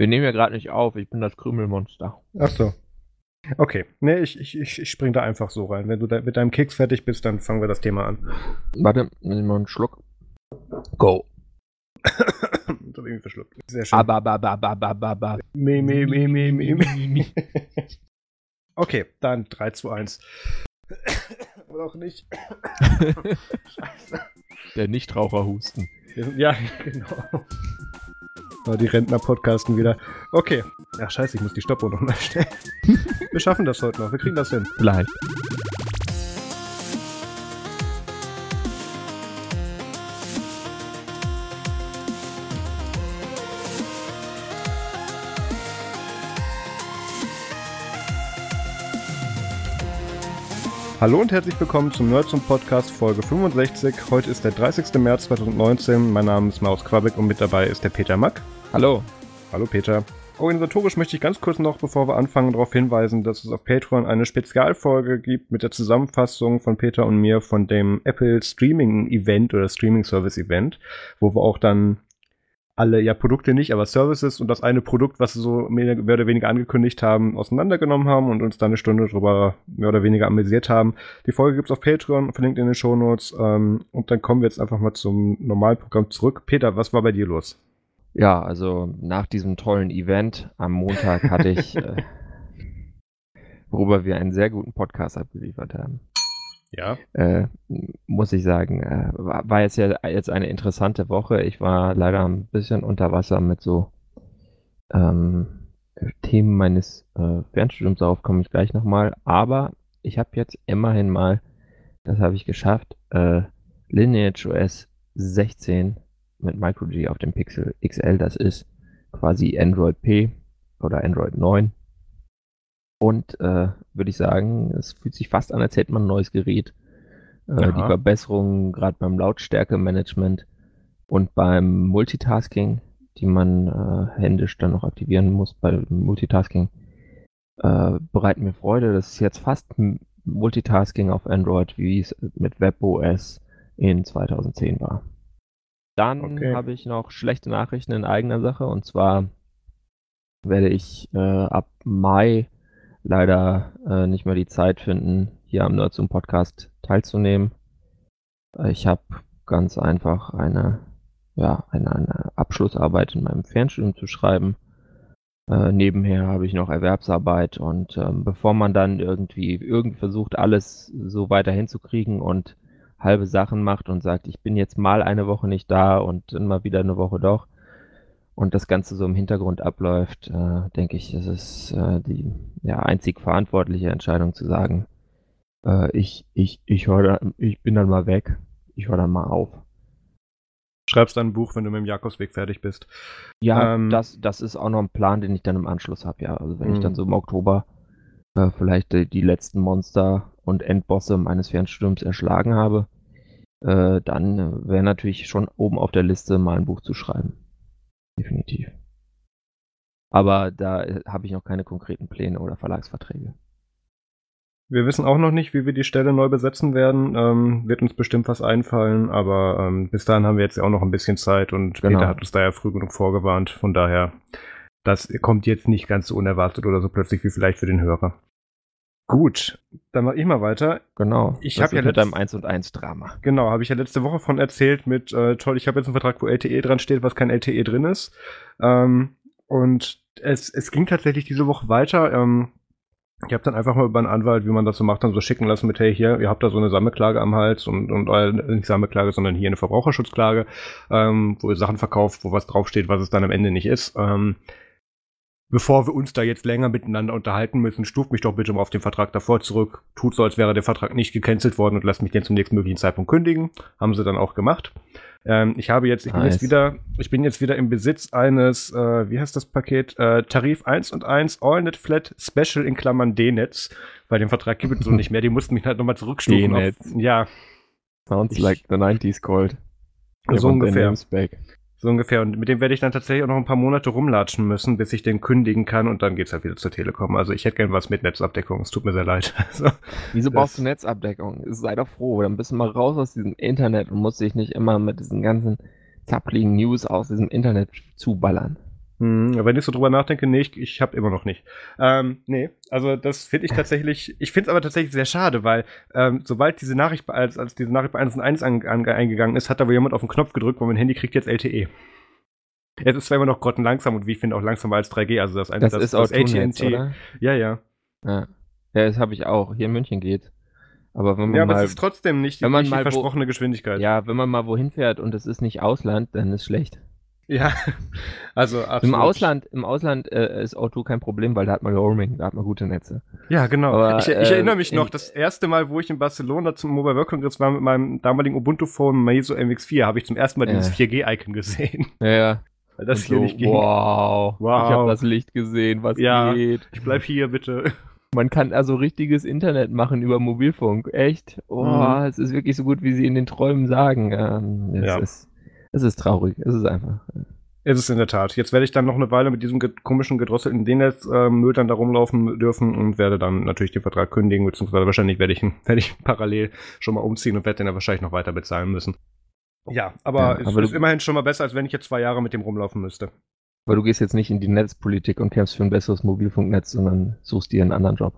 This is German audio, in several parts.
Wir nehmen ja gerade nicht auf, ich bin das Krümelmonster. Ach so. Okay, nee, ich, ich, ich, spring da einfach so rein. Wenn du da mit deinem Keks fertig bist, dann fangen wir das Thema an. Warte, nimm mal einen Schluck. Go. das hab ich irgendwie verschluckt. Sehr schön. Aber, aber, aber, aber, aber, aber. Me, me, me, me, me, me. Okay, dann 3, 2, 1. Oder auch nicht. Scheiße. Der Nichtraucher husten. Ja, genau. Oh, die Rentner podcasten wieder. Okay. Ach scheiße, ich muss die Stoppuhr noch mal stellen. Wir schaffen das heute noch. Wir kriegen das hin. Vielleicht. Hallo und herzlich willkommen zum Nerds und Podcast Folge 65. Heute ist der 30. März 2019. Mein Name ist Maus Quabeck und mit dabei ist der Peter Mack. Hallo. Hallo Peter. Organisatorisch möchte ich ganz kurz noch, bevor wir anfangen, darauf hinweisen, dass es auf Patreon eine Spezialfolge gibt mit der Zusammenfassung von Peter und mir von dem Apple Streaming Event oder Streaming Service Event, wo wir auch dann alle, ja, Produkte nicht, aber Services und das eine Produkt, was sie so mehr, mehr oder weniger angekündigt haben, auseinandergenommen haben und uns dann eine Stunde drüber mehr oder weniger amüsiert haben. Die Folge gibt's auf Patreon, verlinkt in den Shownotes. Ähm, und dann kommen wir jetzt einfach mal zum normalen Programm zurück. Peter, was war bei dir los? Ja, also nach diesem tollen Event am Montag hatte ich, äh, worüber wir einen sehr guten Podcast abgeliefert haben. Ja. Äh, muss ich sagen, äh, war, jetzt ja jetzt eine interessante Woche. Ich war leider ein bisschen unter Wasser mit so ähm, Themen meines äh, Fernstudiums, darauf komme ich gleich nochmal. Aber ich habe jetzt immerhin mal, das habe ich geschafft, äh, Lineage OS 16 mit MicroG auf dem Pixel XL, das ist quasi Android P oder Android 9 und äh, würde ich sagen, es fühlt sich fast an, als hätte man ein neues Gerät. Äh, die Verbesserungen gerade beim Lautstärke-Management und beim Multitasking, die man äh, händisch dann noch aktivieren muss bei Multitasking, äh, bereiten mir Freude. Das ist jetzt fast Multitasking auf Android, wie es mit WebOS in 2010 war. Dann okay. habe ich noch schlechte Nachrichten in eigener Sache und zwar werde ich äh, ab Mai leider äh, nicht mehr die Zeit finden, hier am Nerds Podcast teilzunehmen. Äh, ich habe ganz einfach eine, ja, eine, eine, Abschlussarbeit in meinem Fernstudium zu schreiben. Äh, nebenher habe ich noch Erwerbsarbeit und ähm, bevor man dann irgendwie irgendwie versucht, alles so weiter hinzukriegen und halbe Sachen macht und sagt, ich bin jetzt mal eine Woche nicht da und mal wieder eine Woche doch, und das Ganze so im Hintergrund abläuft, äh, denke ich, ist es äh, die ja, einzig verantwortliche Entscheidung zu sagen, äh, ich, ich, ich, hör, ich bin dann mal weg, ich höre dann mal auf. Schreibst dann ein Buch, wenn du mit dem Jakobsweg fertig bist. Ja, ähm, das, das ist auch noch ein Plan, den ich dann im Anschluss habe, ja. Also wenn ich dann mhm. so im Oktober äh, vielleicht die, letzten Monster und Endbosse meines Fernstürms erschlagen habe, äh, dann wäre natürlich schon oben auf der Liste, mal ein Buch zu schreiben definitiv. Aber da äh, habe ich noch keine konkreten Pläne oder Verlagsverträge. Wir wissen auch noch nicht, wie wir die Stelle neu besetzen werden. Ähm, wird uns bestimmt was einfallen, aber ähm, bis dahin haben wir jetzt ja auch noch ein bisschen Zeit und genau. Peter hat uns da ja früh genug vorgewarnt. Von daher, das kommt jetzt nicht ganz so unerwartet oder so plötzlich wie vielleicht für den Hörer. Gut, dann mache ich mal weiter. Genau. Ich habe ja mit deinem 1 und 1 Drama. Genau, habe ich ja letzte Woche von erzählt mit äh, toll, ich habe jetzt einen Vertrag, wo LTE dran steht, was kein LTE drin ist. Ähm, und es, es ging tatsächlich diese Woche weiter. Ähm, ich habe dann einfach mal über einen Anwalt, wie man das so macht, dann so schicken lassen mit, hey, hier, ihr habt da so eine Sammelklage am Hals und, und äh, nicht Sammelklage, sondern hier eine Verbraucherschutzklage, ähm, wo ihr Sachen verkauft, wo was draufsteht, was es dann am Ende nicht ist. Ähm, bevor wir uns da jetzt länger miteinander unterhalten müssen, stuft mich doch bitte mal auf den Vertrag davor zurück. Tut so, als wäre der Vertrag nicht gecancelt worden und lasst mich den zum nächsten möglichen Zeitpunkt kündigen. Haben sie dann auch gemacht. Ähm, ich habe jetzt, ich nice. bin jetzt wieder, ich bin jetzt wieder im Besitz eines, äh, wie heißt das Paket? Äh, Tarif 1 und 1 AllNet Flat Special in Klammern D-Netz. Bei dem Vertrag gibt es so nicht mehr. Die mussten mich halt nochmal zurückstufen. D-Netz. Ja. Sounds ich, like the 90s called. So ungefähr. So ungefähr. Und mit dem werde ich dann tatsächlich auch noch ein paar Monate rumlatschen müssen, bis ich den kündigen kann und dann geht's halt wieder zur Telekom. Also ich hätte gern was mit Netzabdeckung. Es tut mir sehr leid. Also, Wieso brauchst du Netzabdeckung? Sei doch froh. Dann bist du mal raus aus diesem Internet und musst dich nicht immer mit diesen ganzen zappligen News aus diesem Internet zuballern. Hm, wenn ich so drüber nachdenke, nee, ich, ich habe immer noch nicht. Ähm, nee, also das finde ich tatsächlich, ich finde es aber tatsächlich sehr schade, weil ähm, sobald diese Nachricht, als, als diese Nachricht bei 1 und 1 an, an, eingegangen ist, hat da wohl jemand auf den Knopf gedrückt, weil mein Handy kriegt jetzt LTE. Es ist zwar immer noch grottenlangsam und wie ich finde auch langsamer als 3G, also das, Das, das, ist auch das AT&T. Ja, ja. Ja. das habe ich auch. Hier in München geht. Aber wenn man Ja, aber mal, es ist trotzdem nicht, wenn man mal die wo- versprochene Geschwindigkeit. ja, wenn man mal wohin fährt und es ist nicht Ausland, dann ist schlecht. Ja, also absolut. Im Ausland, im Ausland äh, ist O2 kein Problem, weil da hat man Roaming, da hat man gute Netze. Ja, genau. Aber, ich, ich äh, erinnere mich noch, das erste Mal, wo ich in Barcelona zum Mobile World Congress war mit meinem damaligen Ubuntu-Phone Meizo MX4, habe ich zum ersten Mal Ja. dieses 4G-Icon gesehen. Ja, ja. Weil das Und hier so, nicht ging. Wow, Wow. ich habe das Licht gesehen, was Ja. geht. Ich bleib hier, bitte. Man kann also richtiges Internet machen über Mobilfunk. Echt? Oh, Mhm. es ist wirklich so gut, wie sie in den Träumen sagen. Ähm, Ja. ist, es ist traurig. Es ist einfach. Ist es in der Tat. Jetzt werde ich dann noch eine Weile mit diesem komischen gedrosselten D-Netz-Müll dann da rumlaufen dürfen und werde dann natürlich den Vertrag kündigen, beziehungsweise wahrscheinlich werde ich, ihn- werde ich parallel schon mal umziehen und werde den dann wahrscheinlich noch weiter bezahlen müssen. Ja, aber Ja, es ist immerhin schon mal besser, als wenn ich jetzt zwei Jahre mit dem rumlaufen müsste. Aber du gehst jetzt nicht in die Netzpolitik und kämpfst für ein besseres Mobilfunknetz, sondern suchst dir einen anderen Job.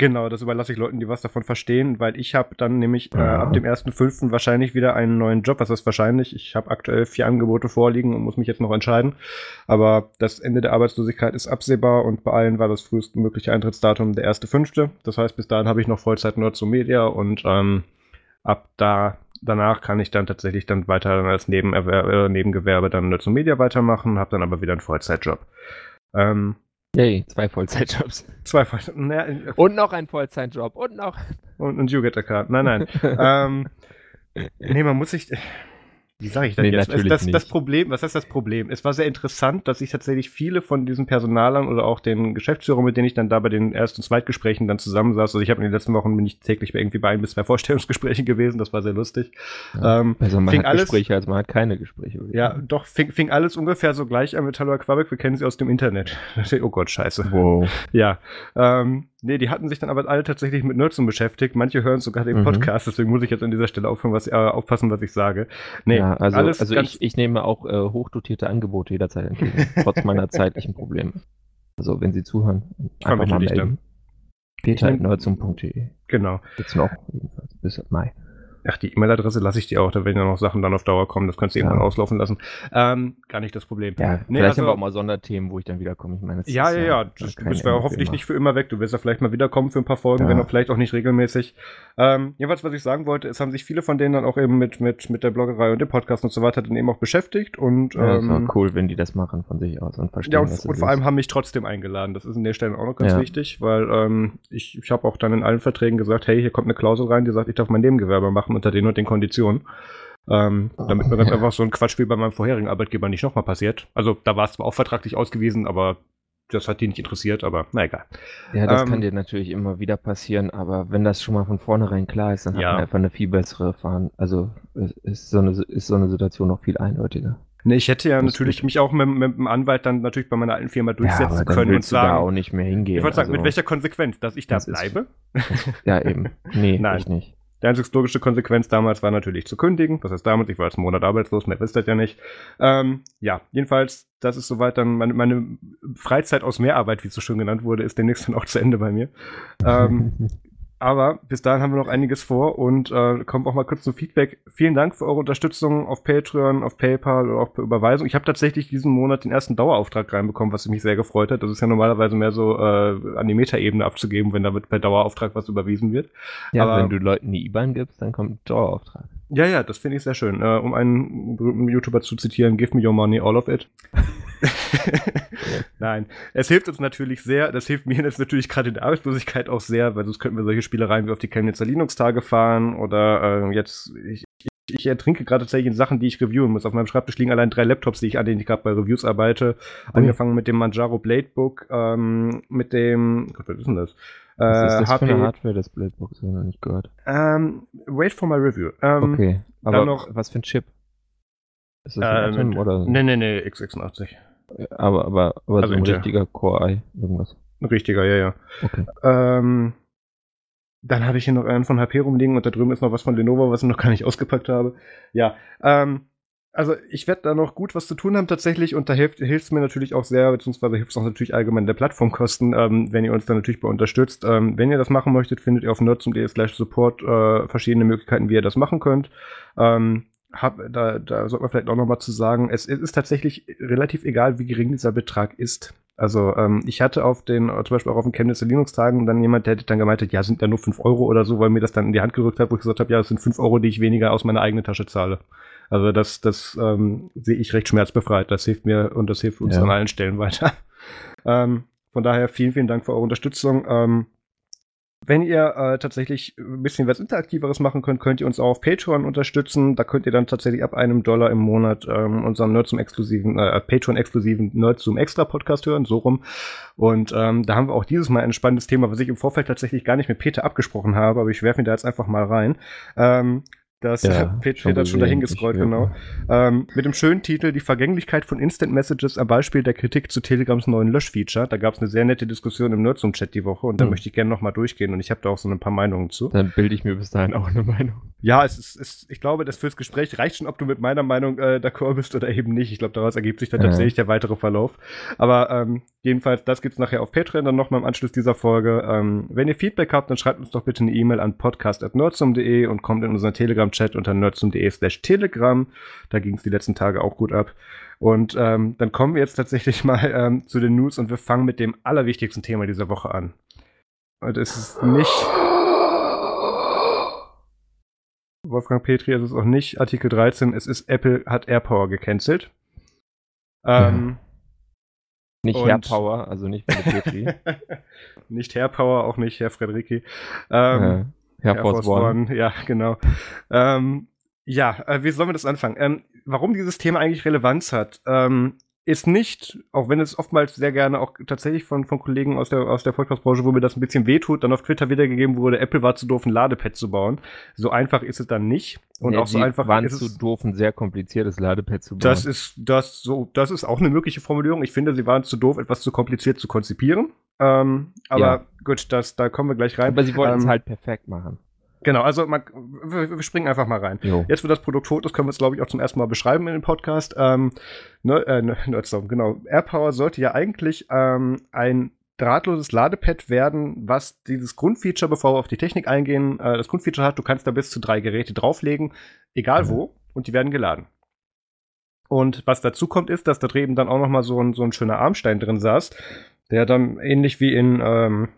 Genau, das überlasse ich Leuten, die was davon verstehen, weil ich habe dann nämlich äh, ab dem 1.5. wahrscheinlich wieder einen neuen Job. Was ist wahrscheinlich? Ich habe aktuell vier Angebote vorliegen und muss mich jetzt noch entscheiden. Aber das Ende der Arbeitslosigkeit ist absehbar und bei allen war das frühestmögliche Eintrittsdatum der 1.5. Das heißt, bis dahin habe ich noch Vollzeit nur zu Media und ähm, ab da danach kann ich dann tatsächlich dann weiter als Nebenerwer äh, Nebengewerbe dann nur zu Media weitermachen, habe dann aber wieder einen Vollzeitjob. Ähm, Yay, zwei Vollzeitjobs. zwei Vollzeit. Naja, Und noch ein Vollzeitjob. Und noch. und, und you get a card. Nein, nein. ähm, nee, man muss sich. Wie sage ich das Nee, jetzt? natürlich das, das. Problem, was heißt das Problem? Es war sehr interessant, dass ich tatsächlich viele von diesen Personalern oder auch den Geschäftsführern, mit denen ich dann da bei den Erst- und Zweitgesprächen dann zusammensaß, also ich habe in den letzten Wochen bin ich täglich bei irgendwie bei ein bis zwei Vorstellungsgesprächen gewesen, das war sehr lustig. Ja, Ähm, Also man fing hat alles- Gespräche, als man hat keine Gespräche. würde ich ja, doch, fing, fing alles ungefähr so gleich an mit Hallo Quabeck, wir kennen sie aus dem Internet. Oh Gott, scheiße. Wow. Ja, ähm, nee, die hatten sich dann aber alle tatsächlich mit Nutzung beschäftigt. Manche hören sogar den Mhm. Podcast, deswegen muss ich jetzt an dieser Stelle aufhören, was, äh, aufpassen, was ich sage. Nee, ja, also, alles also ich, ich nehme auch äh, hochdotierte Angebote jederzeit entgegen, trotz meiner zeitlichen Probleme. Also wenn Sie zuhören, einfach mal melden. Peter.nerdsum.de genau. Jetzt noch, jedenfalls bis Mai. Ach, die E-Mail-Adresse lasse ich dir auch, da werden ja noch Sachen dann auf Dauer kommen, das kannst du irgendwann Ja. auslaufen lassen. Ähm, gar nicht das Problem. Ja, Nee, vielleicht also- haben wir auch mal Sonderthemen, wo ich dann wiederkomme. Ich meine, Ja, ist ja, ja. Du, bist ja hoffentlich nicht für immer weg. Du wirst ja vielleicht mal wiederkommen für ein paar Folgen, Ja. wenn auch vielleicht auch nicht regelmäßig. Ähm, jedenfalls, was ich sagen wollte, es haben sich viele von denen dann auch eben mit, mit, mit der Bloggerei und dem Podcast und so weiter dann eben auch beschäftigt und Ja, das ähm, war cool, wenn die das machen von sich aus und verstehen, Ja, und, und vor allem haben mich trotzdem eingeladen. Das ist an der Stelle auch noch ganz Ja. wichtig, weil ähm, ich, ich habe auch dann in allen Verträgen gesagt, hey, hier kommt eine Klausel rein, die sagt, ich darf mein Nebengewerbe machen unter den und den Konditionen. Ähm, damit mir ganz Ja. einfach so ein Quatsch wie bei meinem vorherigen Arbeitgeber nicht nochmal passiert. Also da war es zwar auch vertraglich ausgewiesen, aber das hat die nicht interessiert, aber na egal. Ja, das Ähm, kann dir natürlich immer wieder passieren, aber wenn das schon mal von vornherein klar ist, dann Ja. hat man einfach eine viel bessere Fahren. Also ist so eine, ist so eine Situation noch viel eindeutiger. Ne, ich hätte ja Das natürlich mich auch mit, mit dem Anwalt dann natürlich bei meiner alten Firma Ja, durchsetzen dann können und du da sagen, auch nicht mehr hingehen. ich wollte sagen, also, mit welcher Konsequenz, dass ich da das ist- bleibe? Ja, eben. Nee, Nein. ich nicht. Die einzig logische Konsequenz damals war natürlich zu kündigen. Das heißt damals, ich war jetzt einen Monat arbeitslos, mehr wisst ihr ja nicht. Ähm, ja, jedenfalls, das ist soweit dann meine, meine Freizeit aus Mehrarbeit, wie es so schön genannt wurde, ist demnächst dann auch zu Ende bei mir. Ähm, aber bis dahin haben wir noch einiges vor und äh, kommt auch mal kurz zum Feedback. Vielen Dank für eure Unterstützung auf Patreon, auf PayPal oder auch per Überweisung. Ich habe tatsächlich diesen Monat den ersten Dauerauftrag reinbekommen, was mich sehr gefreut hat. Das ist ja normalerweise mehr so äh, an die Metaebene abzugeben, wenn damit per Dauerauftrag was überwiesen wird. ja, aber- wenn du Leuten die IBAN gibst, dann kommt ein Dauerauftrag. Ja, ja, das finde ich sehr schön. Äh, um einen berühmten YouTuber zu zitieren, give me your money, all of it. Nein, es hilft uns natürlich sehr. Das hilft mir jetzt natürlich gerade in der Arbeitslosigkeit auch sehr, weil sonst könnten wir solche Spielereien wie auf die Chemnitzer Linux-Tage fahren oder äh, jetzt, ich, ich, ich ertrinke gerade tatsächlich in Sachen, die ich reviewen muss. Auf meinem Schreibtisch liegen allein drei Laptops, die ich, an denen ich gerade bei Reviews arbeite. Angefangen mit dem Manjaro Bladebook, ähm, mit dem, Gott, was ist denn das? Was ist Äh, das für eine Hardware, das Bladebook? Das habe ich noch nicht gehört. Ähm, wait for my review. Ähm, Okay, aber noch- was für ein Chip? Ist das ein Ähm, Atom oder? Nee, nee, nee, x86. Aber, aber, aber Also so ein Intel. richtiger Core-i, irgendwas. Ein richtiger, ja, ja. Okay. Ähm, dann habe ich hier noch einen von HP rumliegen und da drüben ist noch was von Lenovo, was ich noch gar nicht ausgepackt habe. Ja, ähm, also ich werde da noch gut was zu tun haben tatsächlich und da hilft es mir natürlich auch sehr, beziehungsweise hilft es auch natürlich allgemein der Plattformkosten, ähm, wenn ihr uns da natürlich bei unterstützt. Ähm, wenn ihr das machen möchtet, findet ihr auf nerds.de slash support äh, verschiedene Möglichkeiten, wie ihr das machen könnt. Ähm, hab, da, da sollte man vielleicht auch noch mal zu sagen, es, es ist tatsächlich relativ egal, wie gering dieser Betrag ist. Also ähm, ich hatte auf den, zum Beispiel auch auf den Chemnitzer Linux-Tagen dann jemand, der dann gemeint ja, sind da nur 5 Euro oder so, weil mir das dann in die Hand gerückt hat, wo ich gesagt habe, ja, das sind 5 Euro, die ich weniger aus meiner eigenen Tasche zahle. Also das, das ähm, sehe ich recht schmerzbefreit. Das hilft mir und das hilft uns ja. an allen Stellen weiter. ähm, von daher vielen, vielen Dank für eure Unterstützung. Ähm, wenn ihr äh, tatsächlich ein bisschen was Interaktiveres machen könnt, könnt ihr uns auch auf Patreon unterstützen. Da könnt ihr dann tatsächlich ab einem Dollar im Monat ähm, unseren Nerd zum exklusiven, äh, Patreon-exklusiven Nerd zum Extra-Podcast hören, so rum. Und ähm, da haben wir auch dieses Mal ein spannendes Thema, was ich im Vorfeld tatsächlich gar nicht mit Peter abgesprochen habe, aber ich werfe ihn da jetzt einfach mal rein. Ähm, das ja, Page steht da schon dahin gescrollt, genau. Ähm, mit dem schönen Titel Die Vergänglichkeit von Instant Messages am Beispiel der Kritik zu Telegrams neuen Löschfeature. Da gab es eine sehr nette Diskussion im Nerdsum-Chat die Woche und da hm. möchte ich gerne nochmal durchgehen und ich habe da auch so ein paar Meinungen zu. Dann bilde ich mir bis dahin auch eine Meinung. Ja, es ist, es, ich glaube, das fürs Gespräch reicht schon, ob du mit meiner Meinung äh, d'accord bist oder eben nicht. Ich glaube, daraus ergibt sich dann ja. tatsächlich der weitere Verlauf. Aber ähm, jedenfalls, das gibt's nachher auf Patreon dann nochmal im Anschluss dieser Folge. Ähm, wenn ihr Feedback habt, dann schreibt uns doch bitte eine E-Mail an podcast.nerdsum.de und kommt in unseren Telegram-Chat unter nerdsum.de slash telegram. Da ging's die letzten Tage auch gut ab. Und ähm, dann kommen wir jetzt tatsächlich mal ähm, zu den News und wir fangen mit dem allerwichtigsten Thema dieser Woche an. Und es ist nicht Wolfgang Petri ist es auch nicht. Artikel 13, es ist Apple hat AirPower gecancelt. Ähm, nicht AirPower, also nicht Petri. nicht AirPower, auch nicht Herr Frederiki. Ähm, ja, Herr, Herr Force One. One. Ja, genau. Ähm, ja, äh, wie sollen wir das anfangen? Ähm, warum dieses Thema eigentlich Relevanz hat? Ähm, ist nicht, auch wenn es oftmals sehr gerne auch tatsächlich von, von Kollegen aus der, aus der Podcast-Branche, wo mir das ein bisschen wehtut, dann auf Twitter wiedergegeben wurde, Apple war zu doof, ein Ladepad zu bauen. So einfach ist es dann nicht. Und nee, auch so einfach waren ist zu es, doof, ein sehr kompliziertes Ladepad zu bauen. Das ist, das, so, das ist auch eine mögliche Formulierung. Ich finde, sie waren zu doof, etwas zu kompliziert zu konzipieren. Ähm, aber ja. gut, das, da kommen wir gleich rein. Aber sie wollten ähm, es halt perfekt machen. Genau, also man, wir, wir, springen einfach mal rein. Jo. Jetzt, wo das Produkt tot ist, können wir es, glaube ich, auch zum ersten Mal beschreiben in dem Podcast. Ähm, ne, äh, Nerdstorm, genau. AirPower sollte ja eigentlich ähm, ein drahtloses Ladepad werden, was dieses Grundfeature, bevor wir auf die Technik eingehen, äh, das Grundfeature hat, du kannst da bis zu drei Geräte drauflegen, egal mhm. wo, und die werden geladen. Und was dazu kommt, ist, dass da drüben dann auch noch mal so ein, so ein schöner Armstein drin saß, der dann ähnlich wie in ähm,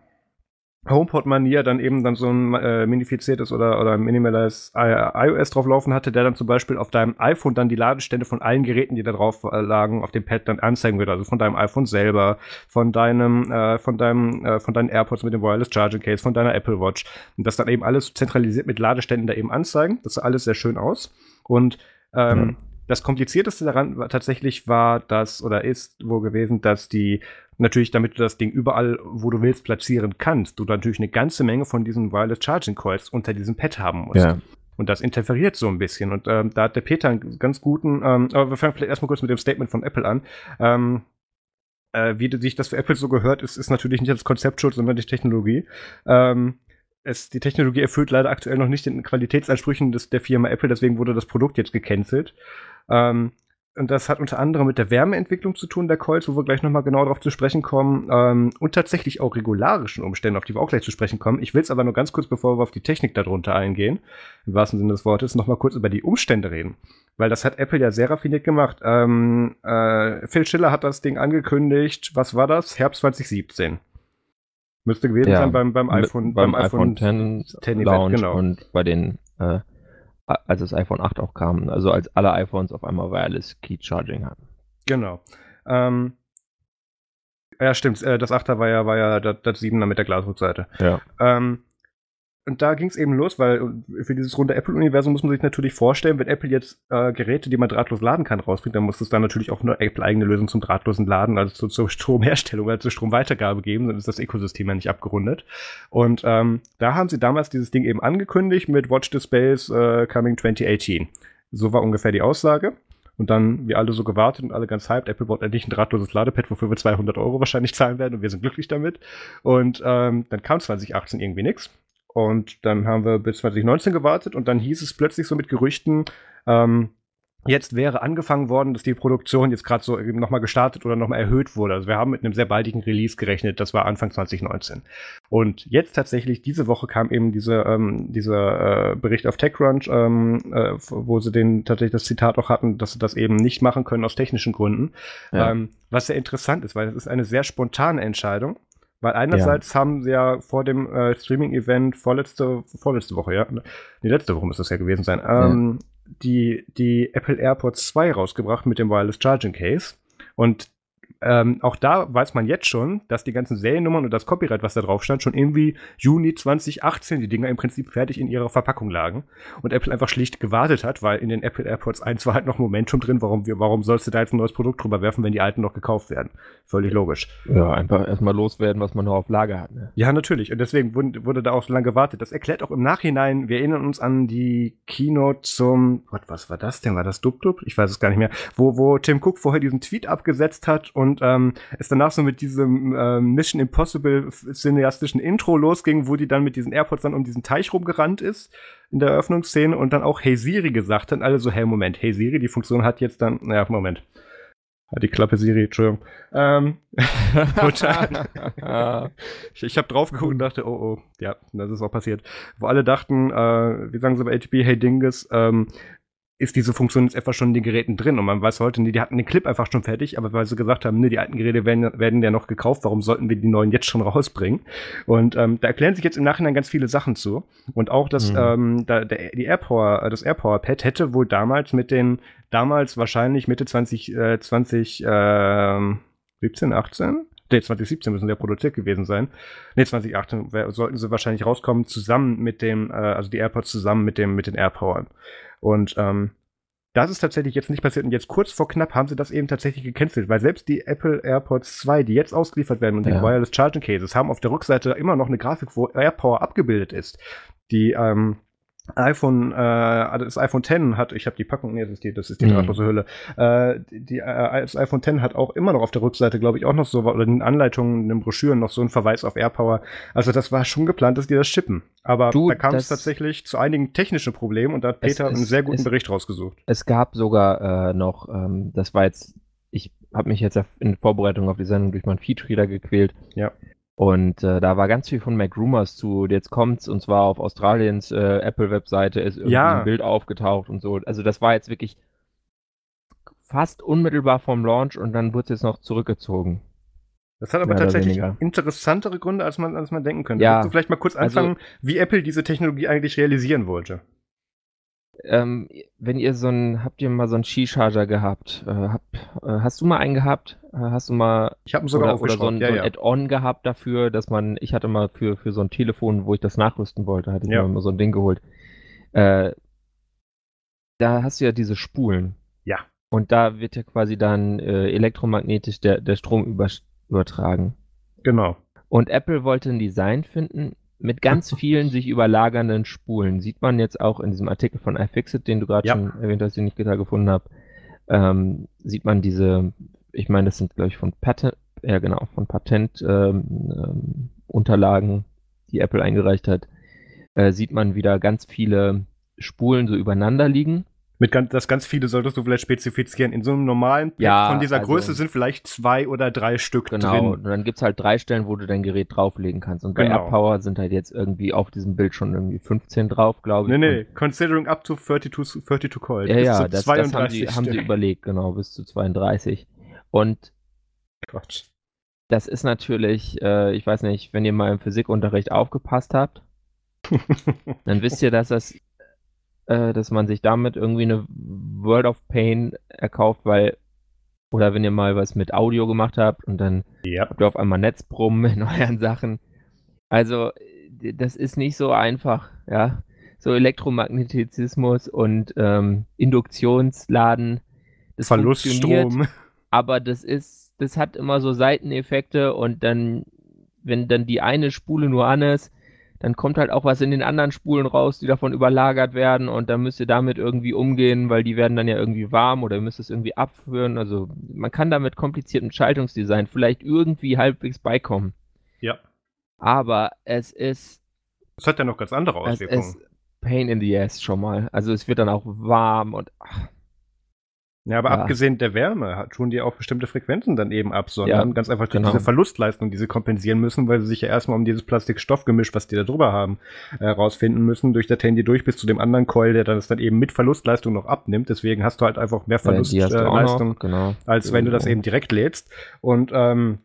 HomePod-Manier dann eben dann so ein äh, minifiziertes oder, oder minimales iOS drauflaufen hatte, der dann zum Beispiel auf deinem iPhone dann die Ladestände von allen Geräten, die da drauf äh, lagen, auf dem Pad dann anzeigen würde. Also von deinem iPhone selber, von deinem, äh, von deinem, äh, von deinen AirPods mit dem Wireless Charging Case, von deiner Apple Watch. Und das dann eben alles zentralisiert mit Ladeständen da eben anzeigen. Das sah alles sehr schön aus. Und ähm, mhm. Das komplizierteste daran tatsächlich war das oder ist wohl gewesen, dass die natürlich, damit du das Ding überall, wo du willst, platzieren kannst, du natürlich eine ganze Menge von diesen Wireless Charging Coils unter diesem Pad haben musst. Ja. Und das interferiert so ein bisschen. Und ähm, da hat der Peter einen ganz guten, ähm, aber wir fangen vielleicht erstmal kurz mit dem Statement von Apple an. Ähm, äh, wie sich das für Apple so gehört, ist, ist natürlich nicht das Konzept schuld, sondern die Technologie. Ähm, es, die Technologie erfüllt leider aktuell noch nicht den Qualitätsansprüchen des, der Firma Apple, deswegen wurde das Produkt jetzt gecancelt. Ähm, und das hat unter anderem mit der Wärmeentwicklung zu tun, der Coils, wo wir gleich nochmal genau darauf zu sprechen kommen. Ähm, und tatsächlich auch regularischen Umständen, auf die wir auch gleich zu sprechen kommen. Ich will es aber nur ganz kurz, bevor wir auf die Technik darunter eingehen, im wahrsten Sinne des Wortes, nochmal kurz über die Umstände reden. Weil das hat Apple ja sehr raffiniert gemacht. Ähm, äh, Phil Schiller hat das Ding angekündigt. Was war das? Herbst 2017. Müsste gewesen ja, sein beim, beim iPhone, beim, beim iPhone, iPhone 10, 10 Launch genau. und bei den äh, als das iPhone 8 auch kam. Also als alle iPhones auf einmal Wireless Key Charging hatten. Genau. Ähm, ja, stimmt. Äh, das 8er war ja, war ja das, das 7er mit der Glasrückseite. Ja. Ähm, und da ging es eben los, weil für dieses runde Apple-Universum muss man sich natürlich vorstellen, wenn Apple jetzt äh, Geräte, die man drahtlos laden kann, rausbringt, dann muss es dann natürlich auch eine Apple-eigene Lösung zum drahtlosen Laden, also zu, zur Stromherstellung, also zur Stromweitergabe geben, dann ist das Ökosystem ja nicht abgerundet. Und ähm, da haben sie damals dieses Ding eben angekündigt mit Watch Displays äh, Coming 2018. So war ungefähr die Aussage. Und dann, wir alle so gewartet und alle ganz hyped, Apple baut endlich ein drahtloses Ladepad, wofür wir 200 Euro wahrscheinlich zahlen werden und wir sind glücklich damit. Und ähm, dann kam 2018 irgendwie nichts. Und dann haben wir bis 2019 gewartet und dann hieß es plötzlich so mit Gerüchten, ähm, jetzt wäre angefangen worden, dass die Produktion jetzt gerade so nochmal gestartet oder nochmal erhöht wurde. Also wir haben mit einem sehr baldigen Release gerechnet, das war Anfang 2019. Und jetzt tatsächlich, diese Woche kam eben diese, ähm, dieser äh, Bericht auf TechCrunch, ähm, äh, wo sie den tatsächlich das Zitat auch hatten, dass sie das eben nicht machen können aus technischen Gründen. Ja. Ähm, was sehr interessant ist, weil es ist eine sehr spontane Entscheidung. Weil einerseits ja. haben sie ja vor dem äh, Streaming-Event vorletzte, vorletzte Woche, ja, die letzte Woche muss das ja gewesen sein, ähm, ja die, die Apple AirPods 2 rausgebracht mit dem Wireless Charging Case. Und ähm, auch da weiß man jetzt schon, dass die ganzen Seriennummern und das Copyright, was da drauf stand, schon irgendwie Juni 2018 die Dinger im Prinzip fertig in ihrer Verpackung lagen und Apple einfach schlicht gewartet hat, weil in den Apple AirPods 1 war halt noch Momentum drin. Warum, warum sollst du da jetzt ein neues Produkt drüber werfen, wenn die alten noch gekauft werden? Völlig logisch. Ja, einfach erstmal loswerden, was man noch auf Lager hat. Ne? Ja, natürlich. Und deswegen wurde, wurde da auch so lange gewartet. Das erklärt auch im Nachhinein, wir erinnern uns an die Keynote zum, Gott, was war das denn? War das Dub-Dub? Ich weiß es gar nicht mehr. Wo, wo Tim Cook vorher diesen Tweet abgesetzt hat und und ähm, es danach so mit diesem ähm, Mission Impossible cineastischen Intro losging, wo die dann mit diesen AirPods dann um diesen Teich rumgerannt ist in der Eröffnungsszene und dann auch Hey Siri gesagt hat. Alle so, hey, Moment, Hey Siri, die Funktion hat jetzt dann, naja, Moment. Hat die Klappe Siri, Entschuldigung. Ähm, ich ich habe drauf geguckt und dachte, oh, oh, ja, das ist auch passiert. Wo alle dachten, äh, wie sagen sie bei HB, hey Dinges, ähm, ist diese Funktion jetzt etwa schon in den Geräten drin. Und man weiß heute, nee, die hatten den Clip einfach schon fertig, aber weil sie gesagt haben, nee, die alten Geräte werden, werden ja noch gekauft, warum sollten wir die neuen jetzt schon rausbringen? Und ähm, da erklären sich jetzt im Nachhinein ganz viele Sachen zu. Und auch das, mhm. ähm, da, der, die AirPower, das AirPower Pad hätte wohl damals mit den, damals wahrscheinlich Mitte 20, äh, 20, äh, 17, 18? Nee, 2017 müssen sie ja produziert gewesen sein. Nee, 2018 sollten sie wahrscheinlich rauskommen, zusammen mit dem, äh, also die AirPods zusammen mit dem, mit den AirPowern. Und ähm, das ist tatsächlich jetzt nicht passiert. Und jetzt kurz vor knapp haben sie das eben tatsächlich gecancelt, weil selbst die Apple AirPods 2, die jetzt ausgeliefert werden und ja. die Wireless Charging Cases, haben auf der Rückseite immer noch eine Grafik, wo AirPower abgebildet ist. Die ähm, iPhone, äh, das iPhone 10 hat, ich habe die Packung, nee, das ist die, das ist die mhm. drahtlose Hülle. Äh, die, äh, das iPhone 10 hat auch immer noch auf der Rückseite, glaube ich, auch noch so, oder in den Anleitungen, in den Broschüren noch so einen Verweis auf AirPower. Also das war schon geplant, dass die das shippen. Aber du, da kam es tatsächlich zu einigen technischen Problemen und da hat Peter es, einen sehr guten es, Bericht rausgesucht. Es gab sogar äh, noch, ähm, das war jetzt, ich habe mich jetzt in Vorbereitung auf die Sendung durch meinen Feedreader gequält. Ja. Und äh, da war ganz viel von Mac Rumors zu. Jetzt kommt's und zwar auf Australiens äh, Apple-Webseite ist irgendwie ja. ein Bild aufgetaucht und so. Also das war jetzt wirklich fast unmittelbar vom Launch und dann wurde es jetzt noch zurückgezogen. Das hat aber tatsächlich interessantere Gründe, als man, als man denken könnte. Ja. Du vielleicht mal kurz also anfangen, also, wie Apple diese Technologie eigentlich realisieren wollte? Ähm, wenn ihr so ein, habt ihr mal so einen Skicharger gehabt? Äh, hab, äh, hast du mal einen gehabt? Äh, hast du mal ich habe sogar oder, oder so ein, ja, so ein ja. Add-on gehabt dafür, dass man, ich hatte mal für, für so ein Telefon, wo ich das nachrüsten wollte, hatte ich ja. mir mal so ein Ding geholt. Äh, da hast du ja diese Spulen. Ja. Und da wird ja quasi dann äh, elektromagnetisch der, der Strom über, übertragen. Genau. Und Apple wollte ein Design finden, mit ganz vielen sich überlagernden Spulen. Sieht man jetzt auch in diesem Artikel von iFixit, den du gerade ja. schon erwähnt hast, den ich gerade gefunden habe. Ähm, sieht man diese, ich meine, das sind, glaube ich, von Patent, ja genau, von Patentunterlagen, ähm, ähm, die Apple eingereicht hat, äh, sieht man wieder ganz viele Spulen so übereinander liegen mit ganz, das ganz viele solltest du vielleicht spezifizieren. In so einem normalen Pack ja, von dieser also, Größe sind vielleicht zwei oder drei Stück genau, drin. Genau, und dann gibt's halt drei Stellen, wo du dein Gerät drauflegen kannst. Und bei genau. AirPower sind halt jetzt irgendwie auf diesem Bild schon irgendwie 15 drauf, glaube ich. Nee, nee, considering up to 32, 32 Coil. Ja, ja, das, das haben, sie, haben sie überlegt, genau, bis zu 32. Und Quatsch. das ist natürlich, äh, ich weiß nicht, wenn ihr mal im Physikunterricht aufgepasst habt, dann wisst ihr, dass das äh, dass man sich damit irgendwie eine World of Pain erkauft, weil, oder wenn ihr mal was mit Audio gemacht habt und dann ja. habt ihr auf einmal Netzbrummen in euren Sachen. Also, das ist nicht so einfach, ja. So Elektromagnetizismus und ähm, Induktionsladen. Das Verluststrom. Aber das ist, das hat immer so Seiteneffekte und dann, wenn dann die eine Spule nur an ist, dann kommt halt auch was in den anderen Spulen raus, die davon überlagert werden und dann müsst ihr damit irgendwie umgehen, weil die werden dann ja irgendwie warm oder ihr müsst es irgendwie abführen. Also man kann da mit kompliziertem Schaltungsdesign vielleicht irgendwie halbwegs beikommen. Ja. Aber es ist. Es hat ja noch ganz andere Auswirkungen. Es ist Pain in the ass schon mal. Also es wird dann auch warm und ach, Ja, aber Ja. abgesehen der Wärme hat- tun die auch bestimmte Frequenzen dann eben absondern. Ja, ganz einfach durch genau. diese Verlustleistung, die sie kompensieren müssen, weil sie sich ja erstmal um dieses Plastikstoffgemisch, was die da drüber haben, äh, rausfinden müssen. Durch daten die durch bis zu dem anderen Coil, der dann das dann eben mit Verlustleistung noch abnimmt. Deswegen hast du halt einfach mehr Ja, Verlustleistung, genau. als wenn du das eben direkt lädst. Und ähm,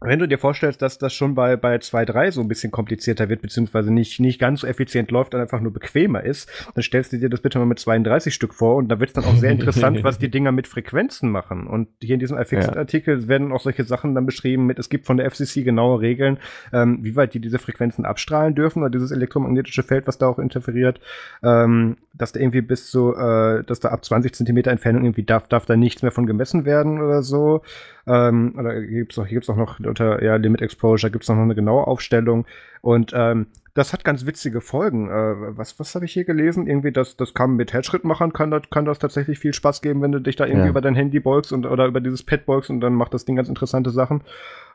wenn du dir vorstellst, dass das schon bei, bei 2.3 so ein bisschen komplizierter wird, beziehungsweise nicht, nicht ganz so effizient läuft, dann einfach nur bequemer ist, dann stellst du dir das bitte mal mit 32 Stück vor und da wird es dann auch sehr interessant, was die Dinger mit Frequenzen machen. Und hier in diesem iFixit-Artikel werden auch solche Sachen dann beschrieben mit, es gibt von der FCC genaue Regeln, ähm, wie weit die diese Frequenzen abstrahlen dürfen oder dieses elektromagnetische Feld, was da auch interferiert, ähm, dass da irgendwie bis zu, äh, dass da ab 20 Zentimeter Entfernung irgendwie darf, darf da nichts mehr von gemessen werden oder so. Ähm, oder hier gibt's auch, hier gibt's auch noch unter ja, Limit Exposure gibt's noch eine genaue Aufstellung. Und ähm, das hat ganz witzige Folgen. Äh, was was habe ich hier gelesen? Irgendwie, das, das kann mit Herzschrittmachern kann das, kann das tatsächlich viel Spaß geben, wenn du dich da irgendwie Ja. über dein Handy beugst und, oder über dieses Pad beugst und dann macht das Ding ganz interessante Sachen.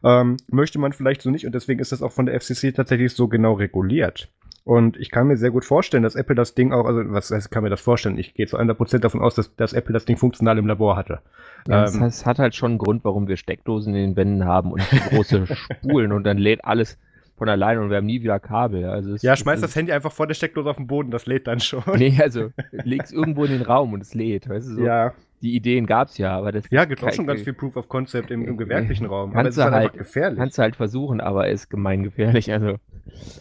Ähm, möchte man vielleicht so nicht und deswegen ist das auch von der FCC tatsächlich so genau reguliert. Und ich kann mir sehr gut vorstellen, dass Apple das Ding auch, also was heißt, ich kann mir das vorstellen? Ich gehe zu 100% davon aus, dass, dass Apple das Ding funktional im Labor hatte. Ja, das Ähm, es hat halt schon einen Grund, warum wir Steckdosen in den Wänden haben und große Spulen und dann lädt alles von alleine und wir haben nie wieder Kabel. Also es, Ja, es schmeiß das Handy einfach vor der Steckdose auf den Boden, das lädt dann schon. Nee, also leg's irgendwo in den Raum und es lädt. Weißt du, so. Ja, Die Ideen gab's ja, aber das ja, gibt auch schon ganz viel Proof of Concept im, im gewerblichen Raum. Kannst aber es ist du halt, halt- gefährlich. Kannst du halt versuchen, aber ist gemeingefährlich. Also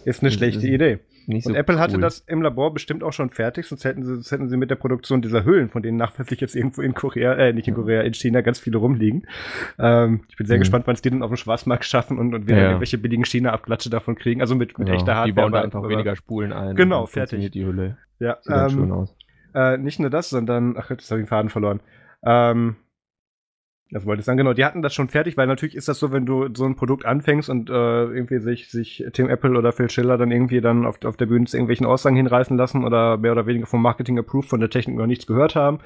ist eine das schlechte ist- Idee. Nicht so Und Apple hatte cool. das im Labor bestimmt auch schon fertig, sonst hätten sie, sonst hätten sie mit der Produktion dieser Hüllen, von denen nachweislich jetzt irgendwo in Korea, äh, nicht in Korea, in China ganz viele rumliegen. Ähm, ich bin sehr Mhm. gespannt, wann es die dann auf dem Schwarzmarkt schaffen und, und wir Ja. dann irgendwelche billigen China-Abklatsche davon kriegen. Also mit, mit Genau, echter Hardware. Die bauen da einfach aber- weniger Spulen ein. Genau, fertig. die Hülle. Ja, Sieht ähm, schön aus. Äh, nicht nur das, sondern, ach, jetzt habe ich den Faden verloren. Ähm, das wollte ich sagen, genau, die hatten das schon fertig, weil natürlich ist das so, wenn du so ein Produkt anfängst und äh, irgendwie sich, sich Tim Apple oder Phil Schiller dann irgendwie dann auf, auf der Bühne zu irgendwelchen Aussagen hinreißen lassen oder mehr oder weniger vom Marketing approved von der Technik noch nichts gehört haben,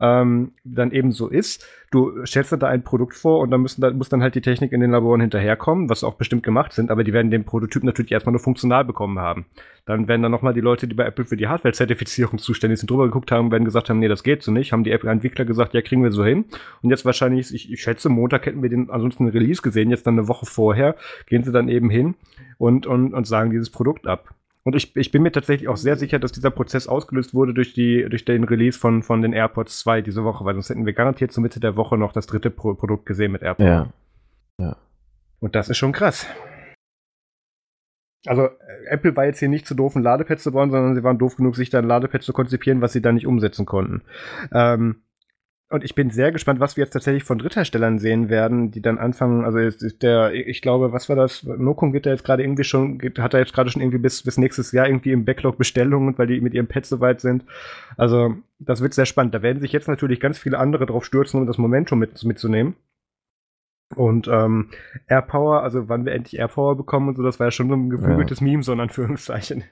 ähm, dann eben so ist. Du stellst da ein Produkt vor und dann müssen da, muss dann halt die Technik in den Laboren hinterherkommen, was auch bestimmt gemacht sind, aber die werden den Prototyp natürlich erstmal nur funktional bekommen haben. Dann werden dann nochmal die Leute, die bei Apple für die Hardware-Zertifizierung zuständig sind, drüber geguckt haben, werden gesagt haben, nee, das geht so nicht. Haben die Apple-Entwickler gesagt, ja, kriegen wir so hin. Und jetzt wahrscheinlich, ich, ich schätze, Montag hätten wir den ansonsten Release gesehen, jetzt dann eine Woche vorher, gehen sie dann eben hin und, und, und sagen dieses Produkt ab. Und ich, ich bin mir tatsächlich auch sehr sicher, dass dieser Prozess ausgelöst wurde durch, die, durch den Release von, von den AirPods 2 diese Woche, weil sonst hätten wir garantiert zur Mitte der Woche noch das dritte Pro Produkt gesehen mit AirPods. Ja. Und das ist schon krass. Also, äh, Apple war jetzt hier nicht zu doof, ein Ladepad zu bauen, sondern sie waren doof genug, sich da ein Ladepad zu konzipieren, was sie dann nicht umsetzen konnten. Ähm, und ich bin sehr gespannt, was wir jetzt tatsächlich von Drittherstellern sehen werden, die dann anfangen, also der, ich glaube, was war das? Nokum geht da jetzt gerade irgendwie schon, geht, hat er jetzt gerade schon irgendwie bis, bis nächstes Jahr irgendwie im Backlog Bestellungen, weil die mit ihrem Pad so weit sind. Also, das wird sehr spannend. Da werden sich jetzt natürlich ganz viele andere drauf stürzen, um das Momentum mit, mitzunehmen. Und ähm, AirPower, also wann wir endlich AirPower bekommen und so, das war ja schon so ein geflügeltes Meme, so in Anführungszeichen.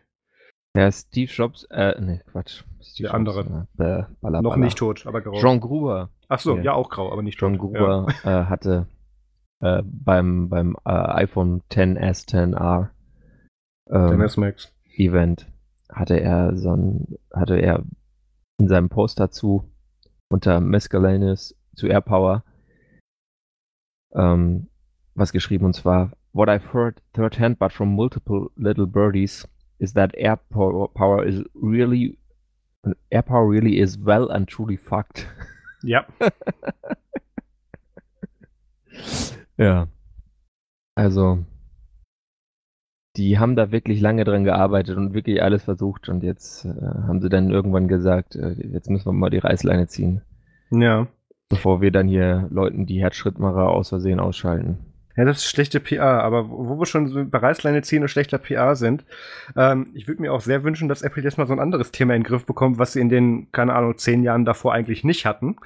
Ja, Steve Jobs, äh, nee, Quatsch. Steve Der andere. Jobs, äh, Baller, Noch Baller. nicht tot, aber grau. John Gruber. Ach so, Ja. ja, auch grau, aber nicht John tot. Gruber äh, hatte äh, beim, beim äh, iPhone 10s, 10R Ja. ähm, Den S-Max. Event hatte er so ein, hatte er in seinem Post dazu unter Mescalinus zu AirPower ähm, was geschrieben und zwar What I've heard third hand but from multiple little birdies is that AirPower power is really AirPower really is well and truly fucked. Ja. Ja. Also, die haben da wirklich lange dran gearbeitet und wirklich alles versucht und jetzt äh, haben sie dann irgendwann gesagt, äh, jetzt müssen wir mal die Reißleine ziehen, Ja. bevor wir dann hier Leuten die Herzschrittmacher aus Versehen ausschalten. Ja, das ist schlechte PR, aber wo wir schon bei Reißleine ziehen und schlechter PR sind, ähm, ich würde mir auch sehr wünschen, dass Apple jetzt mal so ein anderes Thema in den Griff bekommt, was sie in den, keine Ahnung, zehn Jahren davor eigentlich nicht hatten,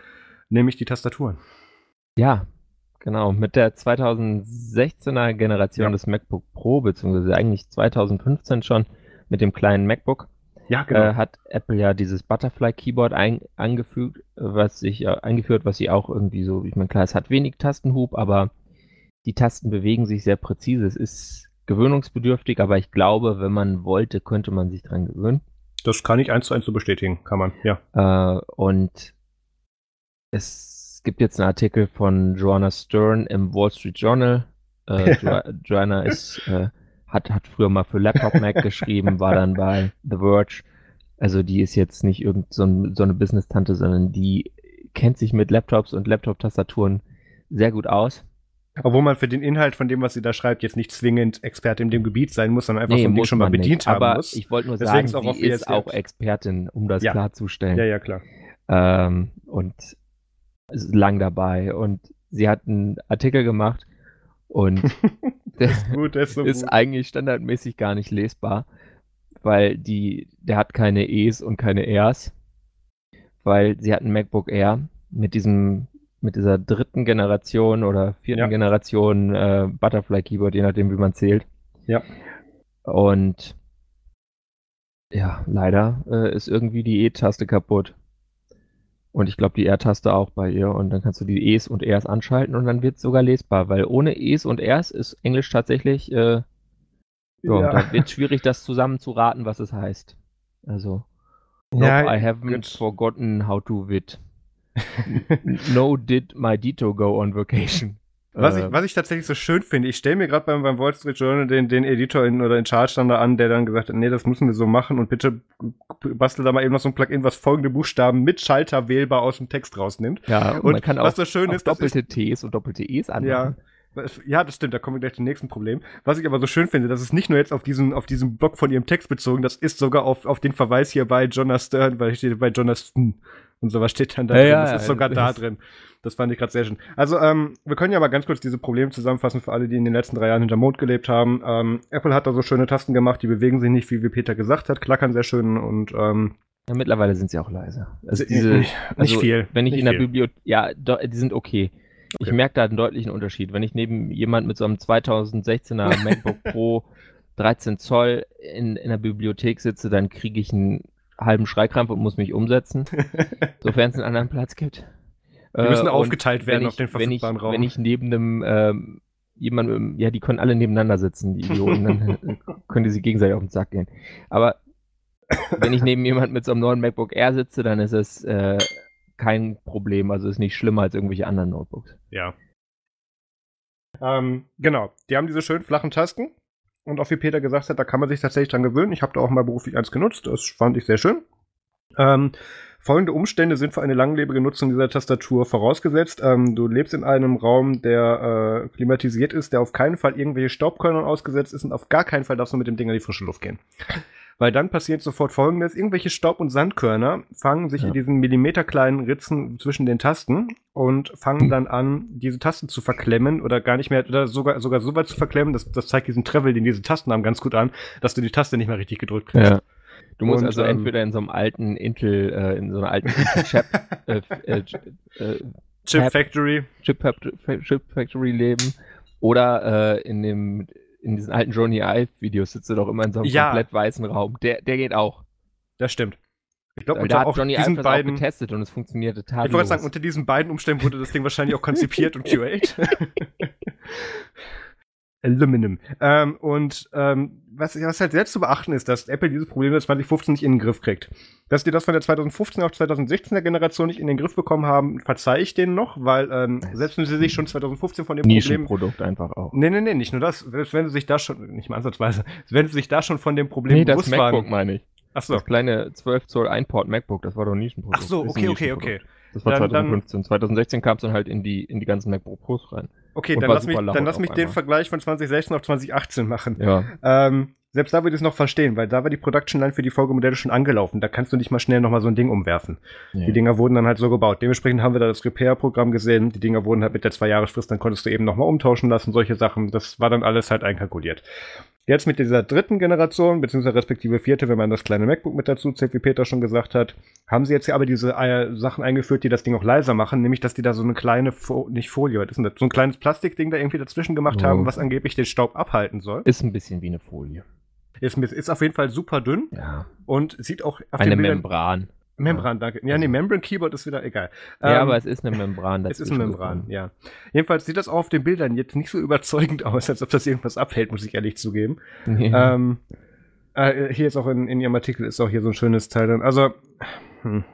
nämlich die Tastaturen. Ja, genau. Mit der 2016er Generation Ja. des MacBook Pro, beziehungsweise eigentlich 2015 schon mit dem kleinen MacBook, Ja, äh, hat Apple ja dieses Butterfly Keyboard ein, angefügt, äh, was sich äh, eingeführt, was sie auch irgendwie so, ich meine, klar, es hat wenig Tastenhub, aber die Tasten bewegen sich sehr präzise. Es ist gewöhnungsbedürftig, aber ich glaube, wenn man wollte, könnte man sich dran gewöhnen. Das kann ich eins zu eins so bestätigen, kann man, ja. Äh, und es gibt jetzt einen Artikel von Joanna Stern im Wall Street Journal. Äh, jo Joanna ist, äh, hat, hat früher mal für Laptop Mac geschrieben, war dann bei The Verge. Also die ist jetzt nicht irgend so, ein, so eine Business-Tante, sondern die kennt sich mit Laptops und Laptop-Tastaturen sehr gut aus. Obwohl man für den Inhalt von dem, was sie da schreibt, jetzt nicht zwingend Experte in dem Gebiet sein muss, sondern einfach nee, so ein Ding schon mal bedient nicht. haben Aber muss. ich wollte nur Deswegen sagen, ist sie ist auch Expertin, um das ja. klarzustellen. Ja, ja, klar. Ähm, und ist lang dabei. Und sie hat einen Artikel gemacht und der ist, gut, ist, so ist eigentlich standardmäßig gar nicht lesbar, weil die, der hat keine E's und keine R's, weil sie hat ein MacBook Air mit diesem mit dieser dritten Generation oder vierten ja. Generation äh, Butterfly Keyboard, je nachdem, wie man zählt. Ja. Und ja, leider äh, ist irgendwie die E-Taste kaputt. Und ich glaube, die R-Taste auch bei ihr. Und dann kannst du die E's und R's anschalten und dann wird es sogar lesbar, weil ohne E's und R's ist Englisch tatsächlich, äh, ja, ja. da wird schwierig, das zusammenzuraten, was es heißt. Also, ja, I haven't good. forgotten how to wit. No did my Dito go on vacation. Was, ich, äh. was ich tatsächlich so schön finde, ich stelle mir gerade beim, beim Wall Street Journal den, den Editor in, oder dann da an, der dann gesagt hat, nee, das müssen wir so machen und bitte bastel da mal eben noch so ein Plugin, was folgende Buchstaben mit Schalter wählbar aus dem Text rausnimmt. Ja, und, man kann was auch, so schön ist, doppelte ist, Ts und doppelte Es anmachen. Ja. Ja, das stimmt, da kommen wir gleich zum nächsten Problem. Was ich aber so schön finde, das ist nicht nur jetzt auf diesen, auf diesen Blog von ihrem Text bezogen, das ist sogar auf, auf den Verweis hier bei Jonas Stern, weil ich stehe bei Jonas Stern und sowas steht dann da ja, drin. Ja, das ist sogar da drin. Das fand ich gerade sehr schön. Also, ähm, wir können ja mal ganz kurz diese Probleme zusammenfassen für alle, die in den letzten drei Jahren hinter Mond gelebt haben. Ähm, Apple hat da so schöne Tasten gemacht, die bewegen sich nicht, wie, wie Peter gesagt hat, klackern sehr schön und ähm, ja, mittlerweile sind sie auch leise. Also diese, nicht, also, viel. Wenn ich in der Bibliothek, ja, do, die sind okay. Ich okay. merke da einen deutlichen Unterschied. Wenn ich neben jemand mit so einem 2016er MacBook Pro 13 Zoll in, in der Bibliothek sitze, dann kriege ich einen halben Schreikrampf und muss mich umsetzen, sofern es einen anderen Platz gibt. Die müssen äh, aufgeteilt werden ich, auf den verfügbaren wenn ich, Raum. Wenn ich neben einem ähm, jemand, ja, die können alle nebeneinander sitzen, die Idioten, dann können die sich gegenseitig auf den Sack gehen. Aber wenn ich neben jemand mit so einem neuen MacBook Air sitze, dann ist es äh, kein Problem, also ist nicht schlimmer als irgendwelche anderen Notebooks. Ja. Ähm, genau, die haben diese schönen flachen Tasten und auch wie Peter gesagt hat, da kann man sich tatsächlich dran gewöhnen. Ich habe da auch mal beruflich eins genutzt, das fand ich sehr schön. Ähm, folgende Umstände sind für eine langlebige Nutzung dieser Tastatur vorausgesetzt. Ähm, du lebst in einem Raum, der äh, klimatisiert ist, der auf keinen Fall irgendwelche Staubkörnern ausgesetzt ist und auf gar keinen Fall darfst du mit dem Ding in die frische Luft gehen. Weil dann passiert sofort folgendes: Irgendwelche Staub- und Sandkörner fangen sich ja. in diesen millimeterkleinen Ritzen zwischen den Tasten und fangen dann an, diese Tasten zu verklemmen oder gar nicht mehr, oder sogar, sogar so weit zu verklemmen, das, das zeigt diesen Travel, den diese Tasten haben, ganz gut an, dass du die Taste nicht mehr richtig gedrückt kriegst. Ja. Du musst und, also ähm, entweder in so einem alten Intel, äh, in so einer alten Intel-Chip äh, äh, äh, Chip Factory. Chip, Chip Factory leben oder äh, in dem in diesen alten Johnny Ive-Videos sitzt er doch immer in so einem ja. komplett weißen Raum. Der, der geht auch. Das stimmt. Ich glaube, da hat Johnny diesen Ive beiden, auch getestet und es funktionierte total. Ich wollte sagen, unter diesen beiden Umständen wurde das Ding wahrscheinlich auch konzipiert und QA'd. Aluminum. Ähm, und ähm, was, was halt selbst zu beachten ist, dass Apple dieses Problem 2015 nicht in den Griff kriegt. Dass die das von der 2015 auf 2016er Generation nicht in den Griff bekommen haben, verzeihe ich denen noch, weil ähm, selbst wenn sie sich schon 2015 von dem Problem... Produkt einfach auch. Nee, nee, nee, nicht nur das. Selbst wenn sie sich da schon, nicht mal ansatzweise, wenn sie sich da schon von dem Problem nee, bewusst das MacBook waren, meine ich. Ach so. Das kleine 12 Zoll Einport MacBook, das war doch ein Nischenprodukt. Ach so, okay, okay, okay. Das war dann, 2015. Dann, 2016 kam es dann halt in die, in die ganzen MacBook Pros rein. Okay, dann lass, mich, dann lass mich den Vergleich von 2016 auf 2018 machen. Ja. Ähm, selbst da würde ich es noch verstehen, weil da war die Production Line für die Folgemodelle schon angelaufen. Da kannst du nicht mal schnell nochmal so ein Ding umwerfen. Ja. Die Dinger wurden dann halt so gebaut. Dementsprechend haben wir da das Repair-Programm gesehen. Die Dinger wurden halt mit der Zwei-Jahres-Frist, dann konntest du eben nochmal umtauschen lassen, solche Sachen. Das war dann alles halt einkalkuliert. Jetzt mit dieser dritten Generation, beziehungsweise respektive vierte, wenn man das kleine MacBook mit dazu zählt, wie Peter schon gesagt hat, haben sie jetzt ja aber diese äh, Sachen eingeführt, die das Ding auch leiser machen, nämlich, dass die da so eine kleine, Fo nicht Folie, was ist denn das? So ein kleines Plastikding da irgendwie dazwischen gemacht oh. haben, was angeblich den Staub abhalten soll. Ist ein bisschen wie eine Folie. Ist, ist auf jeden Fall super dünn. Ja. Und sieht auch auf Eine Membran. Membran, danke. Ja, nee, Membran Keyboard ist wieder egal. Ja, ähm, aber es ist eine Membran. Es ist eine Membran, ja. Jedenfalls sieht das auch auf den Bildern jetzt nicht so überzeugend aus, als ob das irgendwas abhält, muss ich ehrlich zugeben. Ja. Ähm, äh, hier ist auch in, in ihrem Artikel ist auch hier so ein schönes Teil drin. Also, hm.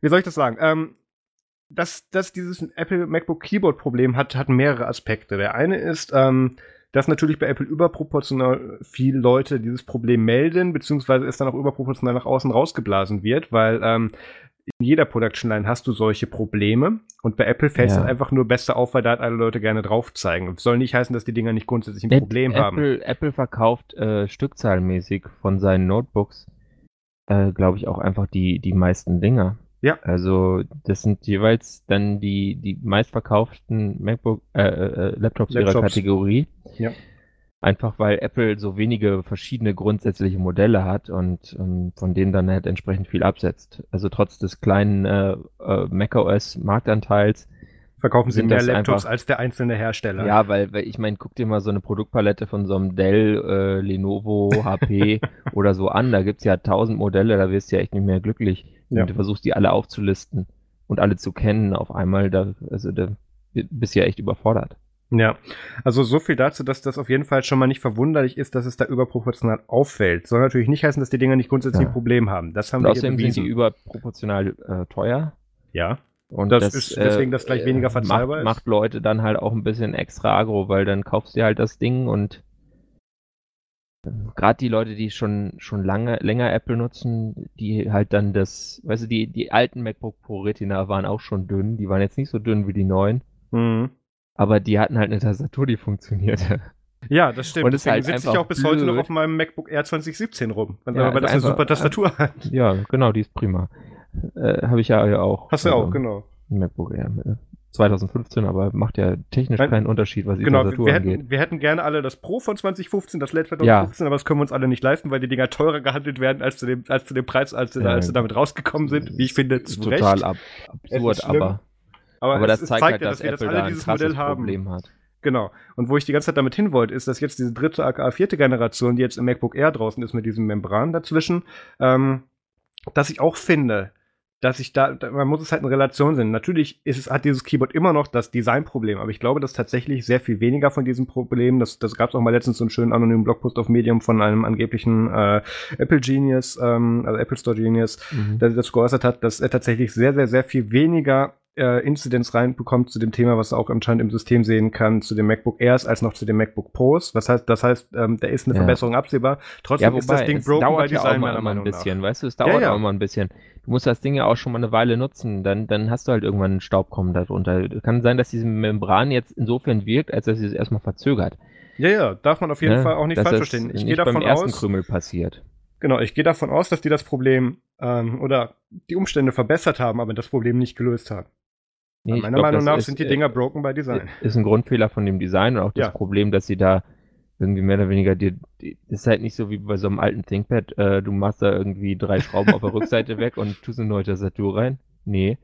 wie soll ich das sagen? Ähm, dass, dass dieses Apple MacBook Keyboard Problem hat, hat mehrere Aspekte. Der eine ist, ähm, dass natürlich bei Apple überproportional viele Leute dieses Problem melden, beziehungsweise es dann auch überproportional nach außen rausgeblasen wird, weil ähm, in jeder Production Line hast du solche Probleme und bei Apple fällt es ja. einfach nur besser auf, weil da alle Leute gerne drauf zeigen. Soll nicht heißen, dass die Dinger nicht grundsätzlich ein Problem Apple, haben. Apple verkauft äh, stückzahlmäßig von seinen Notebooks, äh, glaube ich, auch einfach die, die meisten Dinger. Ja. Also das sind jeweils dann die, die meistverkauften MacBook, äh, äh, Laptops, Laptops ihrer Kategorie. Ja. Einfach weil Apple so wenige verschiedene grundsätzliche Modelle hat und ähm, von denen dann halt entsprechend viel absetzt. Also trotz des kleinen äh, äh, macOS Marktanteils verkaufen sie mehr Laptops einfach, als der einzelne Hersteller. Ja, weil, weil ich meine, guck dir mal so eine Produktpalette von so einem Dell, äh, Lenovo, HP oder so an. Da gibt's ja tausend Modelle, da wirst du ja echt nicht mehr glücklich. Ja. Und du versuchst die alle aufzulisten und alle zu kennen auf einmal. Da, also da bist du ja echt überfordert. Ja, also so viel dazu, dass das auf jeden Fall schon mal nicht verwunderlich ist, dass es da überproportional auffällt. Soll natürlich nicht heißen, dass die Dinger nicht grundsätzlich ja. ein Problem haben. Das haben Und wir außerdem sind die überproportional äh, teuer. Ja. Und das, das ist deswegen, dass gleich äh, weniger verzeihbar macht. Macht Leute dann halt auch ein bisschen extra agro, weil dann kaufst du halt das Ding und gerade die Leute, die schon schon lange länger Apple nutzen, die halt dann das, weißt du, die die alten MacBook Pro Retina waren auch schon dünn, die waren jetzt nicht so dünn wie die neuen. Mhm. Aber die hatten halt eine Tastatur, die funktionierte. Ja, das stimmt. Und Deswegen halt sitze ich auch bis blöd. heute noch auf meinem MacBook Air 2017 rum, weil ja, das eine super Tastatur hat. Ja, genau, die ist prima. Äh, Habe ich ja auch. Hast du ja auch, ähm, genau. MacBook Air. 2015, aber macht ja technisch Nein, keinen Unterschied, was die genau, Tastatur wir angeht. Hätten, wir hätten gerne alle das Pro von 2015, das LED 2015, ja. aber das können wir uns alle nicht leisten, weil die Dinger teurer gehandelt werden als zu dem, als zu dem Preis, als, ja, als sie damit rausgekommen sind. Wie ich finde, zu Total ab, absurd, aber aber, aber das zeigt, zeigt halt, ja, dass, dass Apple alle dieses Modell haben. Problem hat. Genau. Und wo ich die ganze Zeit damit hin wollte, ist, dass jetzt diese dritte, aka vierte Generation, die jetzt im MacBook Air draußen ist mit diesem Membran dazwischen, ähm, dass ich auch finde, dass ich da, man muss es halt in Relation sehen. Natürlich ist es, hat dieses Keyboard immer noch das Designproblem, aber ich glaube, dass tatsächlich sehr viel weniger von diesem Problem, das, das gab es auch mal letztens so einen schönen anonymen Blogpost auf Medium von einem angeblichen äh, Apple Genius, ähm, also Apple Store Genius, mhm. der sich das geäußert hat, dass er tatsächlich sehr, sehr, sehr viel weniger äh, Inzidenz reinbekommt zu dem Thema, was er auch anscheinend im System sehen kann, zu dem MacBook Airs als noch zu dem MacBook Pros. Was heißt, das heißt, ähm, da ist eine ja. Verbesserung absehbar. Trotzdem ja, ist das Ding broken bei Design, ja auch mal, immer ein bisschen, nach. weißt du, es dauert ja, ja. auch immer ein bisschen. Du musst das Ding ja auch schon mal eine Weile nutzen, dann, dann hast du halt irgendwann einen Staub kommen darunter. Kann sein, dass diese Membran jetzt insofern wirkt, als dass sie es erstmal verzögert. Ja, ja, darf man auf jeden ne? Fall auch nicht falsch verstehen. Ich gehe davon beim ersten aus, Krümel passiert. Genau, ich gehe davon aus, dass die das Problem ähm, oder die Umstände verbessert haben, aber das Problem nicht gelöst haben. Nee, meiner glaub, Meinung nach ist, sind die Dinger broken by Design. Ist ein Grundfehler von dem Design und auch das ja. Problem, dass sie da irgendwie mehr oder weniger die ist halt nicht so wie bei so einem alten ThinkPad, äh, du machst da irgendwie drei Schrauben auf der Rückseite weg und tust eine neue Tastatur rein. Nee.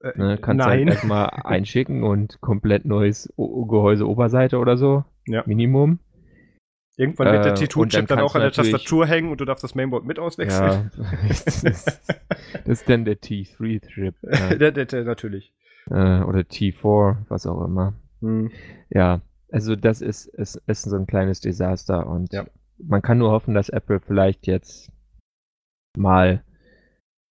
Äh, ne, kannst halt erstmal einschicken und komplett neues o Gehäuse Oberseite oder so. Ja. Minimum. Irgendwann wird der äh, T2-Chip dann, dann auch an der Tastatur hängen und du darfst das Mainboard mit auswechseln. Ja, das, ist, das ist dann der T3-Chip. Ja. der, der, der, natürlich. Äh, oder T4, was auch immer. Hm. Ja, also das ist, ist, ist so ein kleines Desaster und ja. man kann nur hoffen, dass Apple vielleicht jetzt mal,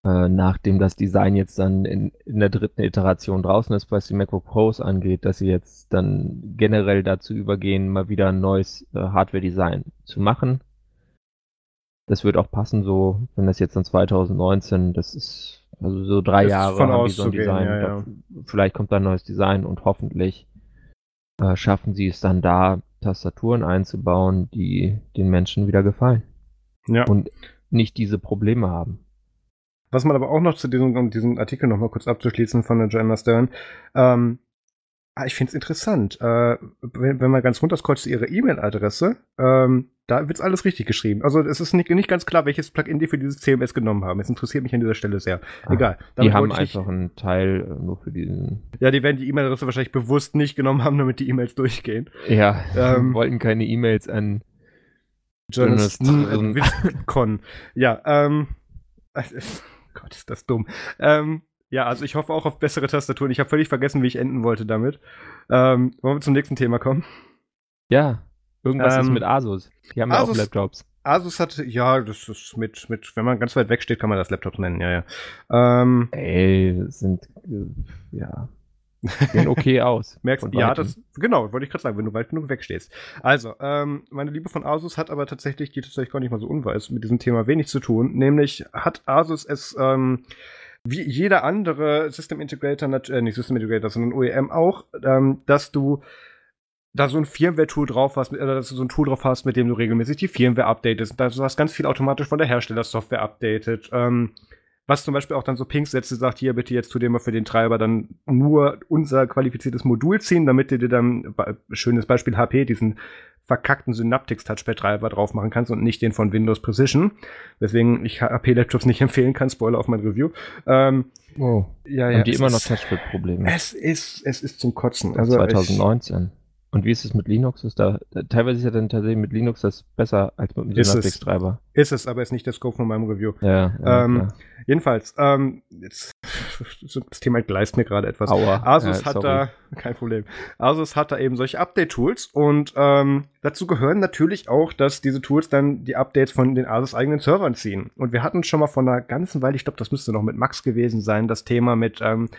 äh, nachdem das Design jetzt dann in, in der dritten Iteration draußen ist, was die MacBook Pros angeht, dass sie jetzt dann generell dazu übergehen, mal wieder ein neues äh, Hardware-Design zu machen. Das wird auch passen, so, wenn das jetzt dann 2019, das ist also so drei ist Jahre haben die so ein Design. Ja, ja. Vielleicht kommt da ein neues Design und hoffentlich äh, schaffen sie es dann da, Tastaturen einzubauen, die den Menschen wieder gefallen. Ja. Und nicht diese Probleme haben. Was man aber auch noch zu diesem, um diesen Artikel nochmal kurz abzuschließen von der Joanna Stern, ähm, Ah, ich finde es interessant. Äh, wenn, wenn, man ganz runterscrollt zu ihrer E-Mail-Adresse, ähm, da wird's alles richtig geschrieben. Also es ist nicht, nicht ganz klar, welches Plugin die für dieses CMS genommen haben. Es interessiert mich an dieser Stelle sehr. Ah, Egal. Die haben einfach einen Teil äh, nur für diesen. Ja, die werden die E-Mail-Adresse wahrscheinlich bewusst nicht genommen haben, damit die E-Mails durchgehen. Ja, ähm, wollten keine E-Mails an Journalisten. Con. Ja, ähm. Gott, ist das dumm. Ähm, ja, also ich hoffe auch auf bessere Tastaturen. Ich habe völlig vergessen, wie ich enden wollte damit. Ähm, wollen wir zum nächsten Thema kommen? Ja, irgendwas ähm, ist mit Asus. Die haben Asus, ja auch Laptops. Asus hatte, ja, das ist mit, mit, wenn man ganz weit weg steht, kann man das Laptop nennen, ja, ja. Ähm, Ey, sind, äh, ja, sehen okay aus. Merkst, Von ja, das, genau, wollte ich gerade sagen, wenn du weit genug wegstehst. Also, ähm, meine Liebe von Asus hat aber tatsächlich, die tatsächlich gar nicht mal so unweis, mit diesem Thema wenig zu tun. Nämlich hat Asus es, ähm, wie jeder andere System Integrator, äh, nicht System Integrator, sondern OEM auch, ähm, dass du da so ein Firmware-Tool drauf hast, oder dass du so ein Tool drauf hast, mit dem du regelmäßig die Firmware updatest. Da du hast ganz viel automatisch von der Herstellersoftware updated. Ähm, was zum Beispiel auch dann so Pings setzt, sagt, hier bitte jetzt tu dir mal für den Treiber dann nur unser qualifiziertes Modul ziehen, damit du dir dann, schönes Beispiel HP, diesen verkackten Synaptics Touchpad-Treiber drauf machen kannst und nicht den von Windows Precision. Weswegen ich HP-Laptops nicht empfehlen kann, Spoiler auf mein Review. Ähm, Oh, ja, haben die immer noch Touchpad-Probleme? Es ist, es ist zum Kotzen. Also Also ich- 2019. Und wie ist es mit Linux? Ist da, teilweise ist ja dann tatsächlich mit Linux das besser als mit dem Ist es. Synaptics-Treiber. Ist es, aber ist nicht der Scope von meinem Review. Ja, ja, Ähm. Jedenfalls, ähm, jetzt, das Thema entgleist mir gerade etwas. Aua. Asus Ja, hat sorry. da, kein Problem, Asus hat da eben solche Update-Tools und ähm, dazu gehören natürlich auch, dass diese Tools dann die Updates von den Asus eigenen Servern ziehen. Und wir hatten schon mal von einer ganzen Weile, ich glaube, das müsste noch mit Max gewesen sein, das Thema mit, ähm,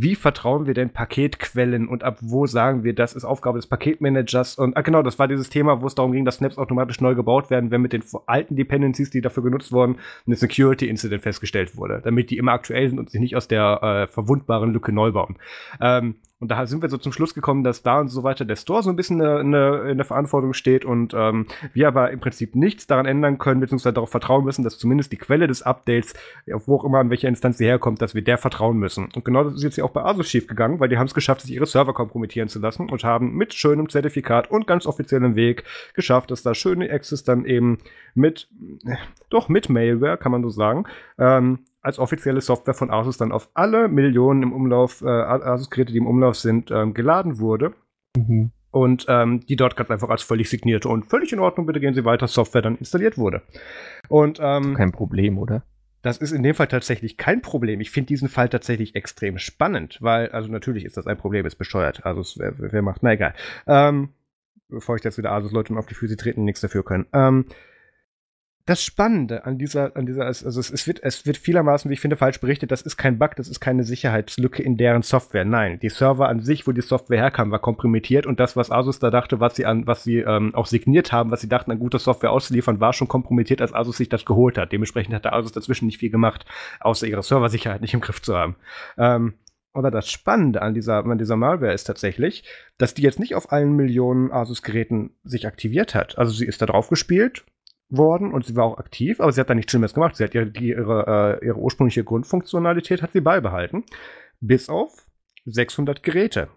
wie vertrauen wir denn Paketquellen und ab wo sagen wir, das ist Aufgabe des Paketmanagers? Und ah, genau, das war dieses Thema, wo es darum ging, dass Snaps automatisch neu gebaut werden, wenn mit den alten Dependencies, die dafür genutzt wurden, eine Security-Incident festgestellt wurde, damit die immer aktuell sind und sich nicht aus der äh, verwundbaren Lücke neu bauen. Ähm, und da sind wir so zum Schluss gekommen, dass da und so weiter der Store so ein bisschen in der, Verantwortung steht und ähm, wir aber im Prinzip nichts daran ändern können, beziehungsweise darauf vertrauen müssen, dass zumindest die Quelle des Updates, wo auch immer, an welcher Instanz sie herkommt, dass wir der vertrauen müssen. Und genau das ist jetzt hier auch bei Asus schief gegangen, weil die haben es geschafft, sich ihre Server kompromittieren zu lassen und haben mit schönem Zertifikat und ganz offiziellem Weg geschafft, dass da schöne Access dann eben mit, äh, doch mit Malware, kann man so sagen, ähm, als offizielle Software von Asus dann auf alle Millionen im Umlauf, äh, Asus-Geräte, die im Umlauf sind, ähm, geladen wurde. Mhm. Und ähm, die dort ganz einfach als völlig signierte und völlig in Ordnung, bitte gehen Sie weiter, Software dann installiert wurde. Und ähm, Kein Problem, oder? das ist in dem Fall tatsächlich kein Problem. Ich finde diesen Fall tatsächlich extrem spannend, weil, also natürlich ist das ein Problem, ist bescheuert. Also es, wer, wer macht, na egal. Ähm, bevor ich jetzt wieder Asus-Leute auf die Füße treten, nichts dafür können. Ähm, das Spannende an dieser, an dieser, also es, es, wird, es wird vielermaßen, wie ich finde, falsch berichtet, das ist kein Bug, das ist keine Sicherheitslücke in deren Software. Nein, die Server an sich, wo die Software herkam, war komprimiert und das, was Asus da dachte, was sie an, was sie ähm, auch signiert haben, was sie dachten, an guter Software auszuliefern, war schon kompromittiert, als Asus sich das geholt hat. Dementsprechend hat der Asus dazwischen nicht viel gemacht, außer ihre Serversicherheit nicht im Griff zu haben. Ähm, oder das Spannende an dieser, an dieser Malware ist tatsächlich, dass die jetzt nicht auf allen Millionen Asus-Geräten sich aktiviert hat. Also sie ist da drauf gespielt worden und sie war auch aktiv, aber sie hat da nichts Schlimmes gemacht. Sie hat ihre, ihre, äh, ihre ursprüngliche Grundfunktionalität hat sie beibehalten. Bis auf 600 Geräte.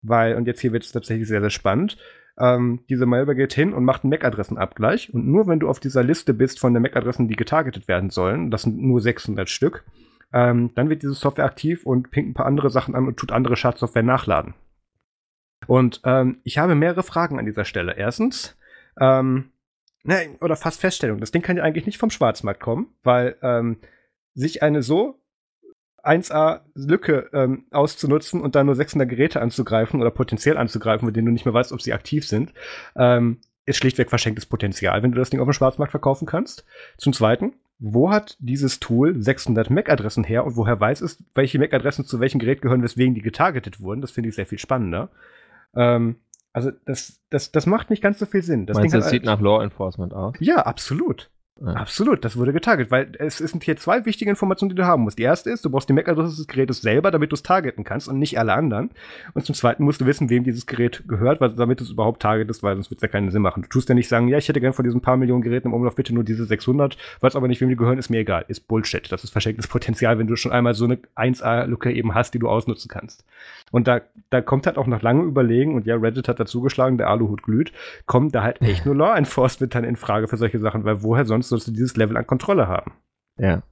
Weil, und jetzt hier wird es tatsächlich sehr, sehr spannend, ähm, diese Malware geht hin und macht einen MAC-Adressenabgleich und nur wenn du auf dieser Liste bist von den MAC-Adressen, die getargetet werden sollen, das sind nur 600 Stück, ähm, dann wird diese Software aktiv und pinkt ein paar andere Sachen an und tut andere Schadsoftware nachladen. Und ähm, ich habe mehrere Fragen an dieser Stelle. Erstens, ähm, ne, oder fast Feststellung, das Ding kann ja eigentlich nicht vom Schwarzmarkt kommen, weil ähm, sich eine so 1A-Lücke ähm, auszunutzen und dann nur 600 Geräte anzugreifen oder potenziell anzugreifen, mit denen du nicht mehr weißt, ob sie aktiv sind, ähm, ist schlichtweg verschenktes Potenzial, wenn du das Ding auf dem Schwarzmarkt verkaufen kannst. Zum Zweiten, wo hat dieses Tool 600 MAC-Adressen her und woher weiß es, welche MAC-Adressen zu welchem Gerät gehören, weswegen die getargetet wurden? Das finde ich sehr viel spannender. Ähm, also das, das, das macht nicht ganz so viel Sinn. Das Meinst du, Ding das hat- sieht nach Law Enforcement aus? ja, absolut. Ja. Absolut, das wurde getarget, weil es sind hier zwei wichtige Informationen, die du haben musst. Die erste ist, du brauchst die MAC-Adresse des Gerätes selber, damit du es targeten kannst und nicht alle anderen. Und zum zweiten musst du wissen, wem dieses Gerät gehört, weil, damit du es überhaupt targetest, weil sonst wird es ja keinen Sinn machen. Du tust ja nicht sagen, ja, ich hätte gern von diesen paar Millionen Geräten im Umlauf bitte nur diese 600, weiß aber nicht, wem die gehören, ist mir egal. Ist Bullshit. Das ist verschenktes Potenzial, wenn du schon einmal so eine 1A-Lücke eben hast, die du ausnutzen kannst. Und da, da kommt halt auch nach langem Überlegen, und ja, Reddit hat dazu geschlagen, der Aluhut glüht, kommt da halt echt nur Law Enforcement dann in Frage für solche Sachen, weil woher sonst sollst du dieses Level an Kontrolle haben? Ja.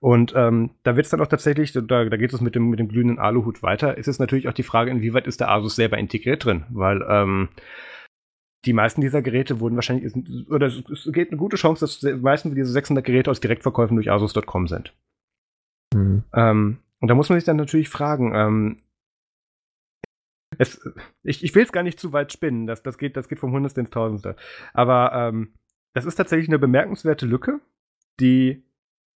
Und ähm, da wird es dann auch tatsächlich, da, da geht es mit dem, mit dem glühenden Aluhut weiter, ist es natürlich auch die Frage, inwieweit ist der Asus selber integriert drin? Weil ähm, die meisten dieser Geräte wurden wahrscheinlich, oder es, geht eine gute Chance, dass die meisten dieser 600 Geräte aus Direktverkäufen durch Asus.com sind. Hm. Ähm, und da muss man sich dann natürlich fragen, ähm, es, ich, ich will es gar nicht zu weit spinnen, das, das, geht, das geht vom Hundertste ins Tausendste. Aber ähm, das ist tatsächlich eine bemerkenswerte Lücke, die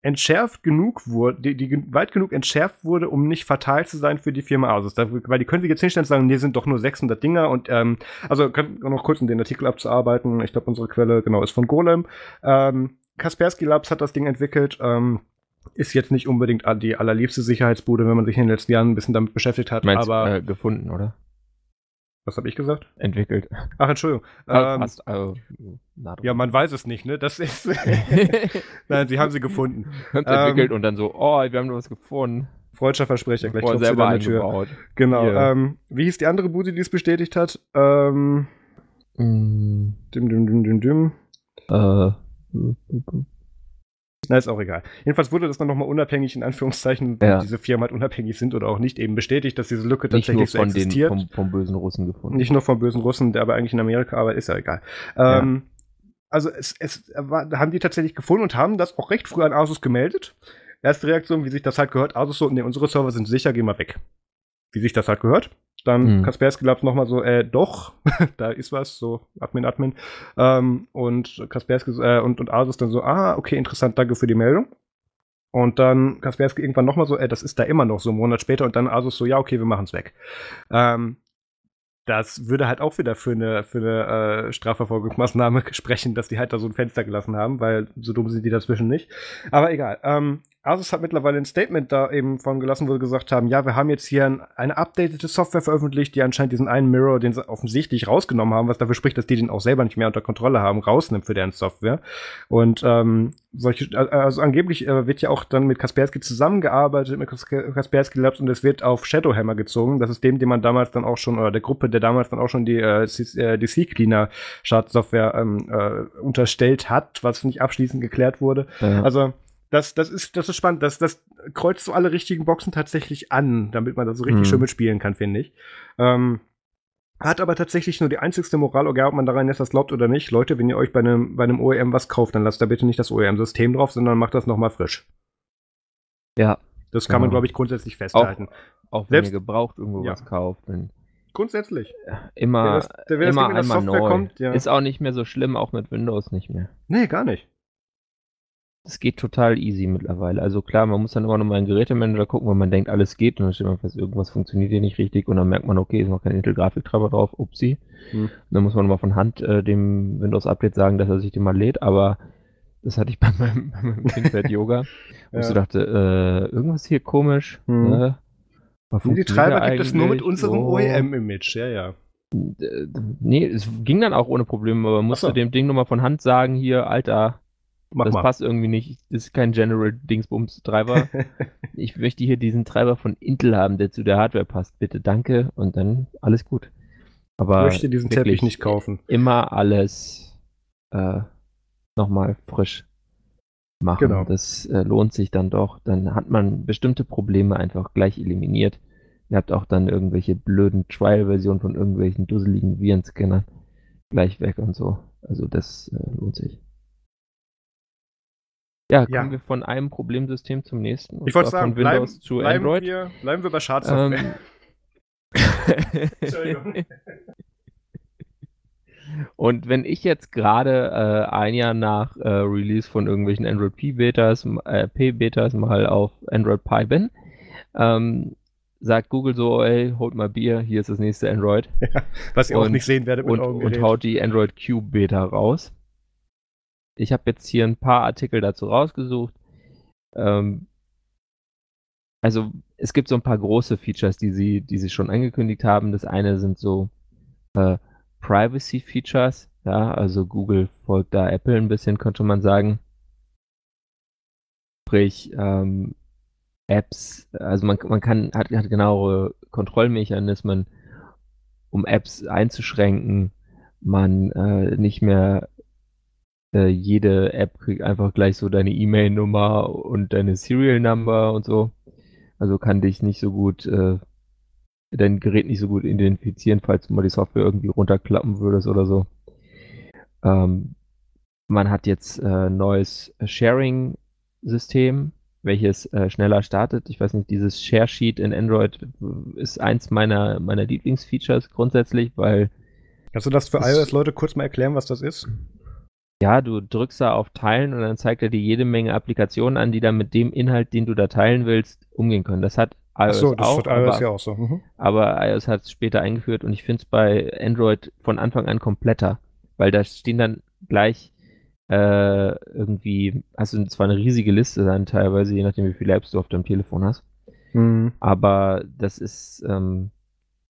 entschärft genug wurde, die, die weit genug entschärft wurde, um nicht fatal zu sein für die Firma Asus. Da, weil die können sich jetzt hinstellen und sagen, nee, sind doch nur 600 Dinger und ähm, also noch kurz um den Artikel abzuarbeiten. Ich glaube, unsere Quelle genau ist von Golem. Ähm, Kaspersky Labs hat das Ding entwickelt. Ähm, ist jetzt nicht unbedingt die allerliebste Sicherheitsbude, wenn man sich in den letzten Jahren ein bisschen damit beschäftigt hat. Meinst, aber äh, gefunden, oder? Was habe ich gesagt? Entwickelt. Ach, Entschuldigung. Ähm, fast, also, ja, man weiß es nicht, ne? Das ist. Nein, sie haben sie gefunden. Ähm, entwickelt und dann so, oh, wir haben was gefunden. Freudscher Versprecher, gleich oh, selber an Tür. Genau. Ähm, wie hieß die andere Bude, die es bestätigt hat? Ähm, mm. Dim, dim, dim, dim, dim. Äh. Na, ist auch egal. Jedenfalls wurde das dann nochmal unabhängig, in Anführungszeichen, ja. diese Firmen halt unabhängig sind oder auch nicht, eben bestätigt, dass diese Lücke tatsächlich nicht nur von so existiert. Den, vom, vom, bösen Russen gefunden. Nicht nur vom bösen Russen, der aber eigentlich in Amerika arbeitet, ist ja egal. Ja. Ähm, also es, es war, haben die tatsächlich gefunden und haben das auch recht früh an Asus gemeldet. Erste Reaktion, wie sich das halt gehört, Asus so, nee, unsere Server sind sicher, gehen wir weg. Wie sich das halt gehört. Dann mhm. Kaspersky Labs nochmal so, äh, doch, da ist was, so Admin, Admin. Ähm, und Kaspersky äh, und, und Asus dann so, ah, okay, interessant, danke für die Meldung. Und dann Kaspersky irgendwann nochmal so, ey, das ist da immer noch so einen Monat später und dann Asus so, ja, okay, wir machen's weg. Ähm, das würde halt auch wieder für eine, für eine äh, Strafverfolgungsmaßnahme sprechen, dass die halt da so ein Fenster gelassen haben, weil so dumm sind die dazwischen nicht. Aber egal. Ähm, Asus hat mittlerweile ein Statement da eben von gelassen, wo sie gesagt haben, ja, wir haben jetzt hier ein, eine updatete Software veröffentlicht, die anscheinend diesen einen Mirror, den sie offensichtlich rausgenommen haben, was dafür spricht, dass die den auch selber nicht mehr unter Kontrolle haben, rausnimmt für deren Software. Und ähm, solche, also angeblich äh, wird ja auch dann mit Kaspersky zusammengearbeitet, mit Kaspersky Labs und es wird auf Shadowhammer gezogen. Das ist dem, den man damals dann auch schon, oder der Gruppe, der damals dann auch schon die, äh, äh die C-Cleaner Schadsoftware ähm, äh, unterstellt hat, was nicht abschließend geklärt wurde. Ja. Also das, das, ist, das ist spannend. Das, das kreuzt so alle richtigen Boxen tatsächlich an, damit man da so richtig mhm. schön mitspielen kann, finde ich. Ähm, hat aber tatsächlich nur die einzigste Moral, egal ob man daran jetzt das glaubt oder nicht. Leute, wenn ihr euch bei einem, bei einem OEM was kauft, dann lasst da bitte nicht das OEM-System drauf, sondern macht das nochmal frisch. Ja. Das kann genau. man, glaube ich, grundsätzlich festhalten. Auch, auch wenn Selbst, ihr gebraucht irgendwo ja. was kauft. Dann grundsätzlich. Immer, wer das, wer immer einmal neu. Kommt, ja. Ist auch nicht mehr so schlimm, auch mit Windows nicht mehr. Nee, gar nicht. Es geht total easy mittlerweile. Also klar, man muss dann immer noch mal in den Gerätemanager gucken, weil man denkt, alles geht und dann stellt man fest, irgendwas funktioniert hier nicht richtig und dann merkt man, okay, ist noch kein Intel-Grafiktreiber drauf, upsi. Hm. Dann muss man mal von Hand äh, dem Windows-Update sagen, dass er sich den mal lädt, aber das hatte ich bei meinem, bei meinem Kind Yoga, wo ja. ich so dachte, äh, irgendwas hier komisch. Hm. Ne? Die Treiber gibt es nur mit unserem oh. OEM-Image, ja, ja. Nee, es ging dann auch ohne Probleme, aber man musste so. dem Ding nochmal von Hand sagen, hier, Alter, Mach das mal. passt irgendwie nicht. Das ist kein General Dingsbums Treiber. ich möchte hier diesen Treiber von Intel haben, der zu der Hardware passt. Bitte danke und dann alles gut. Aber ich möchte diesen Teppich nicht kaufen. Immer alles äh, nochmal frisch machen. Genau. Das äh, lohnt sich dann doch. Dann hat man bestimmte Probleme einfach gleich eliminiert. Ihr habt auch dann irgendwelche blöden Trial-Versionen von irgendwelchen dusseligen Virenscannern gleich weg und so. Also das äh, lohnt sich. Ja, kommen ja. wir von einem Problemsystem zum nächsten. Ich wollte sagen, von Windows bleiben, zu bleiben Android. Wir, bleiben wir bei Schadsoftware. Ähm. Entschuldigung. Und wenn ich jetzt gerade äh, ein Jahr nach äh, Release von irgendwelchen Android P-Betas, äh, P-Betas mal auf Android Pie bin, ähm, sagt Google so, ey, holt mal Bier, hier ist das nächste Android. Ja, was ihr und, auch nicht sehen werdet mit und, und haut die Android Q Beta raus. Ich habe jetzt hier ein paar Artikel dazu rausgesucht. Ähm, also es gibt so ein paar große Features, die sie, die sie schon angekündigt haben. Das eine sind so äh, Privacy-Features. Ja, also Google folgt da Apple ein bisschen, könnte man sagen. Sprich, ähm, Apps, also man, man kann, hat, hat genauere Kontrollmechanismen, um Apps einzuschränken. Man äh, nicht mehr äh, jede App kriegt einfach gleich so deine E-Mail-Nummer und deine Serial-Number und so. Also kann dich nicht so gut, äh, dein Gerät nicht so gut identifizieren, falls du mal die Software irgendwie runterklappen würdest oder so. Ähm, man hat jetzt äh, neues Sharing-System, welches äh, schneller startet. Ich weiß nicht, dieses Share Sheet in Android ist eins meiner, meiner Lieblingsfeatures grundsätzlich, weil. Kannst du das für iOS-Leute kurz mal erklären, was das ist? Ja, du drückst da auf Teilen und dann zeigt er dir jede Menge Applikationen an, die dann mit dem Inhalt, den du da teilen willst, umgehen können. Das hat iOS Achso, das auch, hat iOS aber, ja auch so. Mhm. aber iOS hat es später eingeführt und ich finde es bei Android von Anfang an kompletter, weil da stehen dann gleich äh, irgendwie, hast du zwar eine riesige Liste dann teilweise, je nachdem wie viele Apps du auf deinem Telefon hast, Mhm. aber das ist ähm,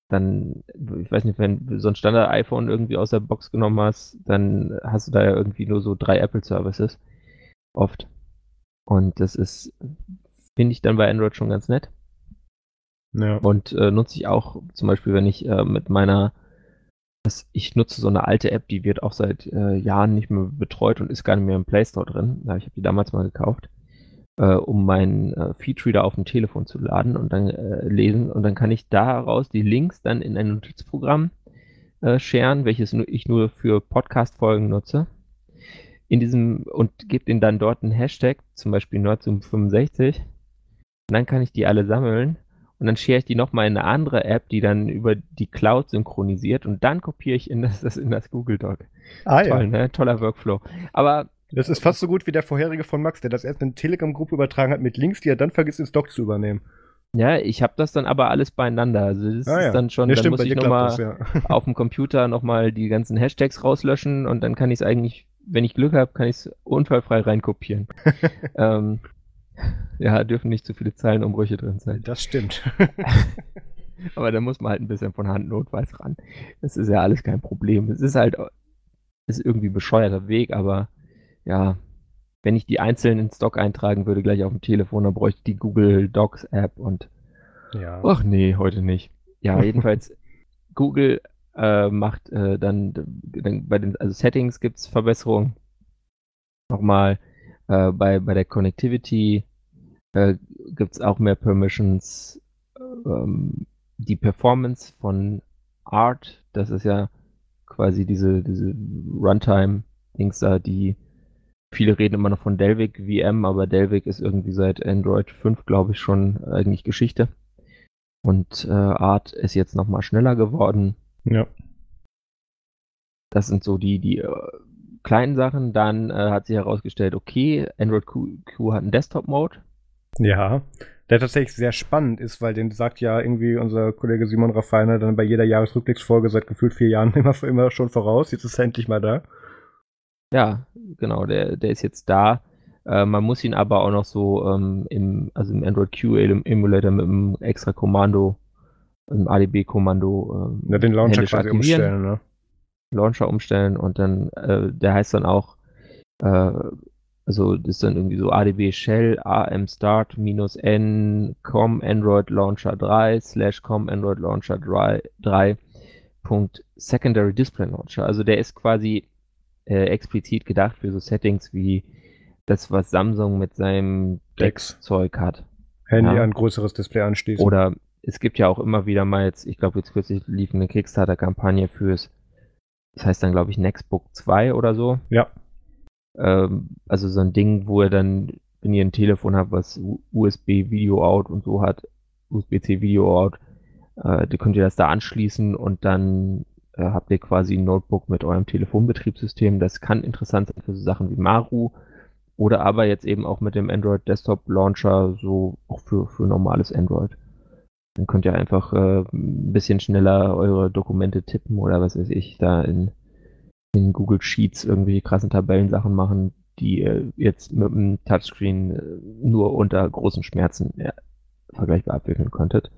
dann, ich weiß nicht, wenn du so ein Standard-iPhone irgendwie aus der Box genommen hast, dann hast du da ja irgendwie nur so drei Apple-Services. Oft. Und das ist, finde ich dann bei Android schon ganz nett. Ja. Und äh, nutze ich auch zum Beispiel, wenn ich äh, mit meiner, ich nutze so eine alte App, die wird auch seit äh, Jahren nicht mehr betreut und ist gar nicht mehr im Play Store drin. Ja, ich habe die damals mal gekauft, äh, um meinen äh, Feedreader auf dem Telefon zu laden und dann äh, lesen. Und dann kann ich daraus die Links dann in ein Notizprogramm äh, sharen, welches ich nur für Podcast-Folgen nutze. In diesem und gebe den dann dort einen Hashtag, zum Beispiel Nerdzoom65. Und dann kann ich die alle sammeln und dann share ich die nochmal in eine andere App, die dann über die Cloud synchronisiert und dann kopiere ich in das, das in das Google Doc. Ah Toll, ne? Toller Workflow. Aber Das ist fast so gut wie der vorherige von Max, der das erst in eine Telegram-Gruppe übertragen hat mit Links, die er dann vergisst ins Doc zu übernehmen. ja, ich habe das dann aber alles beieinander. Also das Ah, ja. ist dann schon, Ja, dann stimmt, muss ich nochmal ja. auf dem Computer nochmal die ganzen Hashtags rauslöschen und dann kann ich es eigentlich, wenn ich Glück habe, kann ich es unfallfrei reinkopieren. ähm, ja, dürfen nicht zu viele Zeilenumbrüche drin sein. Das stimmt. Aber da muss man halt ein bisschen von Hand notweis ran. Das ist ja alles kein Problem. Es ist halt ist irgendwie ein bescheuerter Weg, aber ja, wenn ich die einzeln in Stock eintragen würde, gleich auf dem Telefon, dann bräuchte ich die Google Docs App und ja. ach nee, heute nicht. Ja, jedenfalls Google äh, macht äh, dann, dann bei den also Settings gibt es Verbesserungen. Nochmal äh, bei, bei der Connectivity äh, gibt es auch mehr Permissions. Ähm, die Performance von Art, das ist ja quasi diese, diese Runtime-Dings da, die viele reden immer noch von Delvik VM, aber Delvik ist irgendwie seit Android 5, glaube ich, schon eigentlich Geschichte. Und äh, Art ist jetzt nochmal schneller geworden. ja. Das sind so die, die äh, kleinen Sachen. Dann äh, hat sich herausgestellt, okay, Android Q, Q hat einen Desktop-Mode. Ja. Der tatsächlich sehr spannend ist, weil den sagt ja irgendwie unser Kollege Simon Raffiner dann bei jeder Jahresrückblicksfolge seit gefühlt vier Jahren immer, immer schon voraus. Jetzt ist er endlich mal da. Ja, genau, der, der ist jetzt da. Äh, man muss ihn aber auch noch so ähm, im, also im Android Q Emulator mit einem extra Kommando, einem ADB-Kommando ähm, Ja, den Launcher quasi umstellen, ne? Launcher umstellen und dann, äh, der heißt dann auch, äh, also das ist dann irgendwie so ADB Shell AM Start minus N com Android Launcher 3 slash com Android Launcher 3, 3 Punkt Secondary Display Launcher. Also der ist quasi äh, explizit gedacht für so Settings wie das, was Samsung mit seinem Dex. Dex-Zeug hat. Handy Ja. an größeres Display anschließen. Oder es gibt ja auch immer wieder mal jetzt, ich glaube jetzt kürzlich lief eine Kickstarter-Kampagne fürs, das heißt dann glaube ich Nextbook 2 oder so. Ja. Ähm, also so ein Ding, wo ihr dann, wenn ihr ein Telefon habt, was U- USB Video Out und so hat, USB-C Video Out, äh, könnt ihr das da anschließen und dann äh, habt ihr quasi ein Notebook mit eurem Telefonbetriebssystem. Das kann interessant sein für so Sachen wie Maru oder aber jetzt eben auch mit dem Android Desktop Launcher so auch für, für normales Android. Dann könnt ihr einfach äh, ein bisschen schneller eure Dokumente tippen oder was weiß ich, da in, in Google Sheets irgendwie krassen Tabellensachen machen, die ihr jetzt mit dem Touchscreen äh, nur unter großen Schmerzen ja, vergleichbar abwickeln könntet.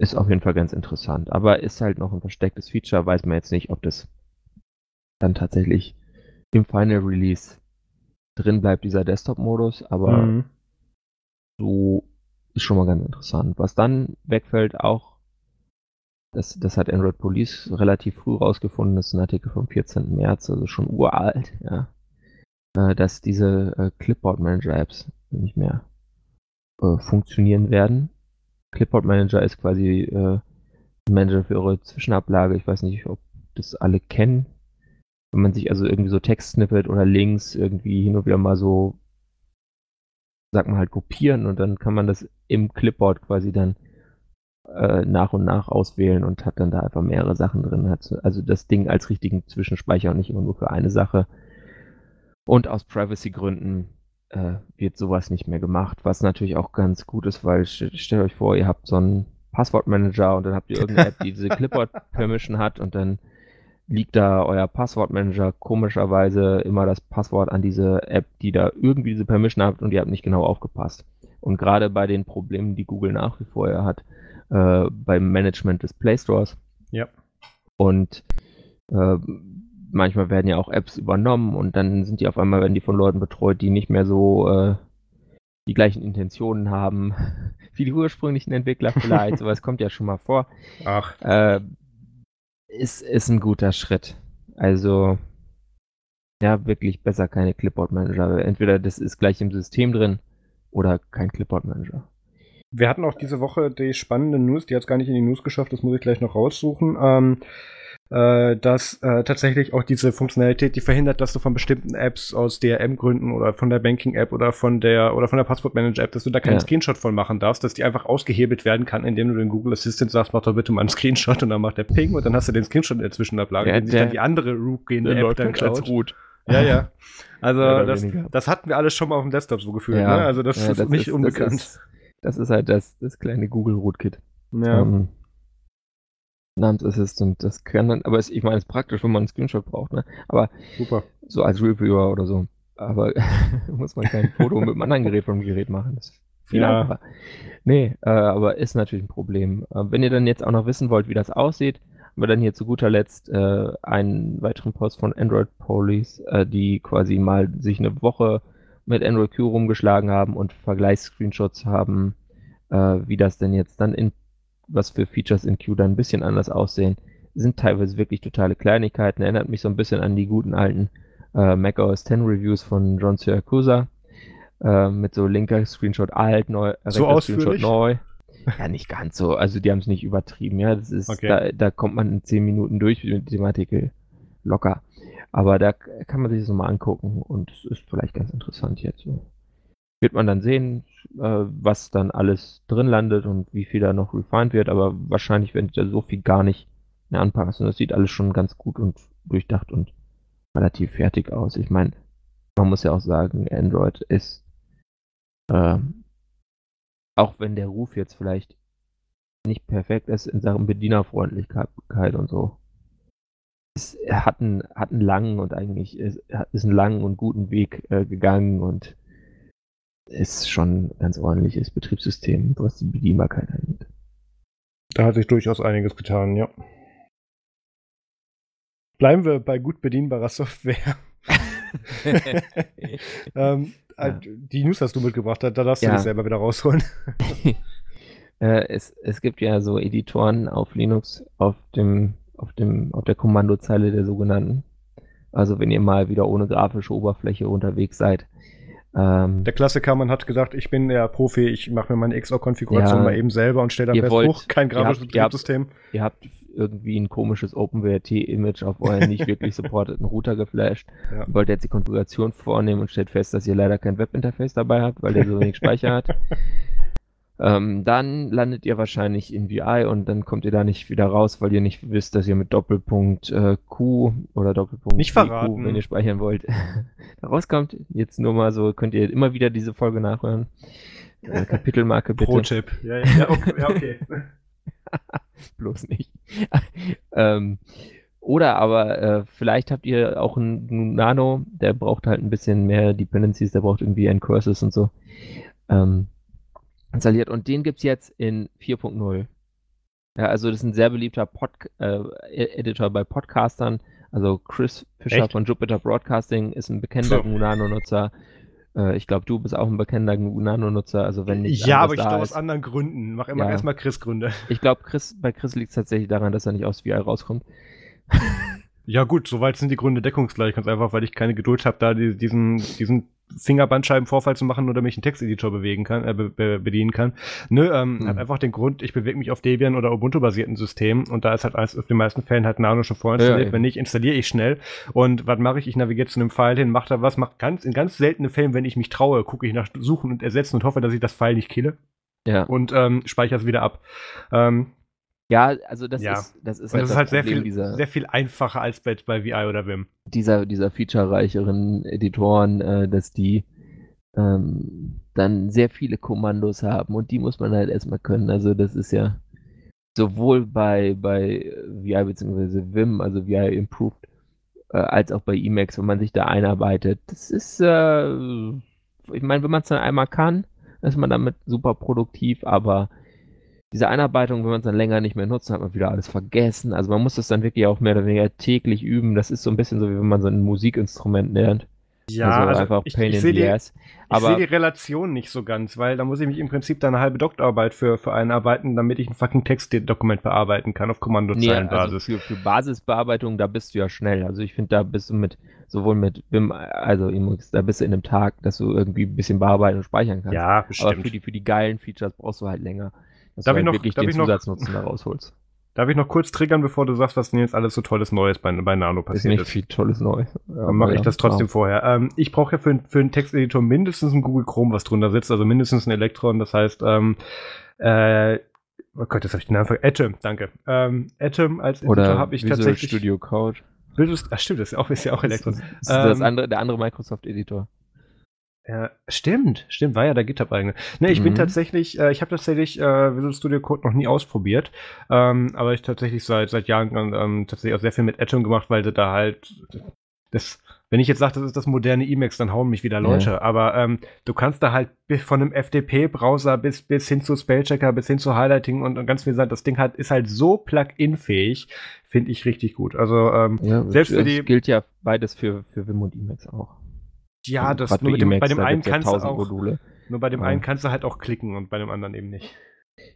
Ist auf jeden Fall ganz interessant, aber ist halt noch ein verstecktes Feature, weiß man jetzt nicht, ob das dann tatsächlich im Final Release drin bleibt, dieser Desktop-Modus, aber Mhm. so ist schon mal ganz interessant. Was dann wegfällt, auch, das, das hat Android Police relativ früh rausgefunden, das ist ein Artikel vom 14. März, also schon uralt, ja, äh, dass diese äh, Clipboard Manager Apps nicht mehr äh, funktionieren werden. Clipboard Manager ist quasi äh, Manager für eure Zwischenablage. Ich weiß nicht, ob das alle kennen. Wenn man sich also irgendwie so Textsnippet oder Links irgendwie hin und wieder mal so sagt man halt kopieren und dann kann man das im Clipboard quasi dann äh, nach und nach auswählen und hat dann da einfach mehrere Sachen drin. Also das Ding als richtigen Zwischenspeicher und nicht immer nur für eine Sache. Und aus Privacy-Gründen äh, wird sowas nicht mehr gemacht, was natürlich auch ganz gut ist, weil st stellt euch vor, ihr habt so einen Passwortmanager und dann habt ihr irgendeine App, die diese Clipboard-Permission hat und dann liegt da euer Passwortmanager komischerweise immer das Passwort an diese App, die da irgendwie diese Permission hat und ihr habt nicht genau aufgepasst. Und gerade bei den Problemen, die Google nach wie vor hat, äh, beim Management des Play Stores. Ja. Und äh, manchmal werden ja auch Apps übernommen und dann sind die auf einmal, werden die von Leuten betreut, die nicht mehr so äh, die gleichen Intentionen haben wie die ursprünglichen Entwickler vielleicht. Sowas kommt ja schon mal vor. Ach. Äh, ist, ist ein guter Schritt. Also, ja, wirklich besser keine Clipboard-Manager. Entweder das ist gleich im System drin oder kein Clipboard-Manager. Wir hatten auch diese Woche die spannende News, die hat es gar nicht in die News geschafft, das muss ich gleich noch raussuchen. Ähm, äh, dass äh, tatsächlich auch diese Funktionalität, die verhindert, dass du von bestimmten Apps aus DRM-Gründen oder von der Banking-App oder von der oder von der Passwort-Manager-App, dass du da keinen ja. Screenshot von machen darfst, dass die einfach ausgehebelt werden kann, indem du den Google Assistant sagst, mach doch bitte mal einen Screenshot und dann macht der Ping und dann hast du den Screenshot in der Zwischenablage, ja, den sich dann die andere Root-gehende App dann klaut. Root. Ja, ja. Also das, das, hatten wir alles schon mal auf dem Desktop so gefühlt. Ja. Ne? Also das ja, ist das nicht ist, unbekannt. Das ist, das ist, halt das, das kleine Google Rootkit. Ja. Um, ähm, namens Assistant. Das kann dann, aber es, ich meine, es ist praktisch, wenn man einen Screenshot braucht, ne? Aber Super. so als Reviewer oder so. Aber muss man kein Foto mit einem anderen Gerät vom Gerät machen. Das ist viel ja. einfacher. Nee, äh, aber ist natürlich ein Problem. Äh, wenn ihr dann jetzt auch noch wissen wollt, wie das aussieht, haben wir dann hier zu guter Letzt äh, einen weiteren Post von Android Police, äh, die quasi mal sich eine Woche mit Android Q rumgeschlagen haben und Vergleichsscreenshots haben, äh, wie das denn jetzt dann in was für Features in Q dann ein bisschen anders aussehen. Sind teilweise wirklich totale Kleinigkeiten. Erinnert mich so ein bisschen an die guten alten äh, Mac OS 10 Reviews von John Siracusa. Äh, mit so linker Screenshot alt, neu, so Screenshot neu. Ja, nicht ganz so. Also die haben es nicht übertrieben, ja. Das ist, okay. da, da kommt man in 10 Minuten durch mit dem Artikel locker. Aber da kann man sich das mal angucken und es ist vielleicht ganz interessant jetzt so wird man dann sehen, äh, was dann alles drin landet und wie viel da noch refined wird, aber wahrscheinlich werden da so viel gar nicht mehr anpassen. Das sieht alles schon ganz gut und durchdacht und relativ fertig aus. Ich meine, man muss ja auch sagen, Android ist, äh, auch wenn der Ruf jetzt vielleicht nicht perfekt ist in Sachen Bedienerfreundlichkeit und so, es hat einen, hat einen langen und eigentlich ist, ist einen langen und guten Weg äh, gegangen und ist schon ein ganz ordentliches Betriebssystem, was die Bedienbarkeit angeht. Da hat sich durchaus einiges getan, ja. Bleiben wir bei gut bedienbarer Software. ähm, ja. Äh, die News hast du mitgebracht, da darfst ja. du dich selber wieder rausholen. äh, es, es gibt ja so Editoren auf Linux auf dem, auf dem, auf der Kommandozeile der sogenannten. Also wenn ihr mal wieder ohne grafische Oberfläche unterwegs seid, ähm, der Klassiker, man hat gesagt, ich bin der Profi, ich mache mir meine XOR-Konfiguration ja, mal eben selber und stelle dann fest, wollt, hoch, kein grafisches Betriebssystem. Ihr habt, ihr habt irgendwie ein komisches OpenWRT-Image auf euren nicht wirklich supporteten Router geflasht. Ja. Wollt jetzt die Konfiguration vornehmen und stellt fest, dass ihr leider kein Webinterface dabei habt, weil der so wenig Speicher hat. Ähm, dann landet ihr wahrscheinlich in VI und dann kommt ihr da nicht wieder raus, weil ihr nicht wisst, dass ihr mit Doppelpunkt äh, Q oder Doppelpunkt nicht verraten. Q, wenn ihr speichern wollt, da rauskommt. Jetzt nur mal so, könnt ihr immer wieder diese Folge nachhören. Äh, Kapitelmarke bitte. Pro-Tipp. Ja, ja, ja, okay. Ja, okay. Bloß nicht. ähm, oder aber äh, vielleicht habt ihr auch einen Nano, der braucht halt ein bisschen mehr Dependencies, der braucht irgendwie ein Curses und so. Ähm, installiert und den gibt es jetzt in 4.0. Ja, also das ist ein sehr beliebter Pod äh, e-, Editor bei Podcastern. Also Chris Fischer Echt? von Jupiter Broadcasting ist ein bekannter so. Nano-Nutzer. Äh, ich glaube, du bist auch ein bekannter Nano-Nutzer. Also wenn nicht ja, aber ich glaube aus anderen Gründen. Mach immer ja. erstmal Chris Gründe. Ich glaube, Chris, bei Chris liegt es tatsächlich daran, dass er nicht aus VI rauskommt. Ja gut, soweit sind die Gründe deckungsgleich. Ganz einfach, weil ich keine Geduld habe, da diesen, diesen Fingerbandscheibenvorfall zu machen oder mich einen Texteditor bewegen kann, äh, be bedienen kann. Nö, ähm, mhm. hat einfach den Grund, ich bewege mich auf Debian oder Ubuntu-basierten Systemen und da ist halt alles auf den meisten Fällen halt Nano schon vorinstalliert. Ja, wenn nicht, installiere ich schnell. Und was mache ich? Ich navigiere zu einem File hin, mache da was, mache ganz, in ganz seltenen Fällen, wenn ich mich traue, gucke ich nach Suchen und Ersetzen und hoffe, dass ich das File nicht kille. Ja. Und ähm, speichere es wieder ab. Ähm, Ja, also das Ja. ist, das ist halt das ist halt sehr Problem viel, dieser, sehr viel einfacher als bei, bei VI oder Vim. dieser, dieser featurereicheren Editoren, äh, dass die ähm, dann sehr viele Kommandos haben und die muss man halt erstmal können. Also das ist ja sowohl bei, bei VI bzw. Vim, also VI Improved, äh, als auch bei Emacs, wenn man sich da einarbeitet. Das ist, äh, ich meine, wenn man es dann einmal kann, ist man damit super produktiv, aber diese Einarbeitung, wenn man es dann länger nicht mehr nutzt, hat man wieder alles vergessen. Also man muss das dann wirklich auch mehr oder weniger täglich üben. Das ist so ein bisschen so, wie wenn man so ein Musikinstrument lernt. also, einfach ich, Pain ich in sehe die, ich Aber die Relation nicht so ganz, weil da muss ich mich im Prinzip dann eine halbe Doktorarbeit für, für einarbeiten, damit ich ein fucking Textdokument bearbeiten kann auf nee, Kommandozeilenbasis. also für, für Basisbearbeitung, da bist du ja schnell. Also ich finde, da bist du mit, sowohl mit Vim, also da bist du in einem Tag, dass du irgendwie ein bisschen bearbeiten und speichern kannst. ja, Aber bestimmt. für die, für die geilen Features brauchst du halt länger. Dass Darf du ich halt noch- wirklich darf den ich noch- Zusatznutzen da rausholst. Darf ich noch kurz triggern, bevor du sagst, was denn jetzt alles so tolles Neues bei, bei Nano Ist passiert nicht ist? viel tolles Neues. Ja, Dann mache ich ja, das trotzdem ja. vorher. Ähm, ich brauche ja für, für einen Texteditor mindestens ein Google Chrome, was drunter sitzt, also mindestens ein Elektron. Das heißt, ähm, äh, oh Gott, jetzt habe ich den Namen vergessen. Atom, danke. Ähm, Atom als Editor habe ich Visual tatsächlich. Studio Code. Visual, ach stimmt, das ist ja auch, ist ja auch Elektron. Das ist das Ähm, andere, der andere Microsoft-Editor. Ja, stimmt, stimmt, war ja der GitHub eigene. Ne, ich bin Mhm. tatsächlich, äh, ich habe tatsächlich äh, Visual Studio Code noch nie ausprobiert, ähm, aber ich tatsächlich seit seit Jahren ähm, tatsächlich auch sehr viel mit Atom gemacht, weil sie da halt das, wenn ich jetzt sage, das ist das moderne Emacs, dann hauen mich wieder Leute. Aber ähm, du kannst da halt von einem FTP-Browser bis bis hin zu Spellchecker, bis hin zu Highlighting und, und ganz viel sein. Das Ding hat ist halt so Plugin-fähig, finde ich richtig gut. Also ähm, Ja, selbst für das die- gilt ja beides für, für Vim und Emacs auch. Ja, das nur dem, bei dem einen kannst du 1000 auch, Module. nur bei dem Ja. einen kannst du halt auch klicken und bei dem anderen eben nicht.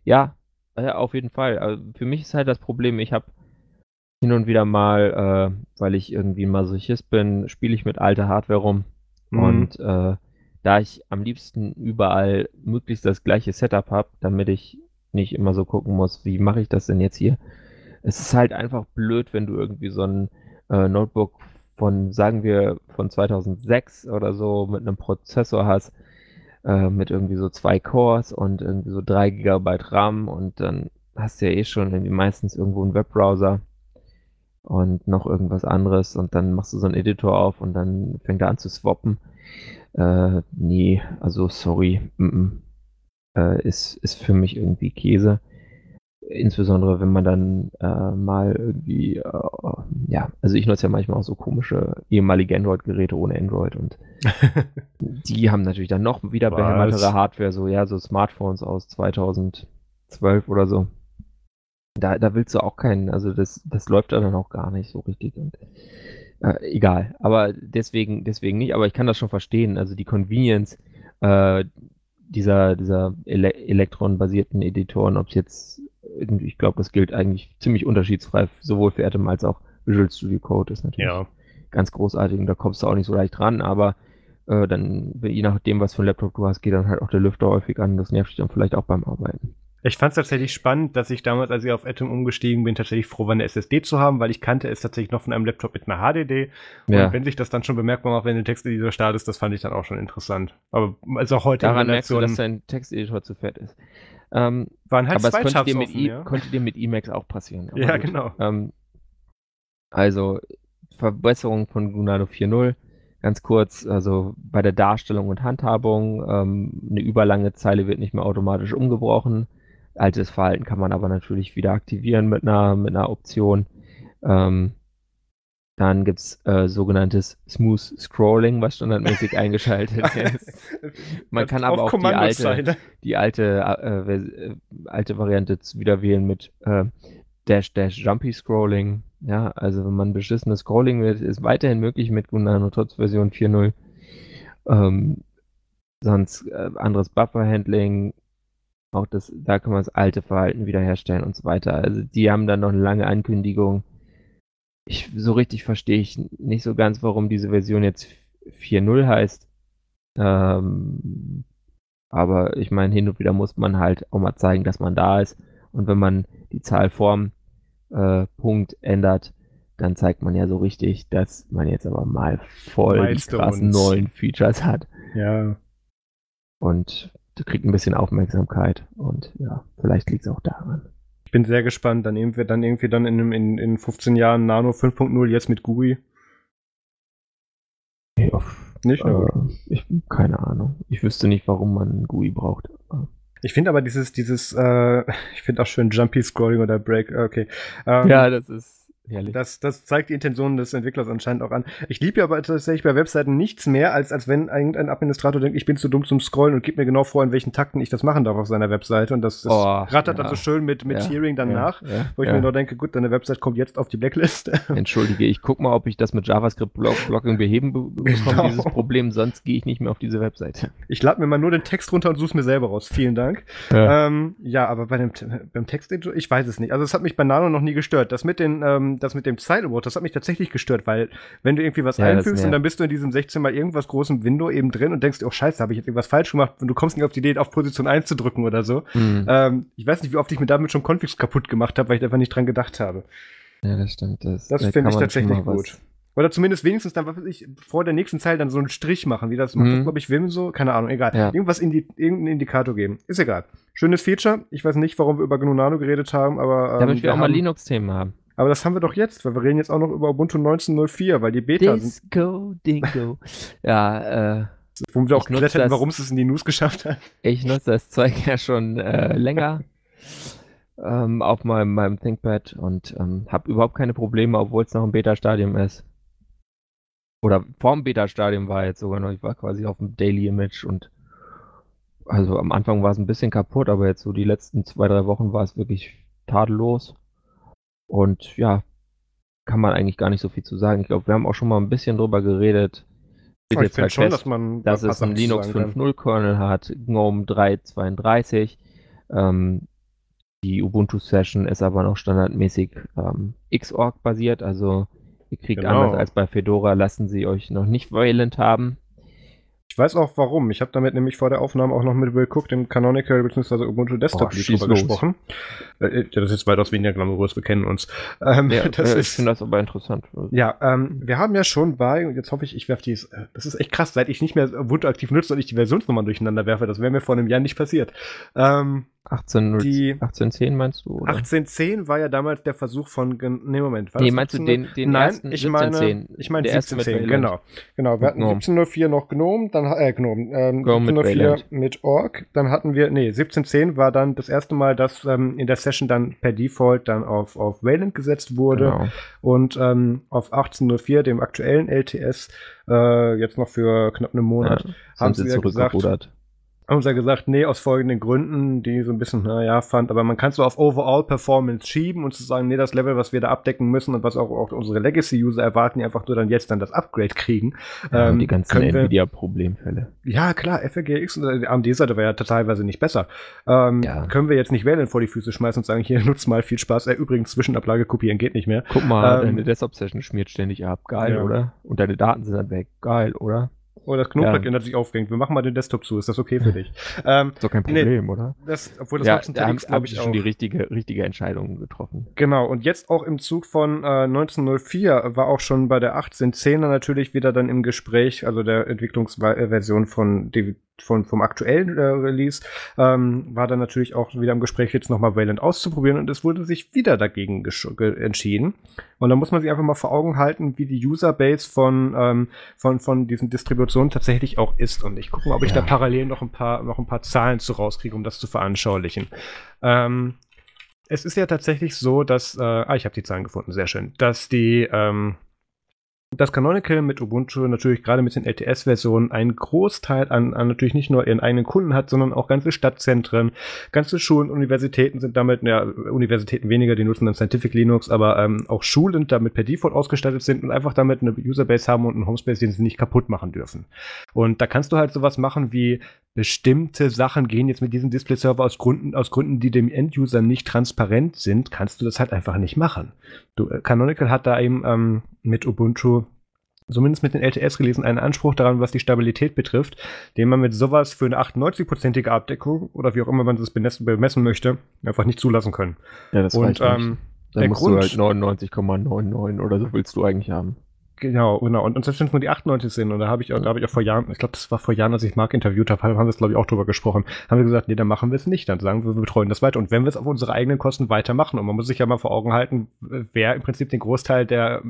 Ja, ja, auf jeden Fall. Also für mich ist halt das Problem, ich habe hin und wieder mal, äh, weil ich irgendwie ein Masochist bin, spiele ich mit alter Hardware rum. Mhm. Und äh, da ich am liebsten überall möglichst das gleiche Setup habe, damit ich nicht immer so gucken muss, wie mache ich das denn jetzt hier? Es ist halt einfach blöd, wenn du irgendwie so ein äh, Notebook von, sagen wir, von 2006 oder so mit einem Prozessor hast, äh, mit irgendwie so zwei Cores und irgendwie so 3 Gigabyte RAM und dann hast du ja eh schon irgendwie meistens irgendwo einen Webbrowser und noch irgendwas anderes und dann machst du so einen Editor auf und dann fängt er an zu swappen. Äh, nee, also sorry, mm -mm. Äh, ist, ist für mich irgendwie Käse. Insbesondere wenn man dann äh, mal irgendwie, äh, ja, also ich nutze ja manchmal auch so komische ehemalige Android-Geräte ohne Android und die haben natürlich dann noch wieder behämmertere Hardware, so ja, so Smartphones aus 2012 oder so. Da, da willst du auch keinen, also das, das läuft da dann auch gar nicht so richtig. Und, äh, egal, aber deswegen, deswegen nicht, aber ich kann das schon verstehen. Also die Convenience äh, dieser, dieser ele elektronbasierten Editoren, ob es jetzt, ich glaube, das gilt eigentlich ziemlich unterschiedsfrei, sowohl für Atom als auch Visual Studio Code ist natürlich ja. ganz großartig und da kommst du auch nicht so leicht ran, aber äh, dann, je nachdem, was für ein Laptop du hast, geht dann halt auch der Lüfter häufig an. Das nervt dich dann vielleicht auch beim Arbeiten. Ich fand es tatsächlich spannend, dass ich damals, als ich auf Atom umgestiegen bin, tatsächlich froh war, eine SSD zu haben, weil ich kannte es tatsächlich noch von einem Laptop mit einer HDD. Ja. Und wenn sich das dann schon bemerkbar macht, wenn der Texteditor startet, das fand ich dann auch schon interessant. Aber also auch heute Daran in merkst du, Relation dass dein Texteditor zu fett ist. Ähm, waren halt aber es zwei könnte Tabs dir, mit offen, e ja. konnte dir mit Emacs auch passieren. Aber Ja, gut. genau. Ähm, also Verbesserung von Gunado 4.0. Ganz kurz, also bei der Darstellung und Handhabung, ähm, eine überlange Zeile wird nicht mehr automatisch umgebrochen. Altes Verhalten kann man aber natürlich wieder aktivieren mit einer, mit einer Option. Ähm, dann gibt es äh, sogenanntes Smooth Scrolling, was standardmäßig eingeschaltet ist. Man kann aber auch die alte, die alte, äh, äh, alte Variante wieder wählen mit äh, Dash Dash Jumpy Scrolling. Ja, also wenn man beschissenes Scrolling will, ist weiterhin möglich mit Gunano trotz Version 4.0. Ähm, sonst äh, anderes Buffer-Handling, auch das, da kann man das alte Verhalten wiederherstellen und so weiter. Also die haben dann noch eine lange Ankündigung. Ich, so richtig verstehe ich nicht so ganz, warum diese Version jetzt 4.0 heißt. Ähm, aber ich meine, hin und wieder muss man halt auch mal zeigen, dass man da ist. Und wenn man die Zahl vorm äh, Punkt ändert, dann zeigt man ja so richtig, dass man jetzt aber mal voll die krassen Milestones. neuen Features hat. Ja. Und du kriegst ein bisschen Aufmerksamkeit. Und ja, vielleicht liegt es auch daran. Ich bin sehr gespannt. Dann irgendwie dann, irgendwie dann in, in, in 15 Jahren Nano 5.0 jetzt mit GUI. Ja, nicht? Äh, ich keine Ahnung. Ich wüsste nicht, warum man GUI braucht. Ich finde aber dieses, dieses, äh, ich finde auch schön Jumpy Scrolling oder Break, okay. Ähm, ja, das ist Herrlich. Das, das zeigt die Intention des Entwicklers anscheinend auch an. Ich liebe ja aber tatsächlich bei Webseiten nichts mehr, als, als wenn irgendein Administrator denkt, ich bin zu dumm zum Scrollen und gibt mir genau vor, in welchen Takten ich das machen darf auf seiner Webseite. Und das, das oh, rattert ja. dann so schön mit, mit ja, Tiering dann ja, wo ich mir nur denke, gut, deine Website kommt jetzt auf die Blacklist. Entschuldige, ich guck mal, ob ich das mit JavaScript-Blocking beheben bekomme, genau. dieses Problem, sonst gehe ich nicht mehr auf diese Webseite. Ich lade mir mal nur den Text runter und suche mir selber raus. Vielen Dank. Ja, ähm, ja aber bei dem, beim Text, ich weiß es nicht. Also es hat mich bei Nano noch nie gestört. Das mit den, ähm, das mit dem Zeitwort Wort. Das hat mich tatsächlich gestört, weil wenn du irgendwie was ja, einfügst und dann bist du in diesem 16 mal irgendwas großen Window eben drin und denkst, oh scheiße, habe ich jetzt irgendwas falsch gemacht und du kommst nicht auf die Idee, auf Position 1 zu drücken oder so. Mhm. Ähm, ich weiß nicht, wie oft ich mir damit schon Configs kaputt gemacht habe, weil ich einfach nicht dran gedacht habe. Ja, das stimmt. Das, das finde ich tatsächlich gut. Oder zumindest wenigstens dann, was weiß ich, vor der nächsten Zeile dann so einen Strich machen, wie das macht, mhm. glaube ich, Wim so, keine Ahnung, egal. Ja. Irgendwas in die, irgendeinen Indikator geben. Ist egal. Schönes Feature. Ich weiß nicht, warum wir über GNU Nano geredet haben, aber. Ähm, Damit wir, wir auch mal Linux-Themen haben. Aber das haben wir doch jetzt, weil wir reden jetzt auch noch über Ubuntu 19.04, weil die Beta Disco, sind. Dingo. ja, äh. Wo wir auch geklärt hätten, warum es es in die News geschafft hat. Ich nutze das Zeug ja schon äh, länger ähm, auf meinem, meinem ThinkPad und ähm, habe überhaupt keine Probleme, obwohl es noch im Beta-Stadium ist. Oder vorm Beta-Stadium war jetzt sogar noch, ich war quasi auf dem Daily Image und also am Anfang war es ein bisschen kaputt, aber jetzt so die letzten zwei, drei Wochen war es wirklich tadellos. Und ja, kann man eigentlich gar nicht so viel zu sagen. Ich glaube, wir haben auch schon mal ein bisschen drüber geredet. Steht jetzt halt schon, fest, dass, man dass es einen Linux 5.0 Kernel hat, GNOME 3.32. Ähm, die Ubuntu Session ist aber noch standardmäßig ähm, Xorg basiert, also ihr kriegt genau. anders als bei Fedora, lassen sie euch noch nicht Violent haben. Ich weiß auch warum. Ich habe damit nämlich vor der Aufnahme auch noch mit Will Cook, dem Canonical bzw. Ubuntu Desktop drüber gesprochen. Äh, äh, das ist jetzt weitaus weniger glamourös, wir kennen uns. Ähm, ja, das äh, ist, ich finde das aber interessant. Ja, ähm, wir haben ja schon bei, und jetzt hoffe ich, ich werfe die, das ist echt krass, seit ich nicht mehr Ubuntu aktiv nutze und ich die Versionsnummern durcheinander werfe, das wäre mir vor einem Jahr nicht passiert. Ähm, 18, die 1810 meinst du? Oder? 1810 war ja damals der Versuch von. Nee, Moment. War nee, meinst 17? du den, den Nein, ersten ich meine, ich meine 1710, genau. Genau, wir hatten 1704 noch Gnome, dann, äh, Gnome, ähm, 1704 mit, mit Org, dann hatten wir, nee, 1710 war dann das erste Mal, dass ähm, in der Session dann per Default dann auf, auf Wayland gesetzt wurde genau. und ähm, auf 1804, dem aktuellen LTS, äh, jetzt noch für knapp einen Monat, ja, haben sie ja gesagt, haben sie ja gesagt, nee, aus folgenden Gründen, die so ein bisschen, naja, fand, aber man kann so auf Overall Performance schieben und zu sagen, nee, das Level, was wir da abdecken müssen und was auch, auch unsere Legacy-User erwarten, die einfach nur dann jetzt dann das Upgrade kriegen. Ja, ähm, die ganzen Nvidia-Problemfälle. Ja, klar, FRGX und die AMD-Seite war ja teilweise nicht besser. Ähm, ja. Können wir jetzt nicht wählen vor die Füße schmeißen und sagen, hier, nutz mal, viel Spaß. Äh, übrigens, Zwischenablage kopieren geht nicht mehr. Guck mal, ähm, deine Desktop-Session schmiert ständig ab. Geil, ja. oder? Und deine Daten sind dann weg. Geil, oder? Oh, das Knopfplugin ja. hat sich aufgehängt. Wir machen mal den Desktop zu. Ist das okay für dich? Ähm, ist doch kein Problem, nee, oder? Das, obwohl das ja, da habe hab ich schon die richtige, richtige Entscheidung getroffen. Genau. Und jetzt auch im Zug von äh, 1904 war auch schon bei der 1810er natürlich wieder dann im Gespräch, also der Entwicklungsversion von von, vom aktuellen äh, Release, ähm, war dann natürlich auch wieder im Gespräch, jetzt nochmal Wayland auszuprobieren und es wurde sich wieder dagegen entschieden. Und da muss man sich einfach mal vor Augen halten, wie die Userbase von, ähm, von, von diesen Distributionen tatsächlich auch ist. Und ich gucke mal, ob ich ja. da parallel noch ein paar, noch ein paar Zahlen zu rauskriege, um das zu veranschaulichen. Ähm, es ist ja tatsächlich so, dass, äh, ah, ich habe die Zahlen gefunden, sehr schön, dass die, ähm, dass Canonical mit Ubuntu natürlich gerade mit den LTS-Versionen einen Großteil an, an natürlich nicht nur ihren eigenen Kunden hat, sondern auch ganze Stadtzentren, ganze Schulen, Universitäten sind damit, ja, Universitäten weniger, die nutzen dann Scientific Linux, aber ähm, auch Schulen damit per Default ausgestattet sind und einfach damit eine Userbase haben und einen Homespace, den sie nicht kaputt machen dürfen. Und da kannst du halt sowas machen wie bestimmte Sachen gehen jetzt mit diesem Display-Server aus Gründen, aus Gründen, die dem End-User nicht transparent sind, kannst du das halt einfach nicht machen. Du, äh, Canonical hat da eben ähm, mit Ubuntu zumindest mit den LTS-Releasen einen Anspruch daran, was die Stabilität betrifft, den man mit sowas für eine 98-prozentige Abdeckung oder wie auch immer man das bemessen möchte, einfach nicht zulassen können. Ja, das Und ähm, Dann musst Grund, du halt 99,99 oder so willst du eigentlich haben. Genau, genau. Und, und selbst wenn es nur die 98 sind, und da habe ich, da hab ich auch vor Jahren, ich glaube, das war vor Jahren, als ich Mark interviewt habe, haben wir es, glaube ich, auch drüber gesprochen, haben wir gesagt, nee, dann machen wir es nicht. Dann sagen wir, wir betreuen das weiter. Und wenn wir es auf unsere eigenen Kosten weitermachen, und man muss sich ja mal vor Augen halten, wer im Prinzip den Großteil der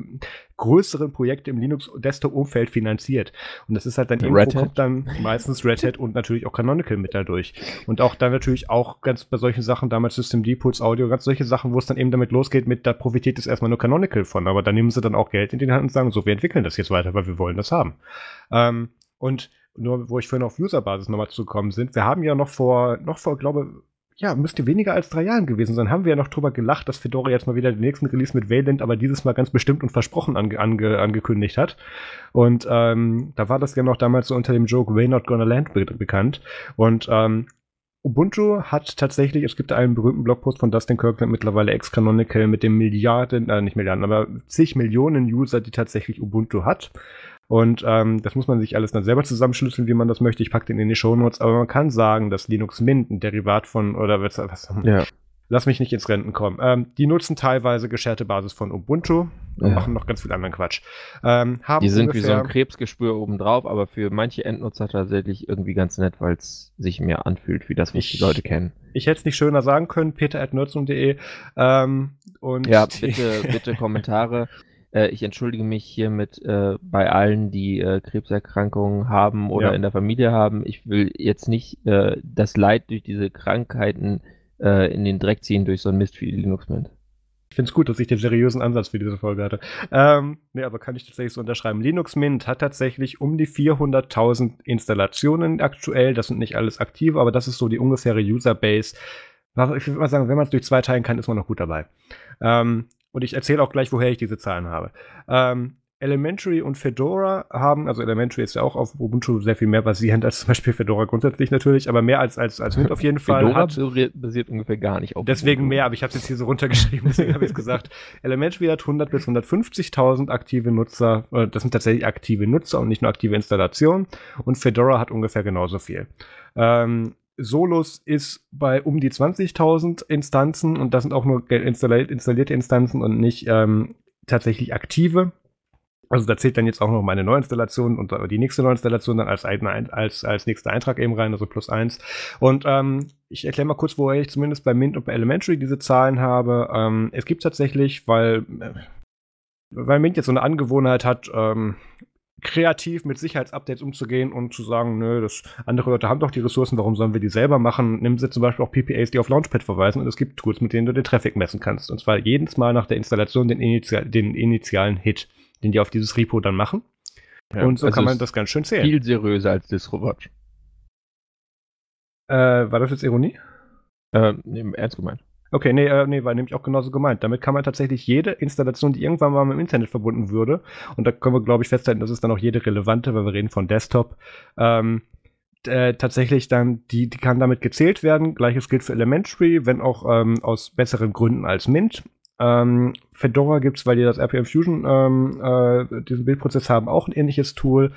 größeren Projekte im Linux-Desktop-Umfeld finanziert. Und das ist halt dann Red irgendwo kommt dann meistens Red Hat und natürlich auch Canonical mit dadurch. Und auch dann natürlich auch ganz bei solchen Sachen, damals System D, Puls Audio, ganz solche Sachen, wo es dann eben damit losgeht, mit da profitiert es erstmal nur Canonical von. Aber dann nehmen sie dann auch Geld in die Hand und sagen, so, wir entwickeln das jetzt weiter, weil wir wollen das haben. Ähm, und nur, wo ich vorhin auf Userbasis nochmal zugekommen sind, wir haben ja noch vor, noch vor, glaube ja, müsste weniger als drei Jahren gewesen sein, haben wir ja noch drüber gelacht, dass Fedora jetzt mal wieder den nächsten Release mit Valent, aber dieses Mal ganz bestimmt und versprochen ange ange angekündigt hat. Und ähm, da war das ja noch damals so unter dem Joke Way Not Gonna Land be bekannt. Und ähm, Ubuntu hat tatsächlich, es gibt einen berühmten Blogpost von Dustin Kirkland, mittlerweile ex-Canonical, mit dem Milliarden, äh, nicht Milliarden, aber zig Millionen User, die tatsächlich Ubuntu hat. Und ähm, das muss man sich alles dann selber zusammenschlüsseln, wie man das möchte. Ich packe den in die Shownotes, aber man kann sagen, dass Linux Mint ein Derivat von, oder was, was ja. Lass mich nicht ins Renten kommen. Ähm, die nutzen teilweise gescherte Basis von Ubuntu und ja. machen noch ganz viel anderen Quatsch. Ähm, die sind wie so ein Krebsgespür obendrauf, aber für manche Endnutzer tatsächlich irgendwie ganz nett, weil es sich mehr anfühlt, wie das, was ich, die Leute kennen. Ich hätte es nicht schöner sagen können, peter.nutzung.de. Ähm, ja, bitte, bitte Kommentare. Äh, ich entschuldige mich hiermit äh, bei allen, die äh, Krebserkrankungen haben oder ja. in der Familie haben. Ich will jetzt nicht äh, das Leid durch diese Krankheiten äh, in den Dreck ziehen durch so ein Mist wie Linux Mint. Ich finde es gut, dass ich den seriösen Ansatz für diese Folge hatte. Ähm, nee, aber kann ich tatsächlich so unterschreiben. Linux Mint hat tatsächlich um die 400.000 Installationen aktuell. Das sind nicht alles aktiv, aber das ist so die ungefähre Userbase. Ich würde mal sagen, wenn man es durch zwei teilen kann, ist man noch gut dabei. Ähm, und ich erzähle auch gleich, woher ich diese Zahlen habe. Ähm, Elementary und Fedora haben, also Elementary ist ja auch auf Ubuntu sehr viel mehr basierend als zum Beispiel Fedora grundsätzlich natürlich, aber mehr als, als, als Mint auf jeden Fall. Fedora hat. basiert ungefähr gar nicht auf Deswegen Ubuntu. mehr, aber ich habe es jetzt hier so runtergeschrieben, deswegen habe ich es gesagt. Elementary hat 100 bis 150.000 aktive Nutzer, äh, das sind tatsächlich aktive Nutzer und nicht nur aktive Installationen und Fedora hat ungefähr genauso viel. Ähm, Solus ist bei um die 20.000 Instanzen und das sind auch nur installiert, installierte Instanzen und nicht ähm, tatsächlich aktive. Also da zählt dann jetzt auch noch meine Neuinstallation und die nächste Neuinstallation dann als, als, als nächster Eintrag eben rein, also plus eins. Und ähm, ich erkläre mal kurz, woher ich zumindest bei Mint und bei Elementary diese Zahlen habe. Ähm, es gibt tatsächlich, weil, äh, weil Mint jetzt so eine Angewohnheit hat, ähm, kreativ mit Sicherheitsupdates umzugehen und zu sagen, nö, das andere Leute haben doch die Ressourcen, warum sollen wir die selber machen? Nimm sie zum Beispiel auch PPAs, die auf Launchpad verweisen und es gibt Tools, mit denen du den Traffic messen kannst. Und zwar jedes Mal nach der Installation den, Initial, den initialen Hit, den die auf dieses Repo dann machen. Ja, und so also kann man das ganz schön zählen. Viel seriöser als DistroWatch. Äh, war das jetzt Ironie? Äh, ernst gemeint. Okay, nee, äh, nee, war nämlich auch genauso gemeint. Damit kann man tatsächlich jede Installation, die irgendwann mal mit dem Internet verbunden würde, und da können wir, glaube ich, festhalten, das ist dann auch jede relevante, weil wir reden von Desktop, ähm, äh, tatsächlich dann, die, die kann damit gezählt werden. Gleiches gilt für Elementary, wenn auch ähm, aus besseren Gründen als Mint. Ähm, Fedora gibt's, weil die das RPM Fusion, ähm, äh, diesen Bildprozess haben, auch ein ähnliches Tool.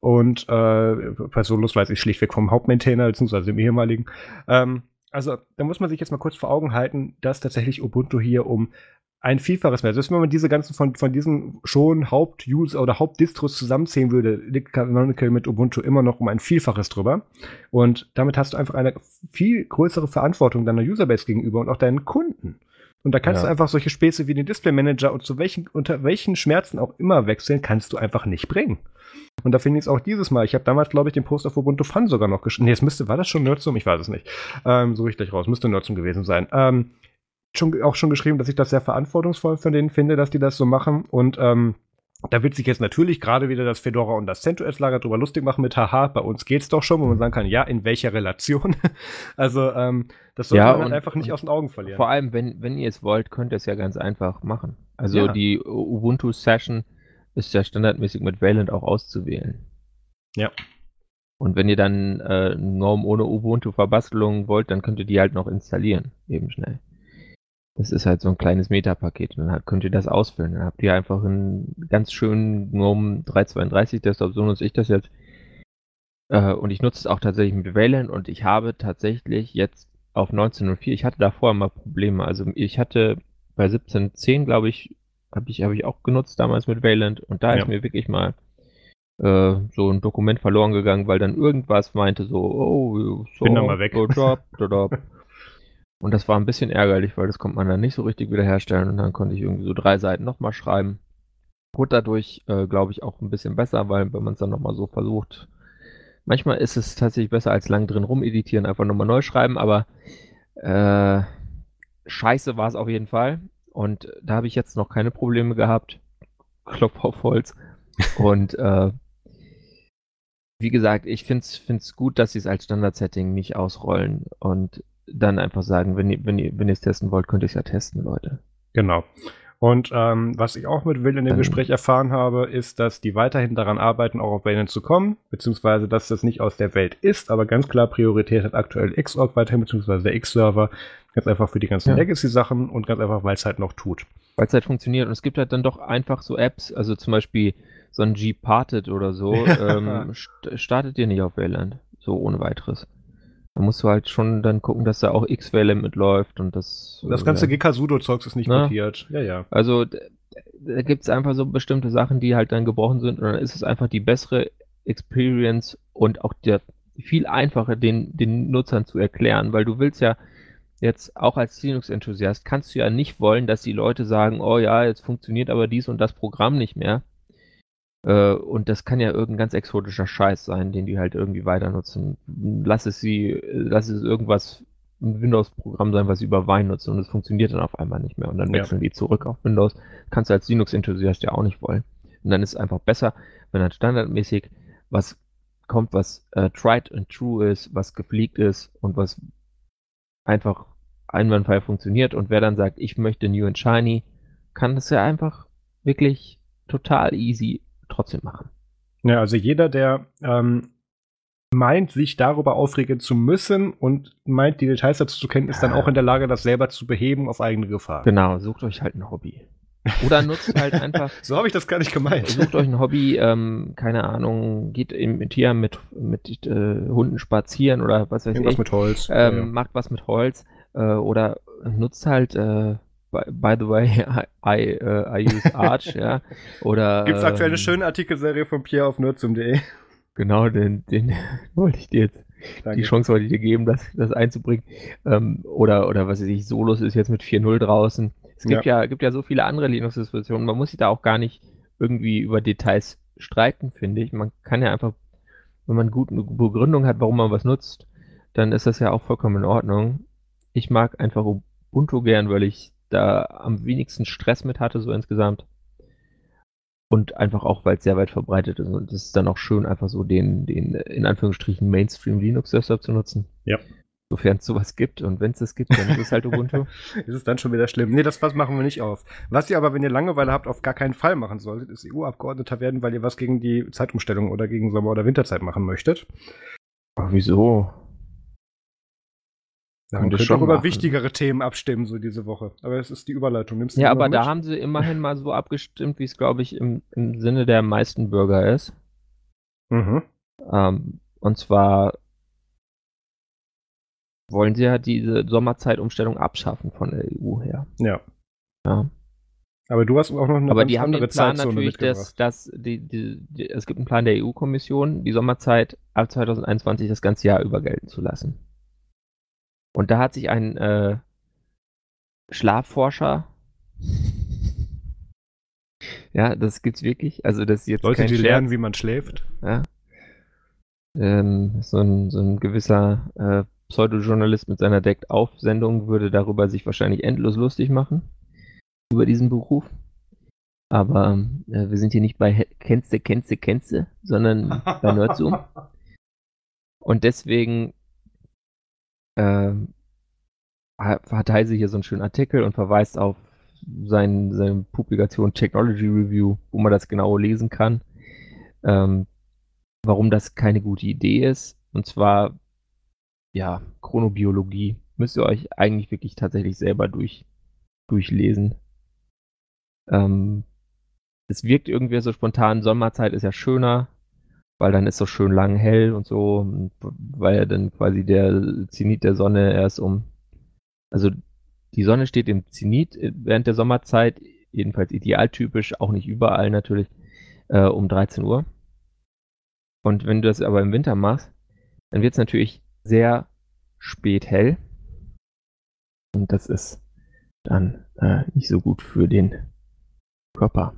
Und äh, bei Solos weiß ich schlichtweg vom Hauptmaintainer, beziehungsweise dem ehemaligen. Ähm, also da muss man sich jetzt mal kurz vor Augen halten, dass tatsächlich Ubuntu hier um ein Vielfaches mehr. Selbst wenn man diese ganzen von, von diesen schon Haupt-User oder Hauptdistros zusammenzählen würde, liegt Canonical mit Ubuntu immer noch um ein Vielfaches drüber. Und damit hast du einfach eine viel größere Verantwortung deiner Userbase gegenüber und auch deinen Kunden. Und da kannst ja. du einfach solche Späße wie den Display Manager und zu welchen, unter welchen Schmerzen auch immer wechseln, kannst du einfach nicht bringen. Und da finde ich es auch dieses Mal. Ich habe damals, glaube ich, den Post auf Ubuntu Fun sogar noch geschrieben. Nee, es müsste, war das schon Nerdsum? Ich weiß es nicht. Ähm, so ich gleich raus. Müsste Nerdsum gewesen sein. Ähm, schon, auch schon geschrieben, dass ich das sehr verantwortungsvoll von denen finde, dass die das so machen. Und ähm, da wird sich jetzt natürlich gerade wieder das Fedora und das CentOS-Lager drüber lustig machen mit Haha, bei uns geht's doch schon, wo man sagen kann, ja, in welcher Relation? also, ähm, das sollte ja, man halt einfach nicht aus den Augen verlieren. Vor allem, wenn, wenn ihr es wollt, könnt ihr es ja ganz einfach machen. Also ja. die Ubuntu-Session ist ja standardmäßig mit Valent auch auszuwählen. Ja. Und wenn ihr dann äh, Norm ohne Ubuntu-Verbastelung wollt, dann könnt ihr die halt noch installieren, eben schnell. Das ist halt so ein kleines Metapaket. Und dann könnt ihr das ausfüllen. Dann habt ihr einfach einen ganz schönen GNOME 332 Desktop, so nutze ich das jetzt. Äh, und ich nutze es auch tatsächlich mit Valent und ich habe tatsächlich jetzt auf 1904, ich hatte davor immer Probleme. Also ich hatte bei 17.10, glaube ich, habe ich, hab ich auch genutzt damals mit Wayland und da ja. ist mir wirklich mal äh, so ein Dokument verloren gegangen, weil dann irgendwas meinte so, oh, so, Bin dann mal weg. So, drop, drop. und das war ein bisschen ärgerlich, weil das konnte man dann nicht so richtig wiederherstellen und dann konnte ich irgendwie so drei Seiten nochmal schreiben. Wurde dadurch, äh, glaube ich, auch ein bisschen besser, weil wenn man es dann nochmal so versucht, manchmal ist es tatsächlich besser als lang drin rumeditieren, einfach nochmal neu schreiben, aber äh, scheiße war es auf jeden Fall. Und da habe ich jetzt noch keine Probleme gehabt. Klopf auf Holz. Und äh, wie gesagt, ich finde es gut, dass sie es als Standard-Setting nicht ausrollen und dann einfach sagen, wenn ihr, wenn ihr, wenn ihr es testen wollt, könnt ihr es ja testen, Leute. Genau. Und ähm, was ich auch mit Will in dem Gespräch erfahren habe, ist, dass die weiterhin daran arbeiten, auch auf Wayland zu kommen, beziehungsweise dass das nicht aus der Welt ist, aber ganz klar Priorität hat aktuell Xorg weiterhin, beziehungsweise der X-Server, ganz einfach für die ganzen ja. Legacy-Sachen und ganz einfach, weil es halt noch tut. Weil es halt funktioniert und es gibt halt dann doch einfach so Apps, also zum Beispiel so ein G-Parted oder so, ähm, startet ihr nicht auf Wayland, so ohne weiteres. Da musst du halt schon dann gucken, dass da auch X-Valem mitläuft und das. Das ganze äh, GK-Sudo-Zeugs ist nicht ne? kopiert. Ja, ja. Also da gibt es einfach so bestimmte Sachen, die halt dann gebrochen sind und dann ist es einfach die bessere Experience und auch der viel einfacher den, den Nutzern zu erklären, weil du willst ja jetzt auch als Linux-Enthusiast kannst du ja nicht wollen, dass die Leute sagen, oh ja, jetzt funktioniert aber dies und das Programm nicht mehr. Äh, und das kann ja irgendein ganz exotischer Scheiß sein, den die halt irgendwie weiter nutzen. Lass es sie, lass es irgendwas, ein Windows-Programm sein, was sie über Wein nutzen und es funktioniert dann auf einmal nicht mehr und dann wechseln ja. die zurück auf Windows. Kannst du als Linux-Enthusiast ja auch nicht wollen. Und dann ist es einfach besser, wenn dann standardmäßig was kommt, was äh, tried and true ist, was gepflegt ist und was einfach einwandfrei funktioniert. Und wer dann sagt, ich möchte New and Shiny, kann das ja einfach wirklich total easy trotzdem machen. Ja, also jeder, der ähm, meint, sich darüber aufregen zu müssen und meint, die Details dazu zu kennen, ist dann auch in der Lage, das selber zu beheben auf eigene Gefahr. Genau, sucht euch halt ein Hobby. Oder nutzt halt einfach. so habe ich das gar nicht gemeint. Sucht euch ein Hobby, ähm, keine Ahnung, geht im Tier mit, mit äh, Hunden spazieren oder was weiß Irgendwas ich. mit Holz. Ähm, ja, ja. Macht was mit Holz äh, oder nutzt halt äh, by, by the way, I, I, uh, I use Arch, ja. Oder. Gibt es aktuell eine ähm, schöne Artikelserie von Pierre auf nerdsum.de? Genau, den, den wollte ich dir jetzt. Danke. Die Chance wollte ich dir geben, das, das einzubringen. Ähm, oder, oder was weiß ich, Solus ist jetzt mit 4.0 draußen. Es gibt ja. ja, gibt ja so viele andere Linux-Distributionen. Man muss sich da auch gar nicht irgendwie über Details streiten, finde ich. Man kann ja einfach, wenn man gut eine Begründung hat, warum man was nutzt, dann ist das ja auch vollkommen in Ordnung. Ich mag einfach Ubuntu gern, weil ich da am wenigsten Stress mit hatte, so insgesamt. Und einfach auch, weil es sehr weit verbreitet ist. Und es ist dann auch schön, einfach so den, den in Anführungsstrichen Mainstream Linux Desktop zu nutzen. Ja. Sofern es sowas gibt. Und wenn es das gibt, dann ist es halt Ubuntu. ist es dann schon wieder schlimm. Nee, das was machen wir nicht auf. Was ihr aber, wenn ihr Langeweile habt, auf gar keinen Fall machen solltet, ist EU-Abgeordneter werden, weil ihr was gegen die Zeitumstellung oder gegen Sommer- oder Winterzeit machen möchtet. Ach, wieso? Ja, man könnte auch über machen. wichtigere Themen abstimmen, so diese Woche. Aber es ist die Überleitung. Nimmst ja, aber da haben sie immerhin mal so abgestimmt, wie es, glaube ich, im, im, Sinne der meisten Bürger ist. Mhm. Ähm, und zwar wollen sie ja diese Sommerzeitumstellung abschaffen von der EU her. Ja. Ja. Aber du hast auch noch eine Aber die haben den Plan natürlich, dass, dass die, die, die, es gibt einen Plan der EU-Kommission, die Sommerzeit ab 2021 das ganze Jahr über gelten zu lassen. Und da hat sich ein äh, Schlafforscher, ja, das gibt's wirklich, also das jetzt Leute, die Scherz. lernen, wie man schläft. Ja. Ähm, so, ein, so ein gewisser äh, Pseudojournalist mit seiner Deckt-Auf-Sendung würde darüber sich wahrscheinlich endlos lustig machen, über diesen Beruf. Aber äh, wir sind hier nicht bei Kennste, Kennste, Kennste, sondern bei Nerdzoom. Und deswegen äh, hat Heise hier so einen schönen Artikel und verweist auf sein, seine Publikation Technology Review, wo man das genau lesen kann, ähm, warum das keine gute Idee ist. Und zwar, ja, Chronobiologie. Müsst ihr euch eigentlich wirklich tatsächlich selber durch, durchlesen. Ähm, es wirkt irgendwie so spontan, Sommerzeit ist ja schöner, weil dann ist so schön lang hell und so, weil ja dann quasi der Zenit der Sonne erst um, also die Sonne steht im Zenit während der Sommerzeit jedenfalls idealtypisch, auch nicht überall natürlich, äh, um 13 Uhr. Und wenn du das aber im Winter machst, dann wird es natürlich sehr spät hell. Und das ist dann äh, nicht so gut für den Körper.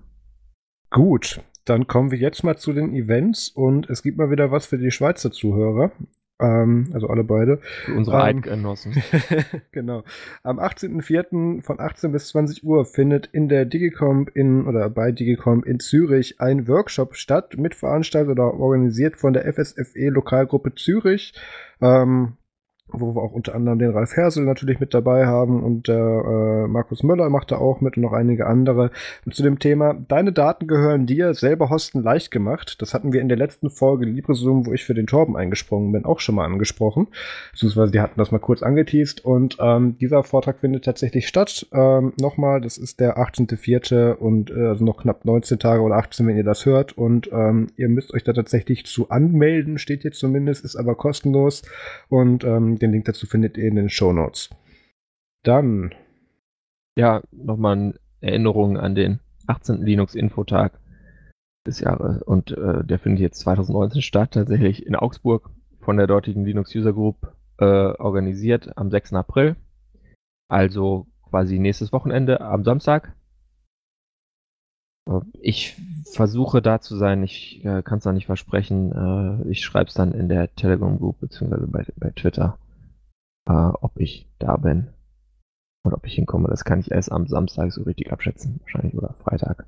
Gut, dann kommen wir jetzt mal zu den Events und es gibt mal wieder was für die Schweizer Zuhörer. Ähm, also alle beide. Für unsere ähm, Eidgenossen. genau. Am 18.04. von 18 bis 20 Uhr findet in der Digicomp in oder bei Digicomp in Zürich ein Workshop statt, mitveranstaltet oder organisiert von der FSFE Lokalgruppe Zürich. Ähm, wo wir auch unter anderem den Ralf Hersel natürlich mit dabei haben und der äh, Markus Möller macht da auch mit und noch einige andere. Und zu dem Thema, deine Daten gehören dir, selber hosten leicht gemacht. Das hatten wir in der letzten Folge LibreZoom, wo ich für den Torben eingesprungen bin, auch schon mal angesprochen. Beziehungsweise die hatten das mal kurz angeteased und ähm, dieser Vortrag findet tatsächlich statt. Ähm, nochmal, das ist der 18.04. und äh, also noch knapp 19 Tage oder 18, wenn ihr das hört und ähm, ihr müsst euch da tatsächlich zu anmelden, steht hier zumindest, ist aber kostenlos und ähm, den Link dazu findet ihr in den Show Notes. Dann. Ja, nochmal eine Erinnerung an den 18. Linux-Infotag des Jahres. Und äh, der findet jetzt 2019 statt, tatsächlich in Augsburg von der dortigen Linux User Group äh, organisiert am 6. April. Also quasi nächstes Wochenende am Samstag. Ich versuche da zu sein, ich äh, kann es noch nicht versprechen. Äh, ich schreibe es dann in der Telegram Group beziehungsweise bei, bei Twitter äh, ob ich da bin und ob ich hinkomme. Das kann ich erst am Samstag so richtig abschätzen, wahrscheinlich oder Freitag.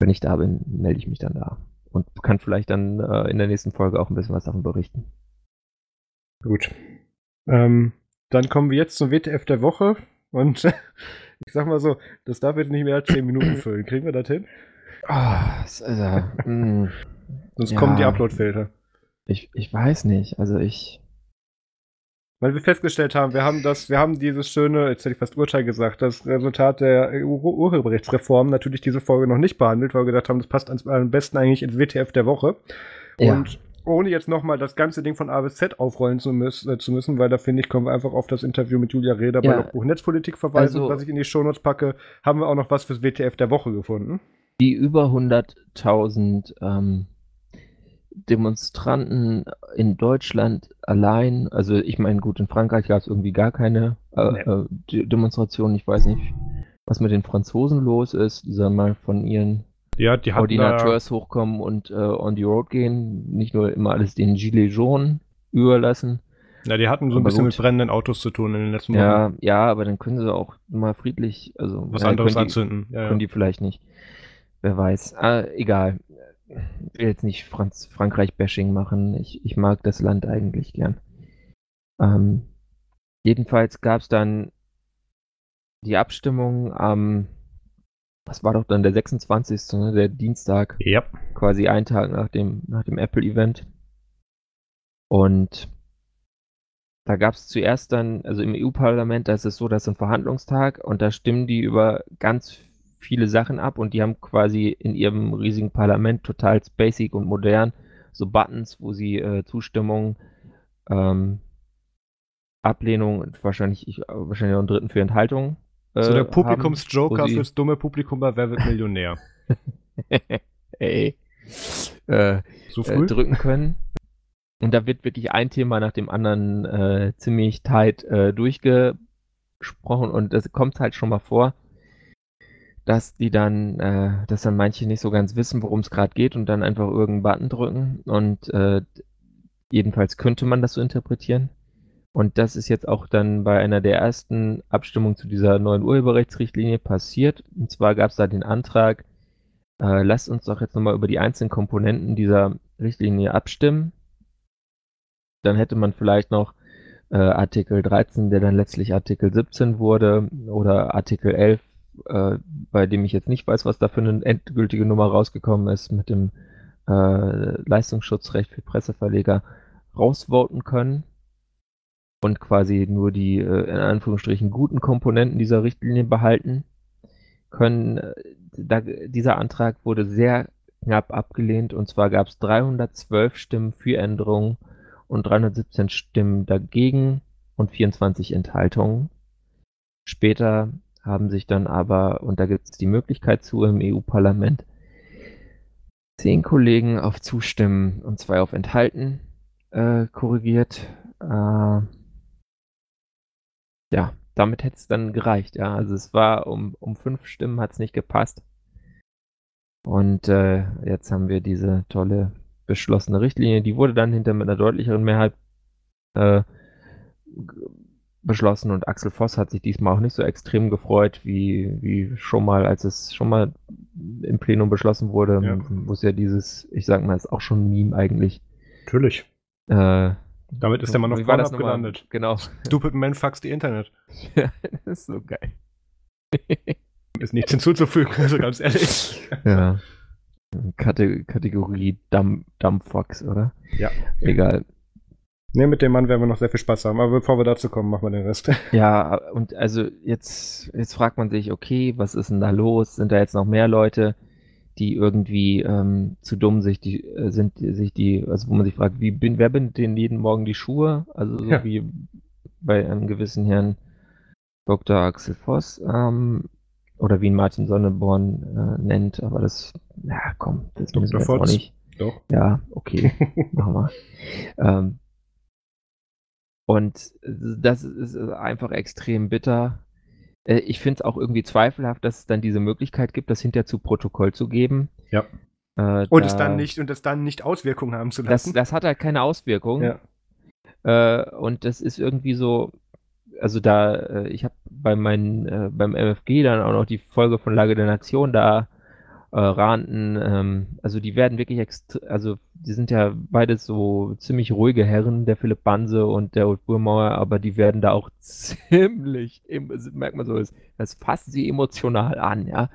Wenn ich da bin, melde ich mich dann da und kann vielleicht dann äh, in der nächsten Folge auch ein bisschen was davon berichten. Gut. Ähm, dann kommen wir jetzt zum WTF der Woche und ich sag mal so, das darf jetzt nicht mehr als 10 Minuten füllen. Kriegen wir das hin? Oh, das, also, mh, Sonst ja, kommen die Upload-Filter. Ich, ich weiß nicht. Also ich weil wir festgestellt haben, wir haben das, wir haben dieses schöne, jetzt hätte ich fast Urteil gesagt, das Resultat der Urheberrechtsreform natürlich diese Folge noch nicht behandelt, weil wir gedacht haben, das passt am besten eigentlich ins WTF der Woche. Ja. Und ohne jetzt nochmal das ganze Ding von A bis Z aufrollen zu, müß, äh, zu müssen, weil da finde ich, kommen wir einfach auf das Interview mit Julia Reda ja. bei Logbuch Netzpolitik verweisen, also, was ich in die Shownotes packe, haben wir auch noch was fürs WTF der Woche gefunden. Die über 100.000 ähm, Demonstranten in Deutschland allein, also ich meine, gut, in Frankreich gab es irgendwie gar keine äh, nee. äh, Demonstrationen. Ich weiß nicht, was mit den Franzosen los ist, die sollen mal von ihren ja, die Ordinateurs hochkommen und äh, on the road gehen, nicht nur immer alles den Gilets jaunes überlassen. Ja, die hatten so ein aber bisschen gut. mit brennenden Autos zu tun in den letzten Monaten. Ja, ja, aber dann können sie auch mal friedlich, also was ja, anderes können die, anzünden. Ja, können die vielleicht nicht. Wer weiß. Ah, egal will jetzt nicht Franz Frankreich-Bashing machen. Ich, ich mag das Land eigentlich gern. Ähm, jedenfalls gab es dann die Abstimmung am, was war doch dann der 26., ne, der Dienstag. Ja. Quasi einen Tag nach dem, nach dem Apple-Event. Und da gab es zuerst dann, also im EU-Parlament, da ist es so, dass ein Verhandlungstag und da stimmen die über ganz viele Sachen ab und die haben quasi in ihrem riesigen Parlament total basic und modern so Buttons, wo sie äh, Zustimmung, ähm, Ablehnung und wahrscheinlich, ich, wahrscheinlich auch einen dritten für Enthaltung. Äh, so der Publikumsjoker fürs dumme Publikum bei Wer wird Millionär? Ey. Äh, so früh? Äh, drücken können. Und da wird wirklich ein Thema nach dem anderen äh, ziemlich tight äh, durchgesprochen und das kommt halt schon mal vor, dass die dann, äh, dass dann manche nicht so ganz wissen, worum es gerade geht und dann einfach irgendeinen Button drücken. Und äh, jedenfalls könnte man das so interpretieren. Und das ist jetzt auch dann bei einer der ersten Abstimmungen zu dieser neuen Urheberrechtsrichtlinie passiert. Und zwar gab es da den Antrag, äh, lasst uns doch jetzt nochmal über die einzelnen Komponenten dieser Richtlinie abstimmen. Dann hätte man vielleicht noch äh, Artikel 13, der dann letztlich Artikel 17 wurde, oder Artikel 11, äh, bei dem ich jetzt nicht weiß, was da für eine endgültige Nummer rausgekommen ist, mit dem äh, Leistungsschutzrecht für Presseverleger rausvoten können und quasi nur die äh, in Anführungsstrichen guten Komponenten dieser Richtlinie behalten können. Da, dieser Antrag wurde sehr knapp abgelehnt und zwar gab es 312 Stimmen für Änderungen und 317 Stimmen dagegen und 24 Enthaltungen. Später haben sich dann aber, und da gibt es die Möglichkeit zu im EU-Parlament, zehn Kollegen auf Zustimmen und zwei auf Enthalten äh, korrigiert. Äh, ja, damit hätte es dann gereicht. Ja, also es war um, um fünf Stimmen hat es nicht gepasst. Und äh, jetzt haben wir diese tolle beschlossene Richtlinie. Die wurde dann hinter mit einer deutlicheren Mehrheit äh, beschlossen und Axel Voss hat sich diesmal auch nicht so extrem gefreut wie, wie schon mal, als es schon mal im Plenum beschlossen wurde, ja. wo es ja dieses, ich sag mal, ist auch schon ein Meme eigentlich. Natürlich. Äh, Damit ist der Mann auf Pornhub abgelandet. Genau. Stupid Man fucks the Internet. ja, das ist so geil. ist nichts hinzuzufügen, also ganz ehrlich. Ja. Kate Kategorie Dumb, Dumbfucks, oder? Ja. Egal. Ne, mit dem Mann werden wir noch sehr viel Spaß haben, aber bevor wir dazu kommen, machen wir den Rest. Ja, und also jetzt, jetzt fragt man sich, okay, was ist denn da los? Sind da jetzt noch mehr Leute, die irgendwie ähm, zu dumm sich die, äh, sind, sich die, also wo man sich fragt, wie bin, wer bindet denen jeden Morgen die Schuhe? Also so ja. wie bei einem gewissen Herrn Dr. Axel Voss, ähm, oder wie ihn Martin Sonneborn äh, nennt, aber das, ja komm, das müssen wir jetzt auch nicht. Doch. Ja, okay, machen wir. Ähm, und das ist einfach extrem bitter. Äh, ich finde es auch irgendwie zweifelhaft, dass es dann diese Möglichkeit gibt, das hinterher zu Protokoll zu geben. Ja. Äh, und da, es dann nicht und es dann nicht Auswirkungen haben zu lassen. Das, das hat halt keine Auswirkungen. Ja. Äh, und das ist irgendwie so, also da, äh, ich habe bei meinen, äh, beim MFG dann auch noch die Folge von Lage der Nation da äh, Ranten, ähm, also die werden wirklich, also die sind ja beides so ziemlich ruhige Herren, der Philipp Banse und der Old Burmauer, aber die werden da auch ziemlich, merkt man so, das fassen sie emotional an, ja,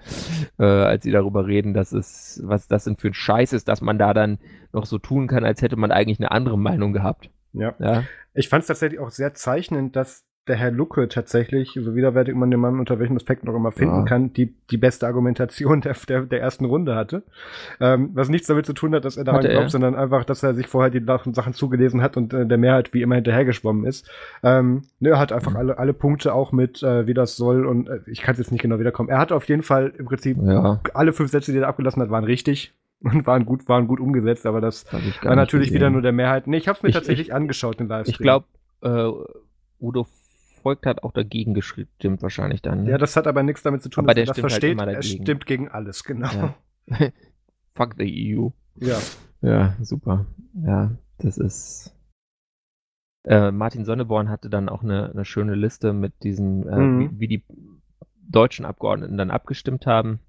äh, als sie darüber reden, dass es, was das denn für ein Scheiß ist, dass man da dann noch so tun kann, als hätte man eigentlich eine andere Meinung gehabt. Ja. ja. Ich fand es tatsächlich auch sehr zeichnend, dass der Herr Lucke tatsächlich, so widerwärtig man den Mann unter welchen Aspekten auch immer finden ja. kann, die, die beste Argumentation der, der, der ersten Runde hatte. Ähm, was nichts damit zu tun hat, dass er daran glaubt, sondern einfach, dass er sich vorher die Sachen zugelesen hat und äh, der Mehrheit wie immer hinterhergeschwommen ist. Ähm, ne, er hat einfach alle, alle Punkte auch mit, äh, wie das soll und äh, ich kann es jetzt nicht genau wiederkommen. Er hat auf jeden Fall im Prinzip ja. alle fünf Sätze, die er abgelassen hat, waren richtig und waren gut, waren gut umgesetzt, aber das war natürlich wieder nur der Mehrheit. Nee, ich habe es mir ich, tatsächlich ich, angeschaut, den Livestream. Ich glaube, äh, Udo verfolgt hat, auch dagegen gestimmt wahrscheinlich dann. Ne? Ja, das hat aber nichts damit zu tun, aber dass er das halt versteht. Halt er stimmt gegen alles, genau. Ja. Fuck the EU. Ja. Ja, super. Ja, das ist. Äh, Martin Sonneborn hatte dann auch eine, eine schöne Liste mit diesen, äh, mhm. wie, wie, die deutschen Abgeordneten dann abgestimmt haben.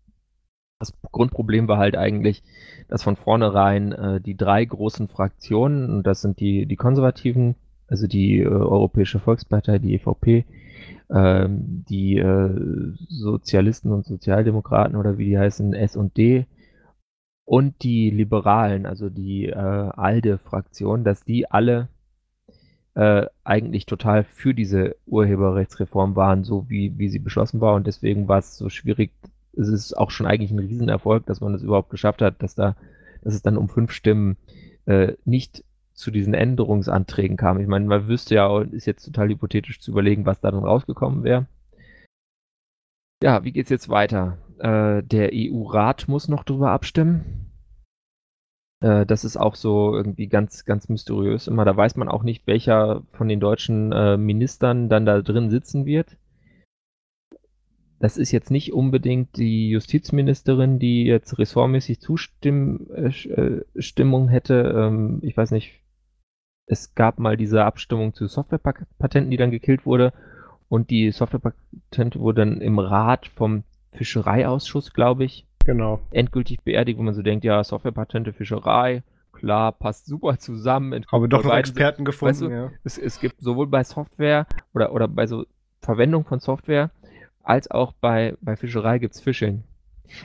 Das Grundproblem war halt eigentlich, dass von vornherein äh, die drei großen Fraktionen, und das sind die, die Konservativen, also die äh, Europäische Volkspartei, die EVP, ähm, die äh, Sozialisten und Sozialdemokraten oder wie die heißen, S und die Liberalen, also die äh, ALDE-Fraktion, dass die alle äh, eigentlich total für diese Urheberrechtsreform waren, so wie, wie sie beschlossen war. Und deswegen war es so schwierig. Es ist auch schon eigentlich ein Riesenerfolg, dass man das überhaupt geschafft hat, dass da, dass es dann um fünf Stimmen äh, nicht zu diesen Änderungsanträgen kam. Ich meine, man wüsste ja, ist jetzt total hypothetisch zu überlegen, was da dann rausgekommen wäre. Ja, wie geht's jetzt weiter? Äh, der EU-Rat muss noch drüber abstimmen. Äh, das ist auch so irgendwie ganz, ganz mysteriös immer. Da weiß man auch nicht, welcher von den deutschen äh, Ministern dann da drin sitzen wird. Das ist jetzt nicht unbedingt die Justizministerin, die jetzt ressortmäßig Zustimmung äh, hätte. Ähm, ich weiß nicht, es gab mal diese Abstimmung zu Softwarepatenten, die dann gekillt wurde. Und die Softwarepatente wurde dann im Rat vom Fischereiausschuss, glaube ich, genau. endgültig beerdigt, wo man so denkt, ja, Softwarepatente, Fischerei, klar, passt super zusammen. Aber doch noch Experten gefunden, weißt du, ja. Es, es gibt sowohl bei Software oder, oder bei so Verwendung von Software als auch bei, bei Fischerei gibt es Fischeln.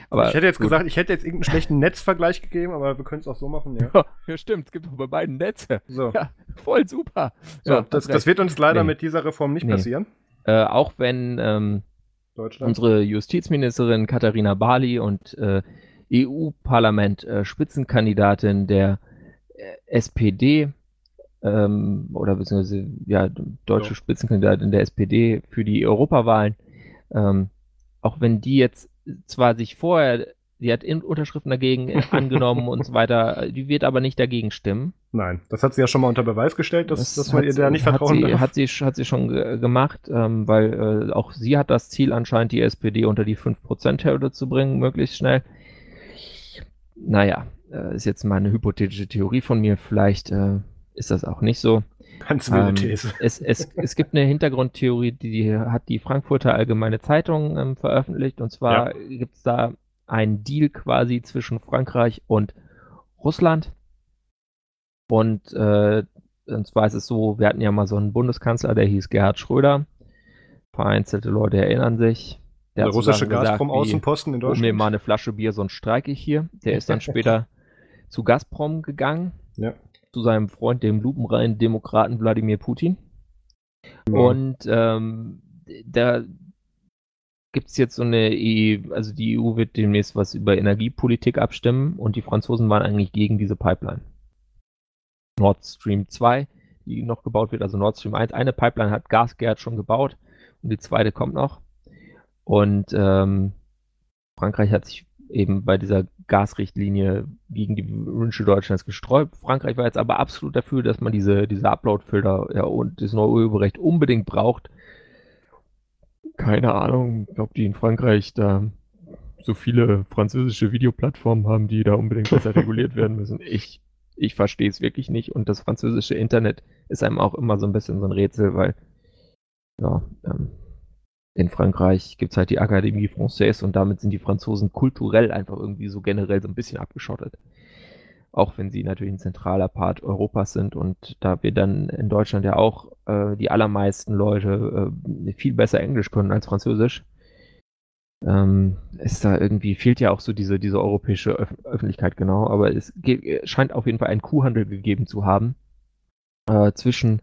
Aber ich hätte jetzt gut. gesagt, ich hätte jetzt irgendeinen schlechten Netzvergleich gegeben, aber wir können es auch so machen, ja. ja. stimmt, es gibt auch bei beiden Netze. So. Ja, voll super. So, ja, das, das, wird uns leider nee. mit dieser Reform nicht nee. passieren. Äh, auch wenn ähm, unsere Justizministerin Katharina Barley und äh, EU-Parlament äh, Spitzenkandidatin der äh, SPD ähm, oder beziehungsweise ja, deutsche so. Spitzenkandidatin der SPD für die Europawahlen ähm, auch wenn die jetzt zwar sich vorher, sie hat Unterschriften dagegen angenommen und so weiter, die wird aber nicht dagegen stimmen. Nein, das hat sie ja schon mal unter Beweis gestellt, dass, Das dass man ihr da nicht hat vertrauen sie, darf. Hat sie, hat sie schon ge- gemacht, ähm, weil äh, auch sie hat das Ziel anscheinend, die SPD unter die 5%-Hürde zu bringen, möglichst schnell. Naja, äh, ist jetzt mal eine hypothetische Theorie von mir, vielleicht äh, ist das auch nicht so. Ganz wilde Ähm, These. es, es, es gibt eine Hintergrundtheorie, die, die hat die Frankfurter Allgemeine Zeitung ähm, veröffentlicht. Und zwar gibt es da einen Deal quasi zwischen Frankreich und Russland. Und, äh, und zwar ist es so, wir hatten ja mal so einen Bundeskanzler, der hieß Gerhard Schröder. Vereinzelte Leute erinnern sich. Der hat russische sozusagen gesagt, Gazprom wie, Außenposten in hol mir Deutschland. mal eine Flasche Bier, sonst streike ich hier. Der ist dann später zu Gazprom gegangen Ja. Zu seinem Freund, dem lupenreinen Demokraten Wladimir Putin. Ja. Und ähm, da gibt es jetzt so eine, EU, also die EU wird demnächst was über Energiepolitik abstimmen und die Franzosen waren eigentlich gegen diese Pipeline. Nord Stream 2, die noch gebaut wird, also Nord Stream 1. Eine Pipeline hat Gasgerd schon gebaut und die zweite kommt noch. Und ähm, Frankreich hat sich eben bei dieser Gasrichtlinie gegen die Wünsche Deutschlands gesträubt. Frankreich war jetzt aber absolut dafür, dass man diese, diese Upload-Filter ja, und das neue Urheberrecht unbedingt braucht. Keine Ahnung, ich glaube, die in Frankreich da so viele französische Videoplattformen haben, die da unbedingt besser reguliert werden müssen. Ich, ich verstehe es wirklich nicht und das französische Internet ist einem auch immer so ein bisschen so ein Rätsel, weil ja, ähm, in Frankreich gibt es halt die Akademie Française und damit sind die Franzosen kulturell einfach irgendwie so generell so ein bisschen abgeschottet. Auch wenn sie natürlich ein zentraler Part Europas sind und da wir dann in Deutschland ja auch äh, die allermeisten Leute äh, viel besser Englisch können als Französisch, ähm, ist da irgendwie, fehlt ja auch so diese, diese europäische Öf Öffentlichkeit genau, aber es scheint auf jeden Fall einen Kuhhandel gegeben zu haben äh, zwischen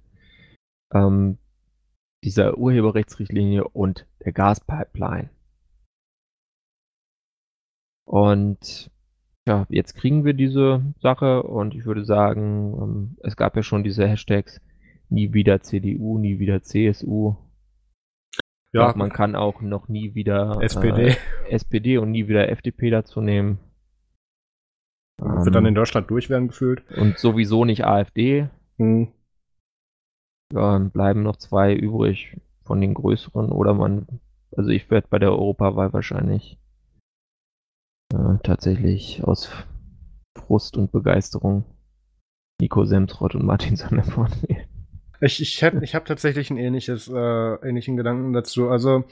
ähm, dieser Urheberrechtsrichtlinie und der Gaspipeline. Und ja, jetzt kriegen wir diese Sache und ich würde sagen, ähm, es gab ja schon diese Hashtags nie wieder CDU, nie wieder CSU. Ja, glaub, man kann auch noch nie wieder SPD. Äh, SPD und nie wieder FDP dazu nehmen. Wird dann in Ähm, Deutschland durch werden gefühlt. und sowieso nicht AfD. Hm. Ja, dann bleiben noch zwei übrig von den größeren oder man, also ich werde bei der Europawahl wahrscheinlich äh, tatsächlich aus Frust und Begeisterung Nico Semsrott und Martin Sonneborn wählen. Ich, ich, hätt- ich habe tatsächlich ein ähnliches, äh, ähnlichen Gedanken dazu. Also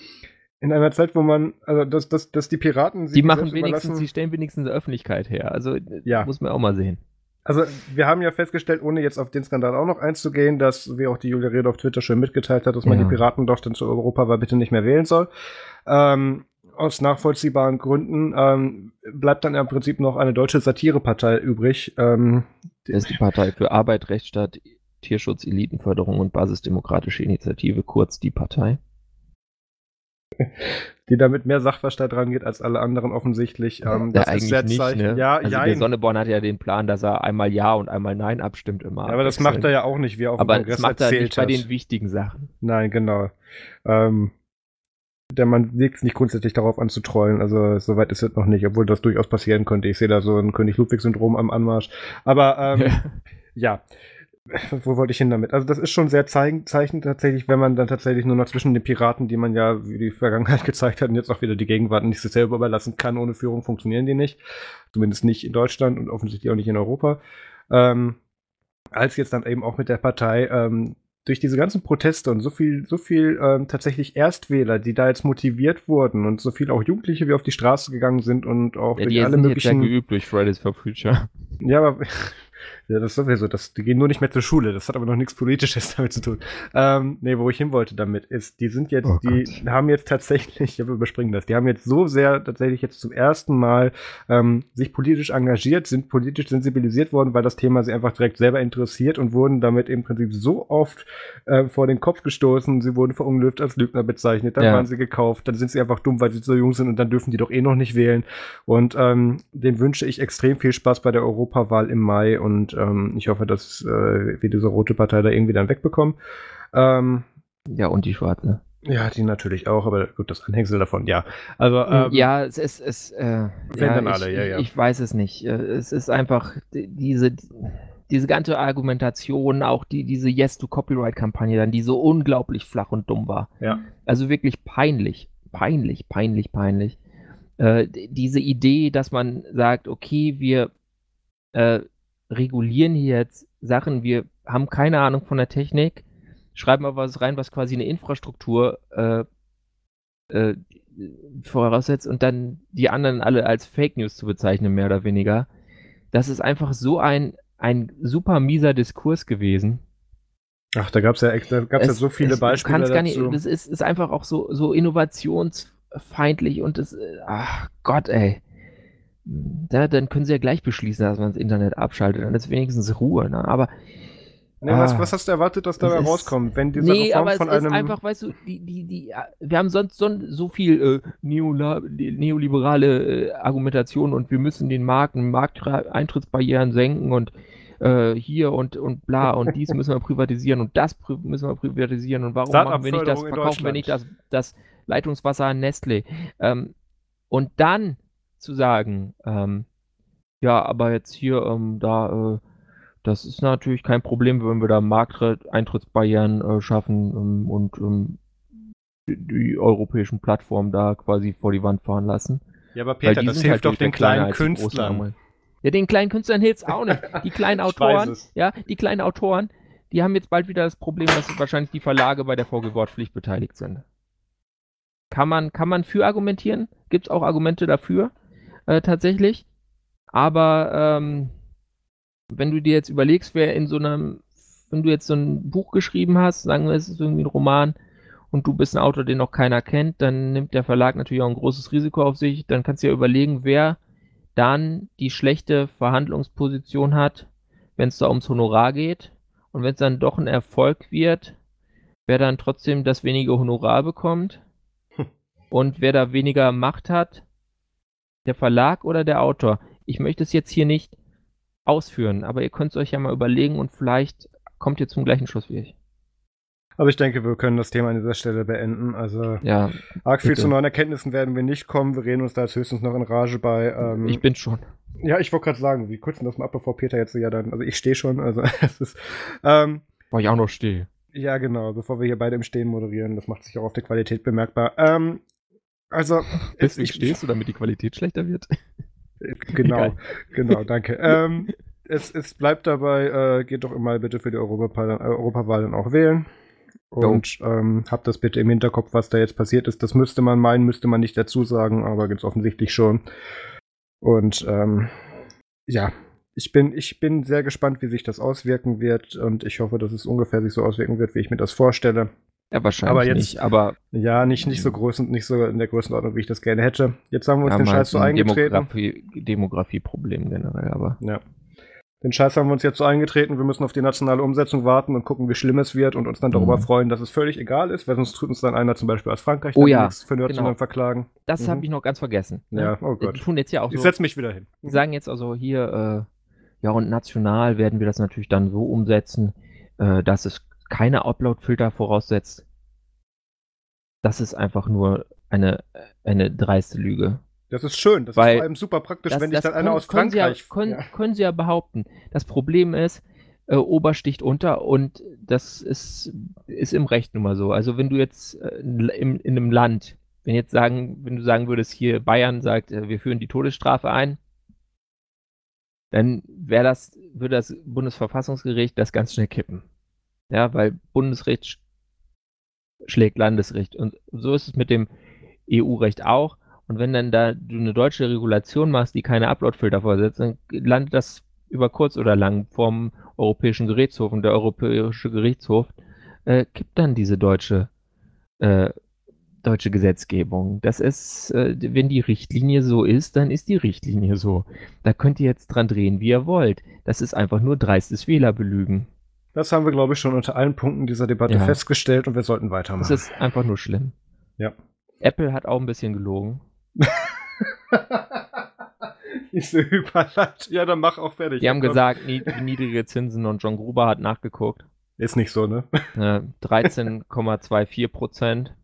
in einer Zeit, wo man, also dass, dass, dass die Piraten sich Die machen wenigstens, die stellen wenigstens eine Öffentlichkeit her. Also äh, Ja. muss man auch mal sehen. Also wir haben ja festgestellt, ohne jetzt auf den Skandal auch noch einzugehen, dass, wie auch die Julia Rede auf Twitter schon mitgeteilt hat, dass man Ja. die Piraten doch dann zur Europawahl bitte nicht mehr wählen soll. Ähm, aus nachvollziehbaren Gründen ähm, bleibt dann im Prinzip noch eine deutsche Satirepartei übrig. Ähm, Das ist die Partei für Arbeit, Rechtsstaat, Tierschutz, Elitenförderung und Basisdemokratische Initiative, kurz die Partei. die da mit mehr Sachverstand rangeht als alle anderen offensichtlich. Ähm, Ja, das eigentlich ist sehr nicht, ne? Ja, also jein. der Sonneborn hat ja den Plan, dass er einmal Ja und einmal Nein abstimmt immer. Ja, aber das macht er ja auch nicht, wie er auf dem Aber Kongress das macht er nicht bei den wichtigen Sachen. Nein, genau. Ähm, der Mann legt es nicht grundsätzlich darauf an zu trollen, also soweit ist es noch nicht, obwohl das durchaus passieren könnte. Ich sehe da so ein König-Ludwig-Syndrom am Anmarsch. Aber ähm, ja, wo wollte ich hin damit? Also das ist schon sehr zeichen tatsächlich, wenn man dann tatsächlich nur noch zwischen den Piraten, die man ja wie die Vergangenheit gezeigt hat und jetzt auch wieder die Gegenwart nicht sich selber überlassen kann, ohne Führung funktionieren die nicht. Zumindest nicht in Deutschland und offensichtlich auch nicht in Europa. Ähm, als jetzt dann eben auch mit der Partei ähm, durch diese ganzen Proteste und so viel, so viel ähm, tatsächlich Erstwähler, die da jetzt motiviert wurden und so viel auch Jugendliche, wie auf die Straße gegangen sind und auch Ja, durch die alle sind jetzt ja möglichen. geübt durch Fridays for Future. Ja, aber ja, das ist sowieso, das, die gehen nur nicht mehr zur Schule. Das hat aber noch nichts Politisches damit zu tun. Ähm, nee, wo ich hin wollte damit ist, die sind jetzt, Oh die Gott. haben jetzt tatsächlich, ja, wir überspringen das, die haben jetzt so sehr tatsächlich jetzt zum ersten Mal ähm, sich politisch engagiert, sind politisch sensibilisiert worden, weil das Thema sie einfach direkt selber interessiert und wurden damit im Prinzip so oft äh, vor den Kopf gestoßen, sie wurden verunglückt als Lügner bezeichnet, dann Ja. waren sie gekauft, dann sind sie einfach dumm, weil sie so jung sind und dann dürfen die doch eh noch nicht wählen. Und ähm, den wünsche ich extrem viel Spaß bei der Europawahl im Mai und ähm, ich hoffe, dass äh, wir diese rote Partei da irgendwie dann wegbekommen. Ähm, Ja, und die Schwarze. Ja, die natürlich auch, aber gut, das Anhängsel davon, ja. Also, ähm, ja, es ist, es, äh, wenn ja, dann alle, ich, ja, ja. Ich weiß es nicht. Äh, es ist einfach diese, diese ganze Argumentation, auch die, diese Yes-to-Copyright-Kampagne dann, die so unglaublich flach und dumm war. Ja. Also wirklich peinlich, peinlich, peinlich, peinlich. Äh, diese Idee, dass man sagt, okay, wir äh, regulieren hier jetzt Sachen, wir haben keine Ahnung von der Technik, schreiben aber was rein, was quasi eine Infrastruktur äh, äh, voraussetzt und dann die anderen alle als Fake News zu bezeichnen, mehr oder weniger. Das ist einfach so ein, ein super mieser Diskurs gewesen. Ach, da gab es ja, da gab's es, ja so viele es, Beispiele. Du gar nicht, das ist, ist einfach auch so, so innovationsfeindlich und das, ach Gott, ey. Da, dann können sie ja gleich beschließen, dass man das Internet abschaltet. Dann ist wenigstens Ruhe. Ne? Aber Nee, ah, was, was, hast du erwartet, dass dabei rauskommt, wenn diese nee, Reform aber von es einem. Ist einfach, weißt du, die, die, die, wir haben sonst so, so viel äh, Neola, neoliberale äh, Argumentation und wir müssen den Markt, Markteintrittsbarrieren senken und äh, hier und, und bla und dies müssen wir privatisieren und das müssen wir privatisieren und warum machen wir nicht das, verkaufen wir nicht das, das Leitungswasser an Nestle. Ähm, und dann zu sagen, ähm, ja, aber jetzt hier, ähm, da, äh, das ist natürlich kein Problem, wenn wir da Markteintrittsbarrieren äh, schaffen ähm, und ähm, die, die, europäischen Plattformen da quasi vor die Wand fahren lassen. Ja, aber Peter, das hilft halt doch den kleinen Künstlern. Ja, den kleinen Künstlern hilft es auch nicht. Die kleinen Autoren, ja, die kleinen Autoren, die haben jetzt bald wieder das Problem, dass wahrscheinlich die Verlage bei der VG-Wortpflicht beteiligt sind. Kann man, kann man für argumentieren? Gibt es auch Argumente dafür, äh, tatsächlich. Aber ähm, wenn du dir jetzt überlegst, wer in so einem, wenn du jetzt so ein Buch geschrieben hast, sagen wir, es ist irgendwie ein Roman und du bist ein Autor, den noch keiner kennt, dann nimmt der Verlag natürlich auch ein großes Risiko auf sich. Dann kannst du ja überlegen, wer dann die schlechte Verhandlungsposition hat, wenn es da ums Honorar geht. Und wenn es dann doch ein Erfolg wird, wer dann trotzdem das wenige Honorar bekommt und wer da weniger Macht hat, der Verlag oder der Autor. Ich möchte es jetzt hier nicht ausführen, aber ihr könnt es euch ja mal überlegen und vielleicht kommt ihr zum gleichen Schluss wie ich. Aber ich denke, wir können das Thema an dieser Stelle beenden. Also ja, arg viel zu neuen Erkenntnissen werden wir nicht kommen. Wir reden uns da jetzt höchstens noch in Rage bei. Ähm, ich bin schon. Ja, ich wollte gerade sagen, wie kürzen das mal ab, bevor Peter jetzt ja dann. Also ich stehe schon. Also es ist. Ähm, Weil ich auch noch stehe. Ja, genau, bevor wir hier beide im Stehen moderieren. Das macht sich auch auf der Qualität bemerkbar. Ähm, also. Deswegen stehst du, damit die Qualität schlechter wird? Genau, genau, danke. ähm, es, es bleibt dabei, äh, geht doch immer bitte für die Europawahl, Europawahl dann auch wählen. Und ähm, habt das bitte im Hinterkopf, was da jetzt passiert ist. Das müsste man meinen, müsste man nicht dazu sagen, aber gibt es offensichtlich schon. Und ähm, ja, ich bin, ich bin sehr gespannt, wie sich das auswirken wird. Und ich hoffe, dass es ungefähr sich so auswirken wird, wie ich mir das vorstelle. Ja, wahrscheinlich aber jetzt, nicht, aber. Ja, nicht, nicht so groß und nicht so in der Größenordnung, wie ich das gerne hätte. Jetzt haben wir uns ja, den Scheiß so eingetreten. Demografie, Demografieproblem generell, aber. Ja. Den Scheiß haben wir uns jetzt so eingetreten. Wir müssen auf die nationale Umsetzung warten und gucken, wie schlimm es wird und uns dann darüber mhm. freuen, dass es völlig egal ist, weil sonst tut uns dann einer zum Beispiel aus Frankreich oh, ja. für Nerds genau. verklagen. Das mhm. habe ich noch ganz vergessen. Ne? Ja, oh Gott. Die tun jetzt ja auch so. Ich setze mich wieder hin. Die sagen jetzt also hier, äh, ja, und national werden wir das natürlich dann so umsetzen, äh, dass es keine Upload-Filter voraussetzt das ist einfach nur eine, eine dreiste Lüge. Das ist schön, das Weil ist vor allem super praktisch, das, wenn dich dann einer aus Frankreich... Sie ja, können, ja. können Sie ja behaupten. Das Problem ist, äh, Ober sticht unter und das ist, ist im Recht nun mal so. Also wenn du jetzt äh, in, in, einem Land, wenn jetzt sagen, wenn du sagen würdest, hier Bayern sagt, äh, wir führen die Todesstrafe ein, dann wäre das, würde das Bundesverfassungsgericht das ganz schnell kippen. Ja, weil Bundesrecht schlägt Landesrecht. Und so ist es mit dem EU-Recht auch. Und wenn dann da du eine deutsche Regulation machst, die keine Uploadfilter vorsetzt, dann landet das über kurz oder lang vom Europäischen Gerichtshof und der Europäische Gerichtshof äh, kippt dann diese deutsche äh, deutsche Gesetzgebung. Das ist, äh, wenn die Richtlinie so ist, dann ist die Richtlinie so. Da könnt ihr jetzt dran drehen, wie ihr wollt. Das ist einfach nur dreistes Wählerbelügen. Das haben wir, glaube ich, schon unter allen Punkten dieser Debatte ja. festgestellt und wir sollten weitermachen. Das ist einfach nur schlimm. Ja. Apple hat auch ein bisschen gelogen. Diese Überleitung. Ja, dann mach auch fertig. Die haben gesagt, niedrige Zinsen und John Gruber hat nachgeguckt. Ist nicht so, ne? Äh, 13,24 Prozent.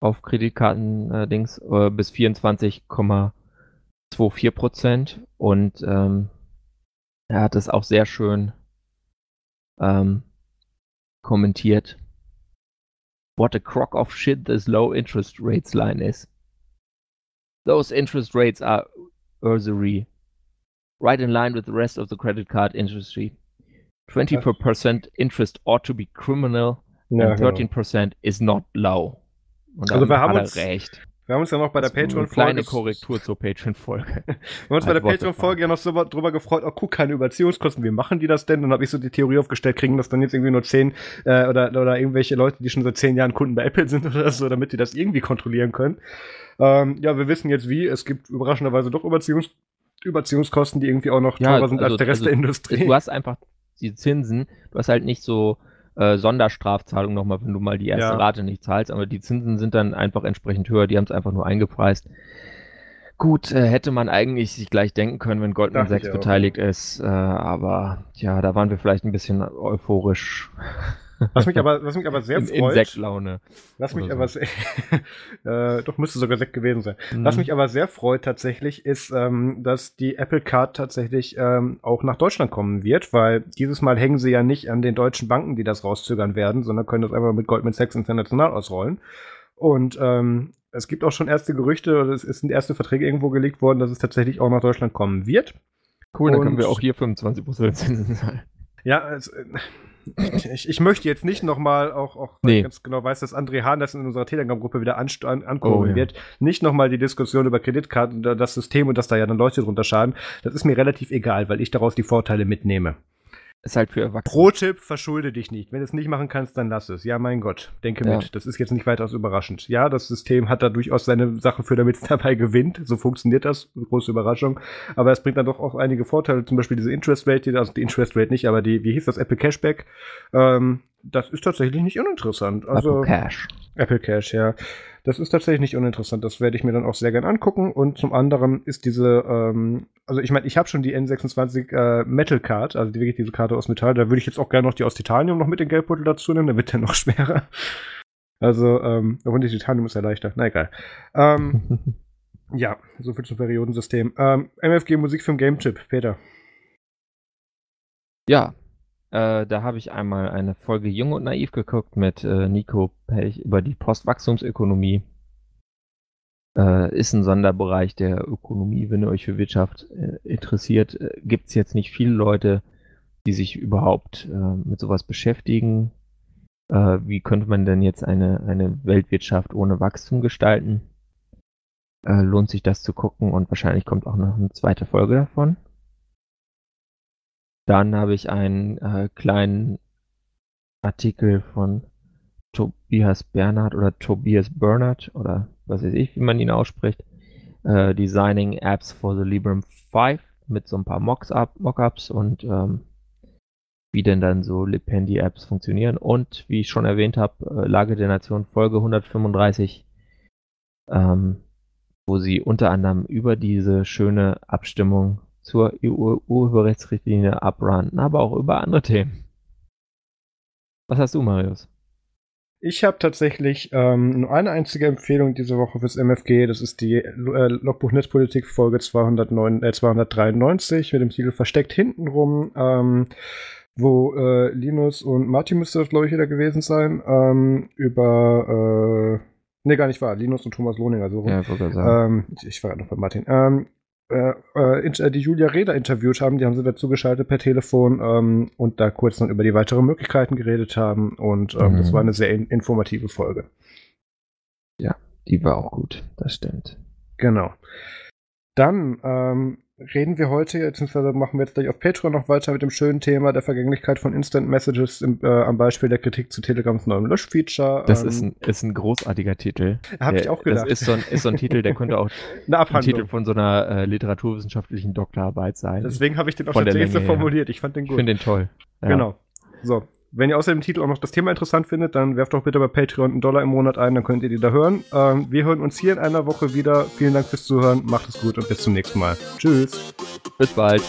auf Kreditkarten-Dings äh, bis 24,24 Prozent. Und ähm, er hat es auch sehr schön ähm, kommentiert. What a crock of shit this low interest rates line is. Those interest rates are usury, right in line with the rest of the credit card industry. 24% interest ought to be criminal, Ja, and 13% is not low. Und Also wir haben uns- recht. Wir haben uns ja noch bei der Patreon-Folge. Kleine Korrektur zur Patreon-Folge. Wir haben uns bei der Patreon-Folge ja noch so drüber gefreut, oh, guck, keine Überziehungskosten, wie machen die das denn? Dann habe ich so die Theorie aufgestellt, kriegen das dann jetzt irgendwie nur zehn äh, oder, oder irgendwelche Leute, die schon seit zehn Jahren Kunden bei Apple sind oder so, damit die das irgendwie kontrollieren können. Ähm, ja, wir wissen jetzt wie. Es gibt überraschenderweise doch Überziehungs Überziehungskosten, die irgendwie auch noch Ja, teurer sind also- als der Rest also der Industrie. Du hast einfach die Zinsen, du hast halt nicht so äh, Sonderstrafzahlung nochmal, wenn du mal die erste Ja. Rate nicht zahlst, aber die Zinsen sind dann einfach entsprechend höher, die haben es einfach nur eingepreist. Gut, äh, hätte man eigentlich sich gleich denken können, wenn Goldman Sachs beteiligt ist, äh, aber ja, da waren wir vielleicht ein bisschen euphorisch. Was mich aber, was mich aber sehr in, freut, Sektlaune. was mich oder aber sehr, äh, doch müsste sogar Sekt gewesen sein. Mhm. Was mich aber sehr freut tatsächlich, ist, ähm, dass die Apple Card tatsächlich ähm, auch nach Deutschland kommen wird, weil dieses Mal hängen sie ja nicht an den deutschen Banken, die das rauszögern werden, sondern können das einfach mit Goldman Sachs international ausrollen. Und ähm, es gibt auch schon erste Gerüchte, oder es sind erste Verträge irgendwo gelegt worden, dass es tatsächlich auch nach Deutschland kommen wird. Cool, dann können wir auch hier 25% Zinsen zahlen. Ja, äh, ich, ich möchte jetzt nicht nochmal, auch, auch Nee. ganz genau weiß, dass André Hahn das in unserer Telegram-Gruppe wieder an, ankurbeln Oh, ja. wird, nicht nochmal die Diskussion über Kreditkarten, und das System und dass da ja dann Leute drunter schaden. Das ist mir relativ egal, weil ich daraus die Vorteile mitnehme. Ist halt für Erwachsene. Pro-Tipp, verschulde dich nicht. Wenn du es nicht machen kannst, dann lass es. Ja, mein Gott, denke Ja. mit. Das ist jetzt nicht weitaus überraschend. Ja, das System hat da durchaus seine Sache für, damit es dabei gewinnt. So funktioniert das. Große Überraschung. Aber es bringt dann doch auch einige Vorteile. Zum Beispiel diese Interest Rate, die- also die Interest Rate nicht, aber die, wie hieß das, Apple Cashback. Ähm, das ist tatsächlich nicht uninteressant. Also, Apple Cash. Apple Cash, ja. Das ist tatsächlich nicht uninteressant. Das werde ich mir dann auch sehr gern angucken. Und zum anderen ist diese, ähm, also ich meine, ich habe schon die N26 äh, Metal Card, also die, wirklich diese Karte aus Metall. Da würde ich jetzt auch gerne noch die aus Titanium noch mit den Geldbeutel dazu nehmen. Da wird der noch schwerer. Also, ähm, obwohl die Titanium ist ja leichter. Na egal. Ähm, ja, so viel zum Periodensystem. Ähm, MFG Musikfilm Game Chip, Peter. Ja, äh, da habe ich einmal eine Folge Jung und Naiv geguckt mit äh, Nico Pech über die Postwachstumsökonomie. Äh, ist ein Sonderbereich der Ökonomie, wenn ihr euch für Wirtschaft äh, interessiert. Äh, Gibt es jetzt nicht viele Leute, die sich überhaupt äh, mit sowas beschäftigen. Wie könnte man denn jetzt eine, eine Weltwirtschaft ohne Wachstum gestalten? Lohnt sich das zu gucken und wahrscheinlich kommt auch noch eine zweite Folge davon. Dann habe ich einen äh, kleinen Artikel von Tobias Bernhard oder Tobias Bernhard oder was weiß ich, wie man ihn ausspricht. Äh, Designing Apps for the Librem 5 mit so ein paar Mockups und ähm, wie denn dann so Lipendi-Apps funktionieren. Und wie ich schon erwähnt habe, äh, Lage der Nation Folge 135, ähm, wo sie unter anderem über diese schöne Abstimmung zur EU-Urheberrechtsrichtlinie abrunden, aber auch über andere Themen. Was hast du, Marius? Ich habe tatsächlich ähm, nur eine einzige Empfehlung diese Woche fürs MFG. Das ist die äh, Logbuch Netzpolitik Folge 209, äh, 293 mit dem Titel Versteckt hintenrum, ähm, wo äh, Linus und Martin müsste das, glaube ich, wieder gewesen sein, ähm, über, äh, nee, gar nicht wahr, Linus und Thomas Lohninger, so rum. Ja, ich. Ähm, ich war gerade noch bei Martin. Ähm, äh, äh, äh, die Julia Reda interviewt haben, die haben sie dazu geschaltet per Telefon ähm, und da kurz dann über die weiteren Möglichkeiten geredet haben und ähm, Mhm. das war eine sehr in informative Folge. Die war auch gut, das stimmt. Genau. Dann ähm, reden wir heute, beziehungsweise machen wir jetzt gleich auf Patreon noch weiter mit dem schönen Thema der Vergänglichkeit von Instant Messages im, äh, am Beispiel der Kritik zu Telegrams neuem Löschfeature. Das ähm, ist, ein, ist ein großartiger Titel. Hab ich auch gedacht. Das ist so ein, ist so ein Titel, der könnte auch ein. Titel von so einer äh, literaturwissenschaftlichen Doktorarbeit sein. Deswegen habe ich den auch Von tatsächlich so formuliert. Ich fand den ich gut. finde den toll. Ja. Genau. So. Wenn ihr außer dem Titel auch noch das Thema interessant findet, dann werft doch bitte bei Patreon einen Dollar im Monat ein, dann könnt ihr die da hören. Ähm, wir hören uns hier in einer Woche wieder. Vielen Dank fürs Zuhören, macht es gut und bis zum nächsten Mal. Tschüss. Bis bald.